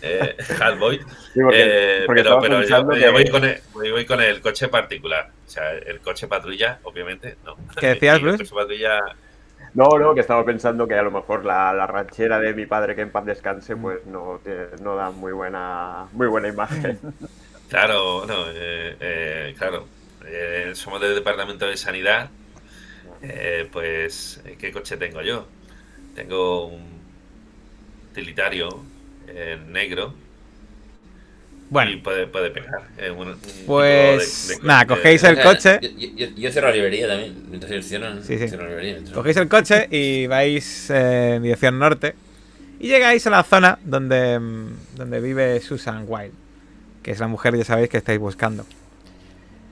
S2: Eh, Hellboy.
S5: Sí, porque,
S2: Eh,
S5: porque
S2: pero pero yo,
S5: que-
S2: voy, con el, voy, voy con el coche particular. O sea, el coche patrulla, obviamente, no.
S1: ¿Qué decías,
S2: el coche patrulla.
S5: No, no, que estaba pensando que a lo mejor la, la ranchera de mi padre, que en paz descanse, pues no, no da muy buena, muy buena imagen.
S2: Claro, no, eh, eh, claro. Eh, somos del departamento de sanidad. Eh, pues, ¿qué coche tengo yo? Tengo un utilitario eh, negro y
S1: Bueno,
S2: puede, puede pegar. eh, un- un tipo
S1: pues,
S2: de- de-
S1: nada, cogéis el coche.
S3: Yo, yo- yo cierro la librería también. Mientras ellos cierran,
S1: Sí, sí.
S3: cierro la librería. Entonces-
S1: Cogéis el coche y vais eh, en dirección norte. Y llegáis a la zona donde, mm, donde vive Susan Wilde, que es la mujer, ya sabéis, que estáis buscando.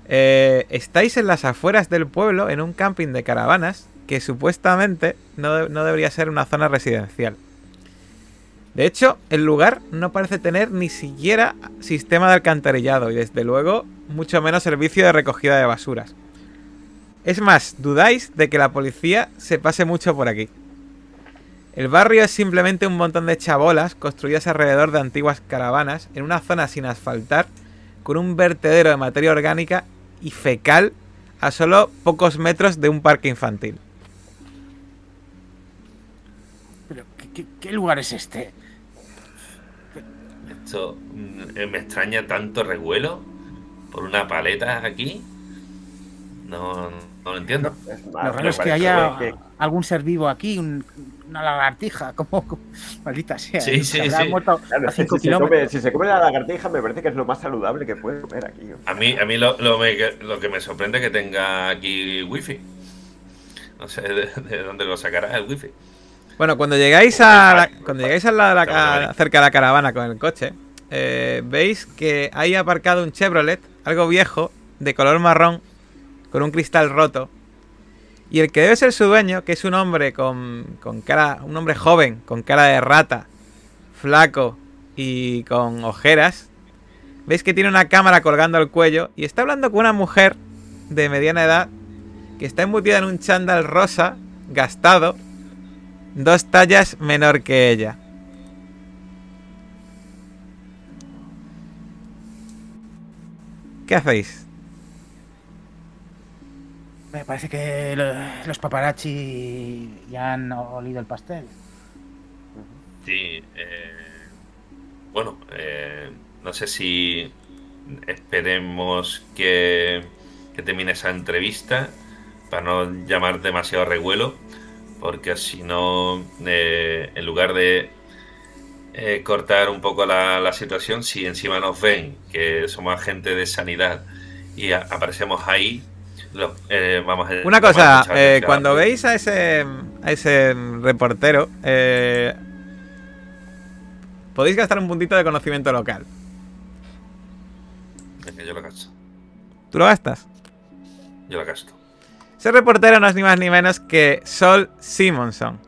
S1: Eh, estáis en las afueras del pueblo, en un camping de caravanas, que supuestamente no, no debería ser una zona residencial. De hecho, el lugar no parece tener ni siquiera sistema de alcantarillado y desde luego mucho menos servicio de recogida de basuras. Es más, dudáis de que la policía se pase mucho por aquí. El barrio es simplemente un montón de chabolas construidas alrededor de antiguas caravanas en una zona sin asfaltar, con un vertedero de materia orgánica y fecal a solo pocos metros de un parque infantil.
S4: Pero, ¿qué, qué- qué lugar es este?
S2: Esto mm, eh, me extraña tanto revuelo por una paleta aquí. No, no lo entiendo.
S4: Lo raro es que haya algún ser vivo aquí, un- una lagartija, como, como- maldita sea.
S2: Sí,
S4: muerto
S5: Claro,
S4: a 5
S5: si, se come, si se come la lagartija, me parece que es lo más saludable que puedes comer aquí.
S2: A mí, a mí lo, lo, me- lo que me sorprende es que tenga aquí wifi. No sé de, de dónde lo sacará el wifi.
S1: Bueno, cuando llegáis a la- cuando llegáis de la cerca de la caravana con el coche, eh, veis que hay aparcado un Chevrolet, algo viejo, de color marrón, con un cristal roto. Y el que debe ser su dueño, que es un hombre con, con cara, un hombre joven, con cara de rata, flaco y con ojeras, veis que tiene una cámara colgando al cuello y está hablando con una mujer de mediana edad que está embutida en un chándal rosa, gastado, dos tallas menor que ella. ¿Qué hacéis?
S4: Me parece que lo- los paparazzi ya han olido el pastel.
S2: Sí. eh, bueno, eh, no sé si esperemos que, que termine esa entrevista para no llamar demasiado revuelo, porque si no, eh, en lugar de eh, cortar un poco la, la situación, si encima nos ven que somos agentes de sanidad y aparecemos ahí, lo- eh, vamos a
S1: Una cosa, eh, cuando veis a ese, a ese reportero, eh, podéis gastar un puntito de conocimiento local.
S2: Venga, Yo lo gasto.
S1: ¿Tú lo gastas?
S2: Yo lo gasto.
S1: Ese reportero no es ni más ni menos que Sol Simonson.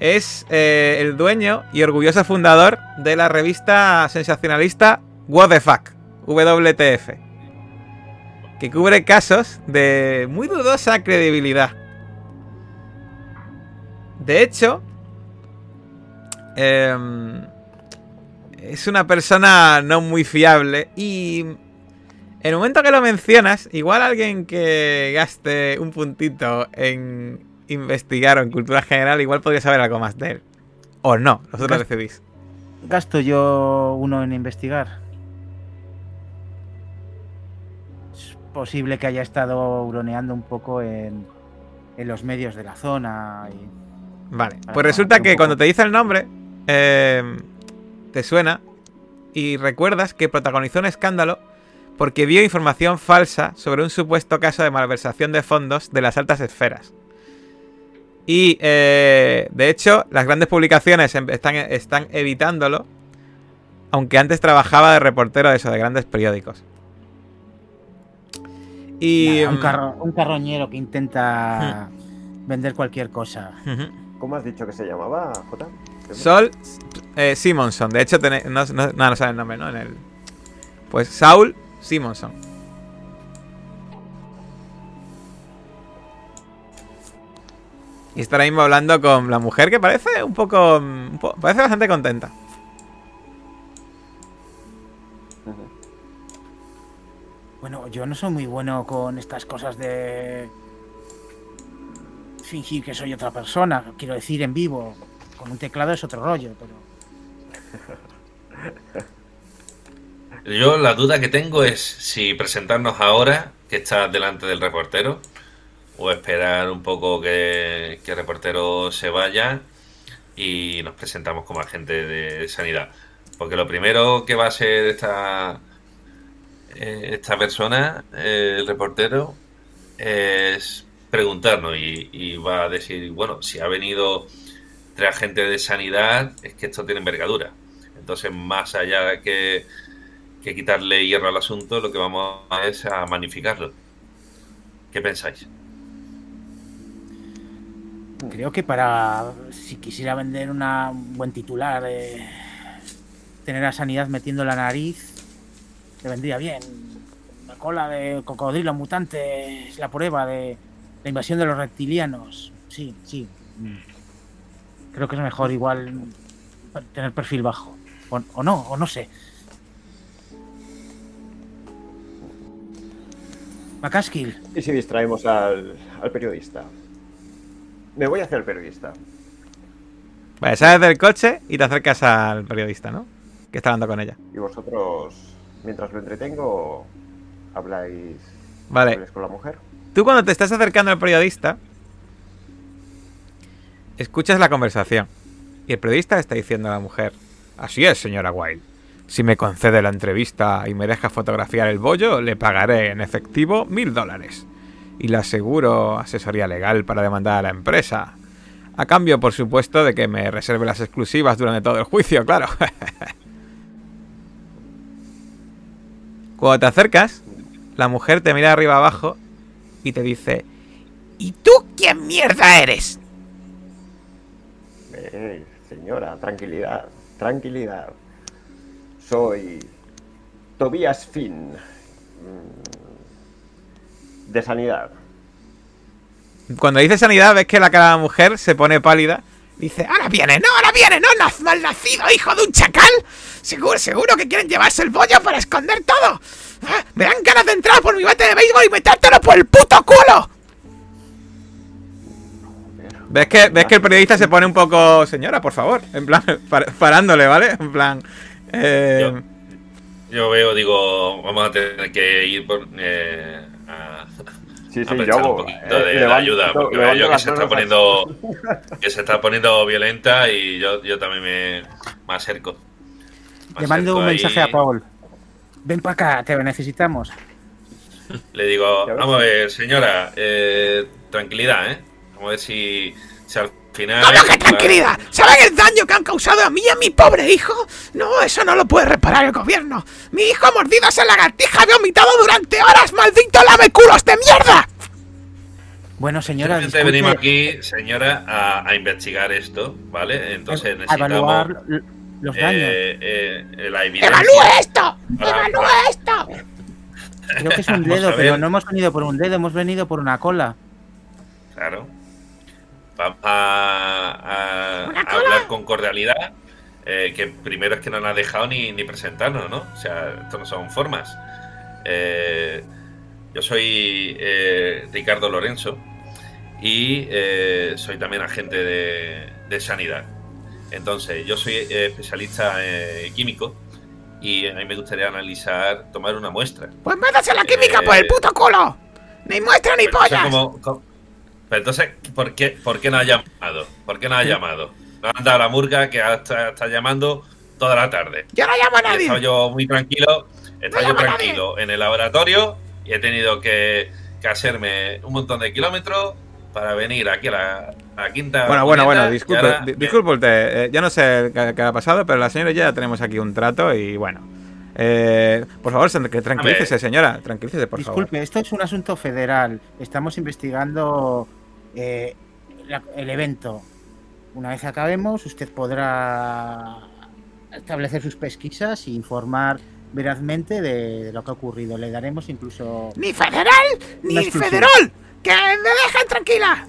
S1: Es el dueño y orgulloso fundador de la revista sensacionalista What the Fuck, WTF, que cubre casos de muy dudosa credibilidad. De hecho, em, es una persona no muy fiable y en el momento que lo mencionas, igual alguien que gaste un puntito en investigar o en cultura general, igual podría saber algo más de él. O no, vosotros decidís.
S4: Gasto yo uno en investigar. Posible que haya estado huroneando un poco en, en los medios de la zona. Y...
S1: Vale,
S4: Para
S1: pues resulta que cuando te dice el nombre, eh, te suena y recuerdas que protagonizó un escándalo porque vio información falsa sobre un supuesto caso de malversación de fondos de las altas esferas. Y eh, de hecho, las grandes publicaciones em- están, están evitándolo, aunque antes trabajaba de reportero de eso, de grandes periódicos. Y.
S4: Nada, un,
S1: mm,
S4: carro- un carroñero que intenta vender cualquier cosa.
S5: ¿Cómo has dicho que se llamaba, J?
S1: Sol eh, Simonson. De hecho, no, no, no, no sabe el nombre, ¿no? En el... Pues Saul Simonson. Y está ahora mismo hablando con la mujer que parece un poco. un po- parece bastante contenta.
S4: Bueno, yo no soy muy bueno con estas cosas de fingir que soy otra persona. Quiero decir, en vivo, con un teclado es otro rollo, pero
S2: Yo la duda que tengo es si presentarnos ahora, que está delante del reportero, o esperar un poco que, que el reportero se vaya y nos presentamos como agente de sanidad. Porque lo primero que va a hacer esta, eh, esta persona, eh, el reportero, es preguntarnos y, va a decir, bueno, si ha venido tres agentes de sanidad, es que esto tiene envergadura. Entonces, más allá que, que quitarle hierro al asunto, lo que vamos a es a magnificarlo. ¿Qué pensáis?
S4: creo que para si quisiera vender una, un buen titular, de tener a Sanidad metiendo la nariz, le vendría bien. La cola de cocodrilo mutante es la prueba de la invasión de los reptilianos. Sí, sí. Mm. Creo que es mejor igual tener perfil bajo. O, o no, o no sé. Macaskill,
S5: ¿Y si distraemos al, al periodista? Me voy hacia el periodista.
S1: Vale, sales del coche y te acercas al periodista, ¿no? Que está hablando con ella.
S5: Y vosotros, mientras lo entretengo, habláis,
S1: Vale.
S5: habláis con la mujer.
S1: Tú cuando te estás acercando al periodista, escuchas la conversación. Y el periodista está diciendo a la mujer, así es, señora Wilde. Si me concede la entrevista y me deja fotografiar el bollo, le pagaré en efectivo mil dólares. Y le aseguro asesoría legal para demandar a la empresa. A cambio, por supuesto, de que me reserve las exclusivas durante todo el juicio, claro. Cuando te acercas, la mujer te mira arriba abajo y te dice, ¿y tú quién mierda eres?
S5: Eh, señora, tranquilidad, tranquilidad. Soy Tobias Finn, mm, de sanidad.
S1: Cuando dice sanidad, ves que la cara de la mujer se pone pálida. Dice, ahora viene, no, ahora viene, no, naz- malnacido, hijo de un chacal. Seguro, seguro que quieren llevarse el bollo para esconder todo. Ah, me dan ganas de entrar por mi bate de béisbol y metértelo por el puto culo. ¿Ves que, ves que el periodista se pone un poco, señora, por favor? En plan, par- parándole, ¿vale? En plan... eh,
S2: Yo- Yo veo, digo, vamos a tener que ir por, eh, a,
S5: Sí,
S2: a
S5: sí, yo
S2: un
S5: hago,
S2: poquito
S5: eh,
S2: de, ayuda, porque veo yo que se está poniendo que se está poniendo violenta y yo, yo también me, me acerco. Me
S4: le mando un
S2: ahí,
S4: mensaje a Paul. Ven para acá, te necesitamos.
S2: Le digo, vamos a ver, señora, eh, tranquilidad, ¿eh? Vamos a ver si, si al final...
S1: ¡Habla que tranquilidad! ¿Saben el daño que han causado a mí y a mi pobre hijo? No, eso no lo puede reparar el gobierno. Mi hijo ha mordido a esa lagartija y ha vomitado durante horas, maldito lameculos de mierda.
S4: Bueno, señora, disculpe,
S2: venimos aquí, señora, a, a investigar esto, ¿vale? Entonces necesitamos
S4: evaluar los daños.
S2: eh, eh, la evidencia.
S1: ¡Evalúe esto! ¡Evalúe esto!
S4: Creo que es un dedo, pero no hemos venido por un dedo, hemos venido por una cola.
S2: Claro. Vamos a, hablar con cordialidad. eh, que primero es que no nos ha dejado ni, ni presentarnos, ¿no? O sea, esto no son formas. Eh, yo soy eh, Ricardo Lorenzo y soy también agente de, de sanidad. Entonces, yo soy especialista químico y a mí me gustaría analizar, tomar una muestra.
S1: Pues métase la química por el puto culo. Ni muestra ni
S2: entonces,
S1: pollas.
S2: ¿cómo- cómo- Pero entonces, ¿por qué, ¿por qué no ha llamado? ¿Por qué no ha llamado? No han dado la murga que está, está llamando toda la tarde.
S1: Yo no llamo a
S2: he
S1: nadie.
S2: estado yo muy tranquilo, he estado
S1: No
S2: yo tranquilo en el laboratorio y he tenido que, que hacerme un montón de kilómetros para venir aquí a la, a la quinta.
S1: Bueno, bueno, bueno, disculpe,
S2: ahora
S1: di-
S2: me-
S1: disculpe usted. eh, yo no sé qué, qué ha pasado, pero la señora ya tenemos aquí un trato y bueno. Eh, por favor, que tranquilícese, señora. Tranquilícese, por
S4: Disculpe, esto es un asunto federal. Estamos investigando eh, la- el evento. Una vez acabemos, usted podrá establecer sus pesquisas e informar verazmente de, de lo que ha ocurrido. Le daremos incluso...
S1: ¡Ni federal! ¡Ni federal! ¡Que me dejen tranquila!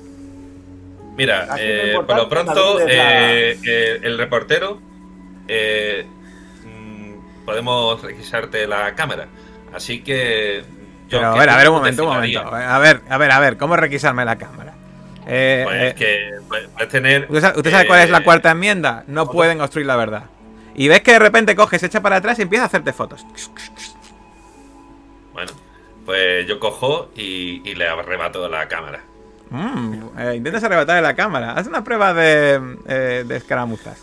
S2: Mira, eh, por lo pronto, eh, eh, el reportero, eh, mm, podemos requisarte la cámara. Así que. yo
S1: Pero a ver, a ver, un momento, un momento. A ver, a ver, a ver, ¿cómo requisarme la cámara? Eh,
S2: Pues
S1: eh,
S2: que puedes tener.
S1: ¿Usted sabe, usted sabe cuál es la
S2: eh,
S1: cuarta enmienda? No pueden obstruir la verdad. Y ves que de repente coges, se echa para atrás y empieza a hacerte fotos.
S2: Bueno, pues yo cojo y, y le arrebato la cámara.
S1: Mm, eh, intentas arrebatar de la cámara. Haz una prueba de, eh, de escaramuzas.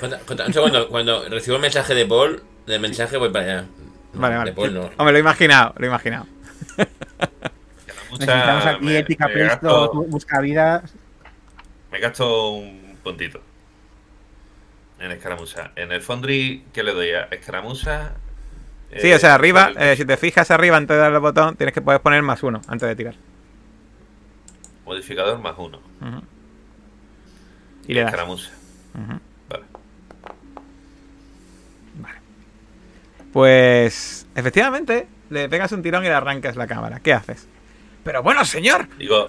S3: Un segundo, cuando recibo el mensaje de Paul, del mensaje voy para allá.
S1: Vale, vale.
S3: De Paul no.
S1: Hombre, lo he imaginado, lo he imaginado.
S2: Mucha-
S4: Necesitamos aquí
S2: me-
S4: ética
S2: me
S4: presto,
S2: gasto-
S4: busca vida.
S2: Me gasto un puntito. En escaramuza. En el Foundry, ¿qué le doy a escaramuza?
S1: Sí,
S2: Eh,
S1: o sea, arriba,
S2: el
S1: eh, si te fijas arriba antes de darle al botón, tienes que poder poner más uno antes de tirar.
S2: Modificador más uno.
S1: Ujú. Y le das.
S2: Escaramuza.
S1: Ujú.
S2: Vale.
S1: Pues, efectivamente, le pegas un tirón y le arrancas la cámara. ¿Qué haces? Pero bueno, señor.
S2: Digo,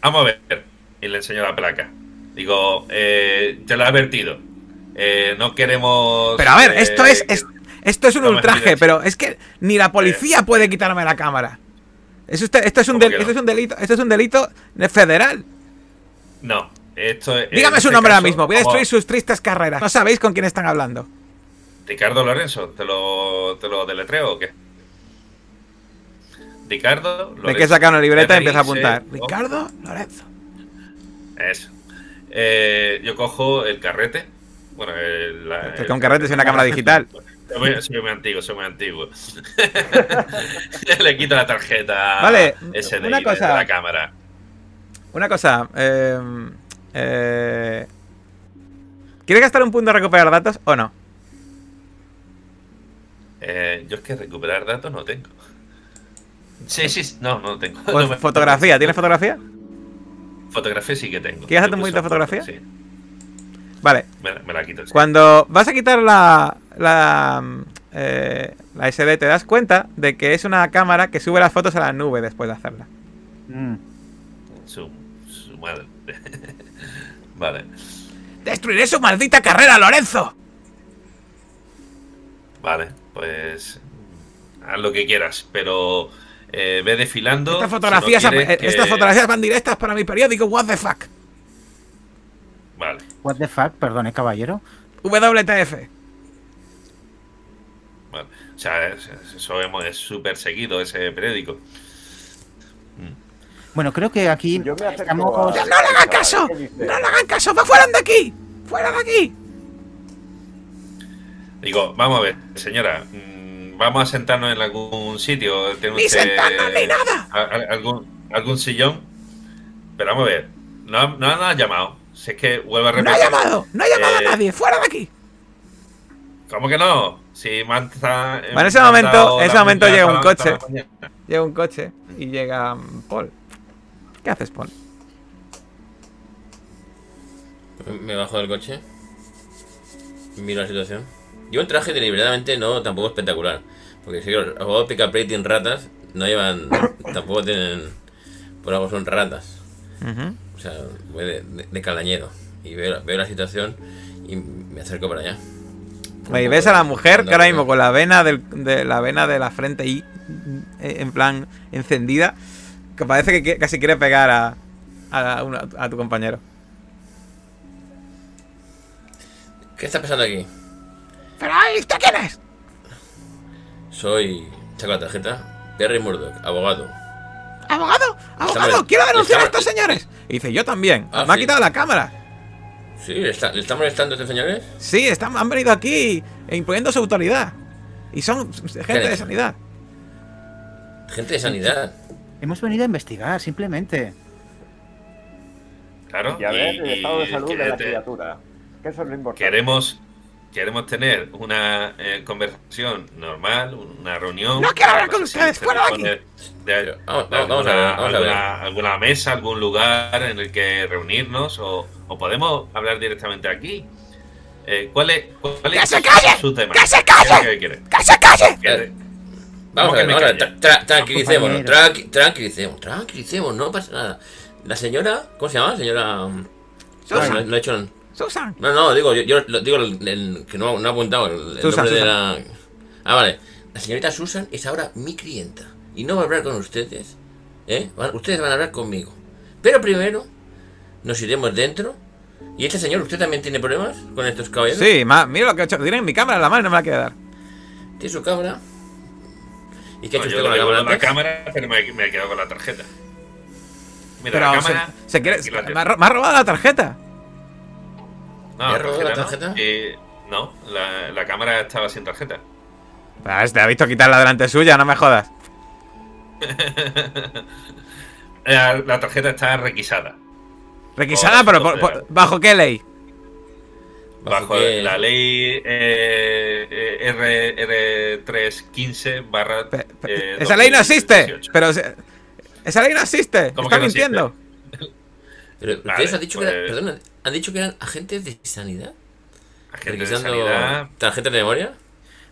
S2: vamos a ver. Y le enseño la placa. Digo, eh, te lo he advertido. Eh, no queremos.
S1: Pero a ver,
S2: eh,
S1: esto es, es- esto es un
S2: no
S1: ultraje, pero es que ni la policía puede quitarme la cámara. Es usted, esto, es un esto es un delito, esto es un delito federal.
S2: No, esto es.
S1: Dígame su
S2: este
S1: nombre ahora mismo. Voy a destruir sus tristes carreras. No sabéis con quién están hablando.
S2: Ricardo Lorenzo, ¿te lo, te lo deletreo o qué? Ricardo Lorenzo.
S1: De que saca una libreta y empieza a apuntar. Ricardo Lorenzo.
S2: Eso. Eh, yo cojo el carrete. Bueno, el, la-
S1: Que
S2: el-
S1: un carrete es una cámara digital.
S2: Soy muy, soy muy antiguo, soy muy antiguo. Le quito la tarjeta
S1: Vale,
S2: SDI
S1: una
S2: de-
S1: cosa.
S2: de la cámara.
S1: Una cosa. Eh, eh, ¿Quieres gastar un punto de recuperar datos o no?
S2: Eh, yo es que recuperar datos no tengo. Sí, sí, no, no tengo.
S1: Pues
S2: No me-
S1: fotografía. ¿Tienes fotografía?
S2: Fotografía sí que tengo.
S1: ¿Quieres hacerte un poquito de fotografía?
S2: foto, Sí,
S1: Vale.
S2: me, me la quito. sí.
S1: Cuando vas a quitar la, la, eh, la SD, te das cuenta de que es una cámara que sube las fotos a la nube después de hacerla.
S4: Mm.
S2: Su, su madre. vale,
S1: ¡Destruiré su maldita carrera, Lorenzo!
S2: vale, pues haz lo que quieras, pero eh, ve desfilando.
S1: Estas
S2: si no
S1: fotografías,
S2: quieres
S1: eh,
S2: que-
S1: estas fotografías van directas para mi periódico What the Fuck.
S2: Vale,
S4: What the fuck, perdone, caballero.
S1: WTF.
S2: vale. O sea, es- es- eso hemos- es súper seguido ese periódico.
S4: Bueno, creo que aquí
S5: Yo me acerco
S4: estamos...
S5: a-
S1: ¡No le hagan caso! ¡No le hagan caso! ¡Va fuera de aquí! ¡Fuera de aquí!
S2: Digo, vamos a ver, señora, mm, vamos a sentarnos en algún sitio. ¿Tiene
S1: ¡Ni
S2: usted,
S1: sentarnos ni nada!
S2: algún, algún sillón? Pero vamos a ver, no, no ha llamado. Si es que vuelvo a
S1: ¡No
S2: repetir.
S1: ha llamado! ¡No ha llamado
S2: Eh,
S1: a nadie! ¡Fuera de aquí!
S2: ¿Cómo que no? Si me han ta-
S1: Bueno, en ese momento- en ese momento llega un coche. Llega un coche y llega mm, Paul. ¿Qué haces, Paul?
S3: Me bajo del coche. Miro la situación. Llevo un traje deliberadamente no tampoco espectacular. Porque si los abogados pick up rating ratas no llevan. tampoco tienen. Por algo son ratas. O sea, voy de, de- de calañero. Y veo, veo la situación y me acerco para allá.
S1: Y ves a la mujer que ahora mismo con la vena del- de la vena de la frente ahí eh, en plan encendida que parece que casi quiere pegar a, a, una- a tu compañero.
S3: ¿Qué está pasando aquí?
S1: ¿Pero usted quién es?
S3: Soy. Saco la tarjeta. Perry Murdoch, abogado.
S1: ¿Abogado? ¡Abogado!
S3: Estamos-
S1: ¡Quiero denunciar a estos señores! Y dice, yo también.
S3: Ah,
S1: Me ha
S3: sí.
S1: quitado la cámara.
S3: Sí, ¿le está, ¿le está molestando a estos señores?
S1: Sí, están, han venido aquí e imponiendo su autoridad. Y son gente de sanidad.
S3: Gente de sanidad.
S4: Hemos venido a investigar, simplemente.
S2: Claro.
S5: Y a ver el estado de salud de la criatura. Que eso es lo importante.
S2: Queremos, queremos tener una eh, conversación normal, una reunión.
S1: No quiero hablar con ustedes, fuera de
S2: dispone de-
S3: Vamos,
S2: de
S3: vamos- vamos a ver,
S2: alguna,
S3: vamos a ver.
S2: alguna- alguna mesa, algún lugar en el que reunirnos o, o podemos hablar directamente aquí. Eh, ¿Cuál es, cuál es
S1: ¡Que se calle!
S2: su tema?
S1: ¡Que se
S2: ¿Qué es lo
S1: calle!
S2: que quiere?
S1: ¡Que se calle!
S2: ¿Quiere-
S3: Vamos
S2: ¿Cómo
S3: a ver, vamos tra- tra- tranquilicémonos,
S4: Compañeros.
S3: tranqui- tranquilicemos, tranquilicemos, no pasa nada. La señora, ¿cómo se llama? Señora. mm,
S1: Susan.
S3: No, no he hecho.
S1: Susan.
S3: No, no, digo, yo, yo lo- digo el, el- que no, no ha apuntado el, el
S1: Susan,
S3: nombre de la. Ah, vale. La señorita Susan es ahora mi clienta. Y no va a hablar con ustedes. ¿Eh? Van- ustedes van a hablar conmigo. Pero primero nos iremos dentro. ¿Y este señor, usted también tiene problemas con estos caballeros?
S1: Sí, ma, mira lo que he hecho. Tienen mi cámara en la mano no me la quiere dar.
S3: Tiene su cámara. ¿Y qué ha hecho usted con la cámara
S2: doy la
S3: antes?
S2: cámara, pero me, me he quedado con la tarjeta. Mira,
S1: Pero
S2: la
S1: se,
S2: cámara.
S1: se quiere.
S2: aquí la
S1: Me ha, me ha robado la tarjeta.
S2: No,
S3: ¿Le ha robado la
S2: no.
S3: tarjeta?
S2: Eh, no, la, la cámara estaba sin tarjeta.
S1: Pues te ha visto quitarla delante suya, no me jodas.
S2: Eh, la tarjeta está requisada.
S1: Requisada,
S2: Por
S1: pero por- ¿bajo qué ley?
S2: Bajo
S3: qué?
S2: la ley eh, eh, R, R315 barra.
S1: Pe- pe-
S2: eh,
S1: esa ley no existe.
S2: 2018.
S1: Pero esa ley no existe.
S2: ¿Cómo
S1: Está
S2: que no existe?
S1: mintiendo.
S3: Pero
S2: Vale,
S3: dicho que
S2: pues-
S3: eran, perdón, han dicho que eran agentes de sanidad.
S2: Agente de sanidad.
S3: tarjetas de memoria.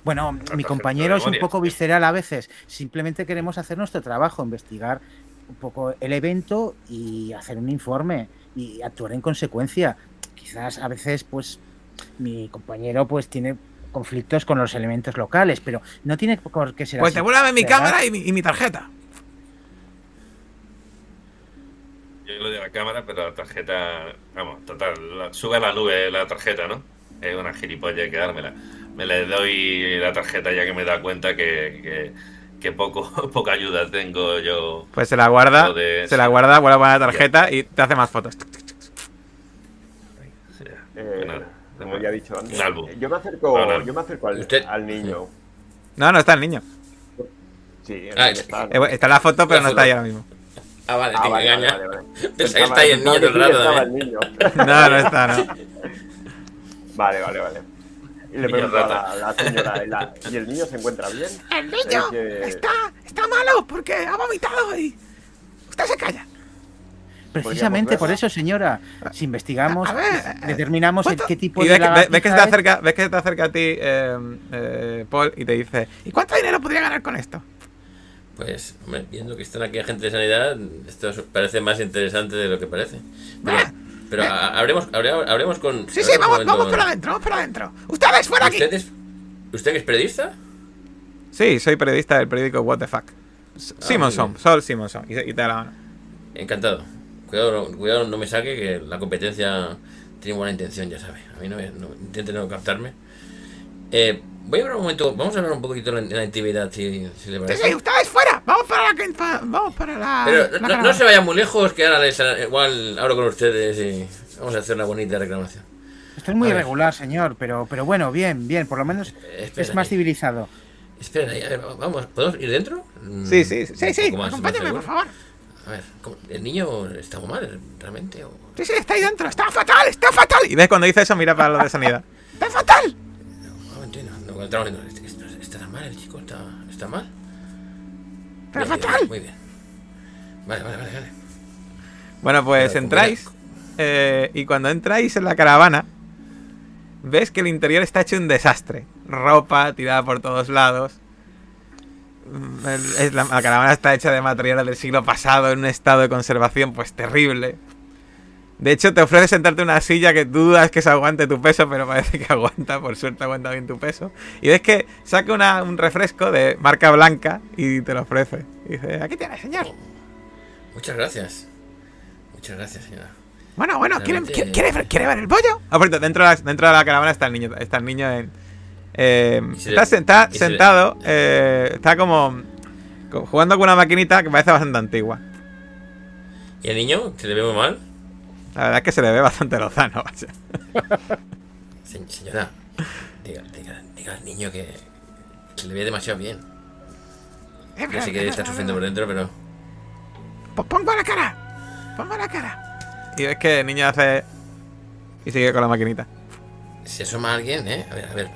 S4: Bueno, mi compañero es un poco visceral a veces. Simplemente queremos hacer nuestro trabajo, investigar un poco el evento y hacer un informe y actuar en consecuencia. Quizás a veces, pues, mi compañero pues tiene conflictos con los elementos locales, pero no tiene por qué ser
S1: Pues
S4: así,
S1: devuélvame mi
S4: ¿verdad?
S1: cámara y mi, y mi tarjeta.
S2: Yo lo de la cámara, pero la tarjeta. Vamos, total. la- sube a la nube la tarjeta, ¿no? Es una gilipollas que dármela. Me le doy la tarjeta ya que me da cuenta que, que, que poco, poca ayuda tengo yo.
S1: Pues se la guarda,
S2: de-
S1: se la guarda, vuelve a poner la tarjeta y te hace más fotos.
S5: Eh,
S2: Bueno,
S5: como ya he dicho antes.
S2: un álbum.
S5: Yo me acerco,
S2: No, no.
S5: yo me acerco al, niño.
S1: No, no está el niño.
S5: Sí,
S3: Ah,
S5: ahí está.
S1: Eh, está la foto, pero
S3: La
S1: no está ahí ahora mismo.
S3: Ah, vale,
S5: Ah,
S3: te
S5: vale,
S3: engaña.
S5: vale, vale.
S3: Pensaba que está ahí el niño todo el rato.
S5: sí estaba
S3: ¿eh?
S5: el niño.
S1: No, no está, no.
S5: Vale, vale, vale. Y le
S2: Niño
S5: pregunto a la, la señora, ¿y, la- ¿y el niño se encuentra bien?
S1: El
S5: niño que-
S1: está, está malo porque ha vomitado y usted se calla.
S4: Precisamente
S5: Podríamos
S4: por eso, señora, si investigamos,
S1: A ver,
S4: determinamos el
S1: ¿Cuánto-
S4: qué tipo
S1: y
S4: de
S1: ves, que- ves- ves que se te acerca, ves que se te acerca a ti eh, eh, Paul y te dice ¿Y cuánto dinero podría ganar con esto?
S3: Pues, hombre, viendo que están aquí agentes de sanidad, esto parece más interesante de lo que parece. Pero,
S1: Ah.
S3: pero hablemos, hablemos con.
S1: Sí, sí, vamos, vamos para adentro, vamos para adentro. Ustedes fuera aquí.
S3: ¿Usted es, ¿Usted que es periodista?
S1: Sí, soy periodista del periódico What the Fuck.
S3: Ah,
S1: Simonson. Sol Simonson. Y, y te da la mano.
S3: Encantado. Cuidado, no- cuidado, no me saque, que la competencia tiene buena intención, ya sabe. A mí no, me- no intente no captarme. Eh, voy a hablar un momento, vamos a hablar un poquito en la, la intimidad, si, si le
S1: Sí,
S3: parece.
S1: sí, ustedes fuera. Vamos para la. Vamos para la.
S3: Pero
S1: la
S3: no, se vayan muy lejos, que ahora les, igual hablo con ustedes y vamos a hacer una bonita reclamación.
S4: Esto es muy irregular, señor, pero, pero bueno, bien, bien, por lo menos
S3: espera
S4: es más
S3: ahí.
S4: civilizado.
S3: Espera, ahí, a ver, vamos, ¿podemos ir dentro? Mm,
S1: Sí, sí, sí, sí.
S3: poco más-
S1: Acompáñame,
S3: más
S1: por favor.
S3: A ver. ¿el niño está muy mal realmente? O...
S1: Sí, sí, está ahí dentro. Está fatal, está fatal. Y ves cuando dice eso, mira para lo de sanidad. Está fatal.
S3: ¿Está, está- está mal el chico? ¿Está, está mal?
S1: Está
S3: Bien, bien,
S1: fatal.
S3: muy bien. Vale, vale, vale. vale.
S1: Bueno, pues
S3: Pero,
S1: entráis. eh, y cuando entráis en la caravana, ves que el interior está hecho un desastre. Ropa tirada por todos lados. Mm, la, la caravana está hecha de materiales del siglo pasado en un estado de conservación pues terrible. De hecho, te ofrece sentarte en una silla que dudas que se aguante tu peso, pero parece que aguanta, por suerte aguanta bien tu peso. Y ves que saca una- un refresco de marca blanca y te lo ofrece. Y dice, aquí tienes, señor.
S3: Muchas gracias. Muchas gracias, señora.
S1: Bueno, bueno, ¿quiere, quiere- quiere ver, quiere ver el pollo? Ah, por dentro de la, dentro de la caravana está el niño. Está el niño en. eh,
S3: se
S1: está
S3: se
S1: sentado. eh, está como, co- Jugando con una maquinita que parece bastante antigua.
S3: ¿Y el niño? ¿Se le ve muy mal?
S1: La verdad es que se le ve bastante lozano.
S3: señora, diga, diga, diga al niño que se le ve demasiado bien. Yo sé que está sufriendo por dentro, pero.
S1: Pues pongo la cara. Pongo la cara. Y ves que el niño hace. Y sigue con la maquinita.
S3: Se asoma alguien, ¿eh? A ver, a ver.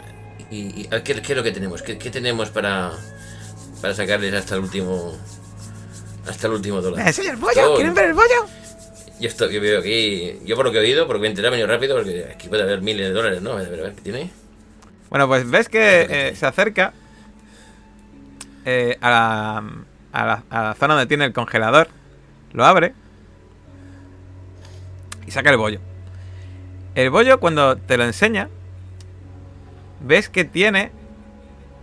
S3: ¿Y, y a ver, ¿qué, qué es lo que tenemos? ¿Qué, qué tenemos para, para sacarles hasta el último. Hasta el último dólar?
S1: ¿Me enseña el bollo? ¿Quieren ver el bollo?
S3: Yo esto que veo aquí, yo por lo que he oído, porque he enterado, he venido rápido, porque aquí puede haber miles de dólares, ¿no? A ver, a ver, a ver, ¿qué tiene?
S1: Bueno, pues ves que eh, se acerca eh, a, la, a, la, a la zona donde tiene el congelador. Lo abre. Y saca el bollo. El bollo, cuando te lo enseña, ves que tiene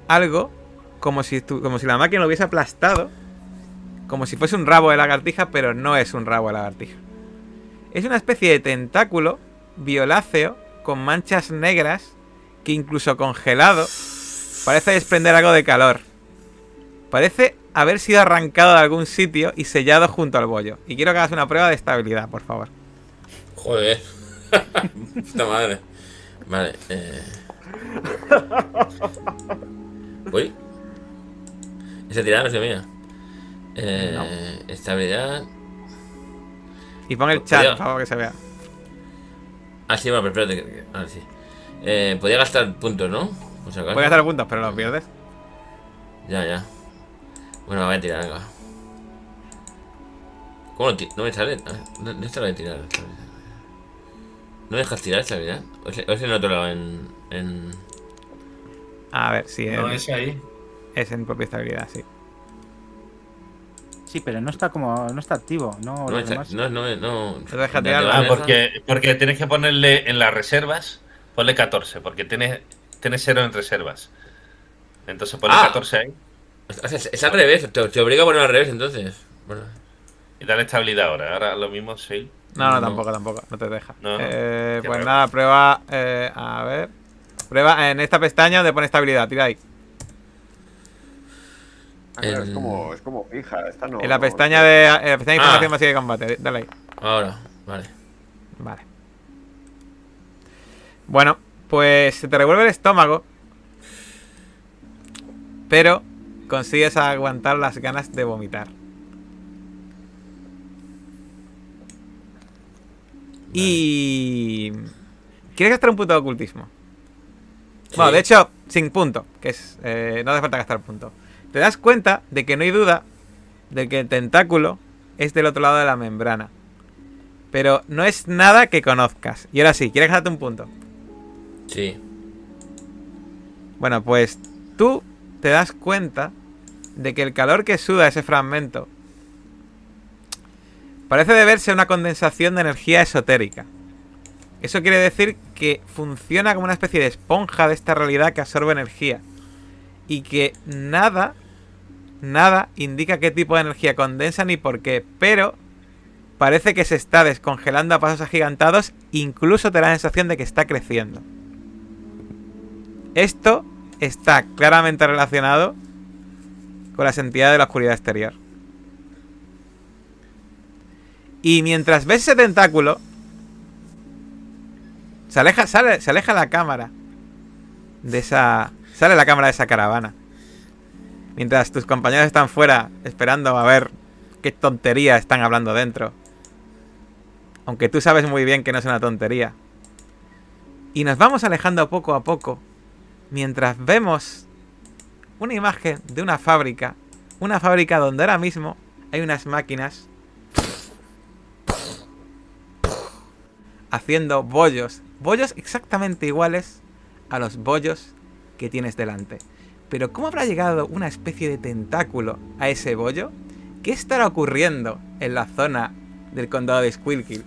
S1: algo como si, tu- como si la máquina lo hubiese aplastado. Como si fuese un rabo de lagartija, pero no es un rabo de lagartija. Es una especie de tentáculo violáceo con manchas negras que incluso congelado parece desprender algo de calor. Parece haber sido arrancado de algún sitio y sellado junto al bollo. Y quiero que hagas una prueba de estabilidad, por favor.
S3: Joder. Puta madre. Vale, eh. Uy. Esa tirada no es mía. Eh, Estabilidad.
S1: Y pon el chat, por favor, que se vea.
S3: Ah, sí, bueno, pero espérate. que- Ahora sí. Eh, podía gastar puntos, ¿no? Si acaso.
S1: Puedes gastar puntos, pero los pierdes.
S3: Ya, ya. Bueno, voy a tirar, venga. ¿Cómo lo No me sale. Ah, No, no está la de tirar. ¿No dejas tirar estabilidad? ¿O es, o es en otro lado? En. en...
S1: A ver, sí,
S2: No,
S1: es
S2: ahí.
S1: es en propia estabilidad, sí.
S4: Sí, pero no está como. No está activo. No,
S3: No, está- no, no, no.
S1: Te deja
S3: ¿Dónde
S1: tirarlo.
S3: va
S2: Ah, porque, porque tienes que ponerle en las reservas, ponle 14, porque tienes, tienes 0 en reservas. Entonces ponle
S3: Ah.
S2: 14 ahí
S3: es, es al revés, te, te obliga a poner al revés entonces. Bueno,
S2: y dale estabilidad ahora. Ahora lo mismo, sí.
S1: No, no,
S3: No.
S1: tampoco, tampoco. No te deja.
S2: No,
S1: Eh, pues
S2: raro.
S1: nada, prueba. eh, a ver. Prueba en esta pestaña donde pone estabilidad. Tira ahí.
S5: Ah, claro, es como, es como fija. Esta no,
S1: En la
S5: no-
S1: pestaña de, en la pestaña de información
S3: Ah.
S1: masiva de combate. Dale ahí.
S3: ahora, vale.
S1: Vale. Bueno, pues se te revuelve el estómago. Pero consigues aguantar las ganas de vomitar. Y... ¿Quieres gastar un punto de ocultismo? Bueno,
S3: Sí.
S1: de hecho, sin punto, que es... eh, no hace falta gastar punto. Te das cuenta de que no hay duda de que el tentáculo es del otro lado de la membrana. Pero no es nada que conozcas. Y ahora sí, ¿quieres gastarte un punto?
S3: Sí.
S1: Bueno, pues tú te das cuenta de que el calor que suda ese fragmento parece deberse a una condensación de energía esotérica. Eso quiere decir que funciona como una especie de esponja de esta realidad que absorbe energía. Y que nada, nada indica qué tipo de energía condensa ni por qué. Pero parece que se está descongelando a pasos agigantados. Incluso te da la sensación de que está creciendo. Esto está claramente relacionado con las entidades de la oscuridad exterior. Y mientras ves ese tentáculo, se aleja, sale, se aleja la cámara de esa. Sale la cámara de esa caravana. Mientras tus compañeros están fuera esperando a ver qué tontería están hablando dentro. Aunque tú sabes muy bien que no es una tontería. Y nos vamos alejando poco a poco mientras vemos una imagen de una fábrica, una fábrica donde ahora mismo hay unas máquinas haciendo bollos, bollos exactamente iguales a los bollos que tienes delante. Pero ¿cómo habrá llegado una especie de tentáculo a ese bollo? ¿Qué estará ocurriendo en la zona del condado de Squilkill?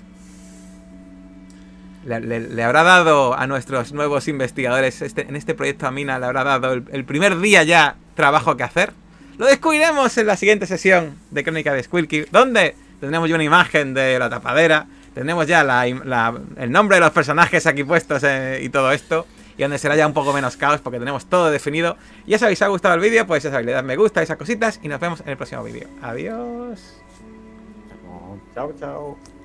S1: Le, habrá dado a nuestros nuevos investigadores este- en este proyecto Amina, le habrá dado el, primer día ya trabajo que hacer. Lo descubriremos en la siguiente sesión de Crónica de Squilkill, donde tendremos ya una imagen de la tapadera, tendremos ya el nombre de los personajes aquí puestos eh, y todo esto, y donde será ya un poco menos caos porque tenemos todo definido. Y ya sabéis, si os ha gustado el vídeo, pues ya sabéis, le me gusta, esas cositas, y nos vemos en el próximo vídeo. Adiós.
S5: Chao, chao.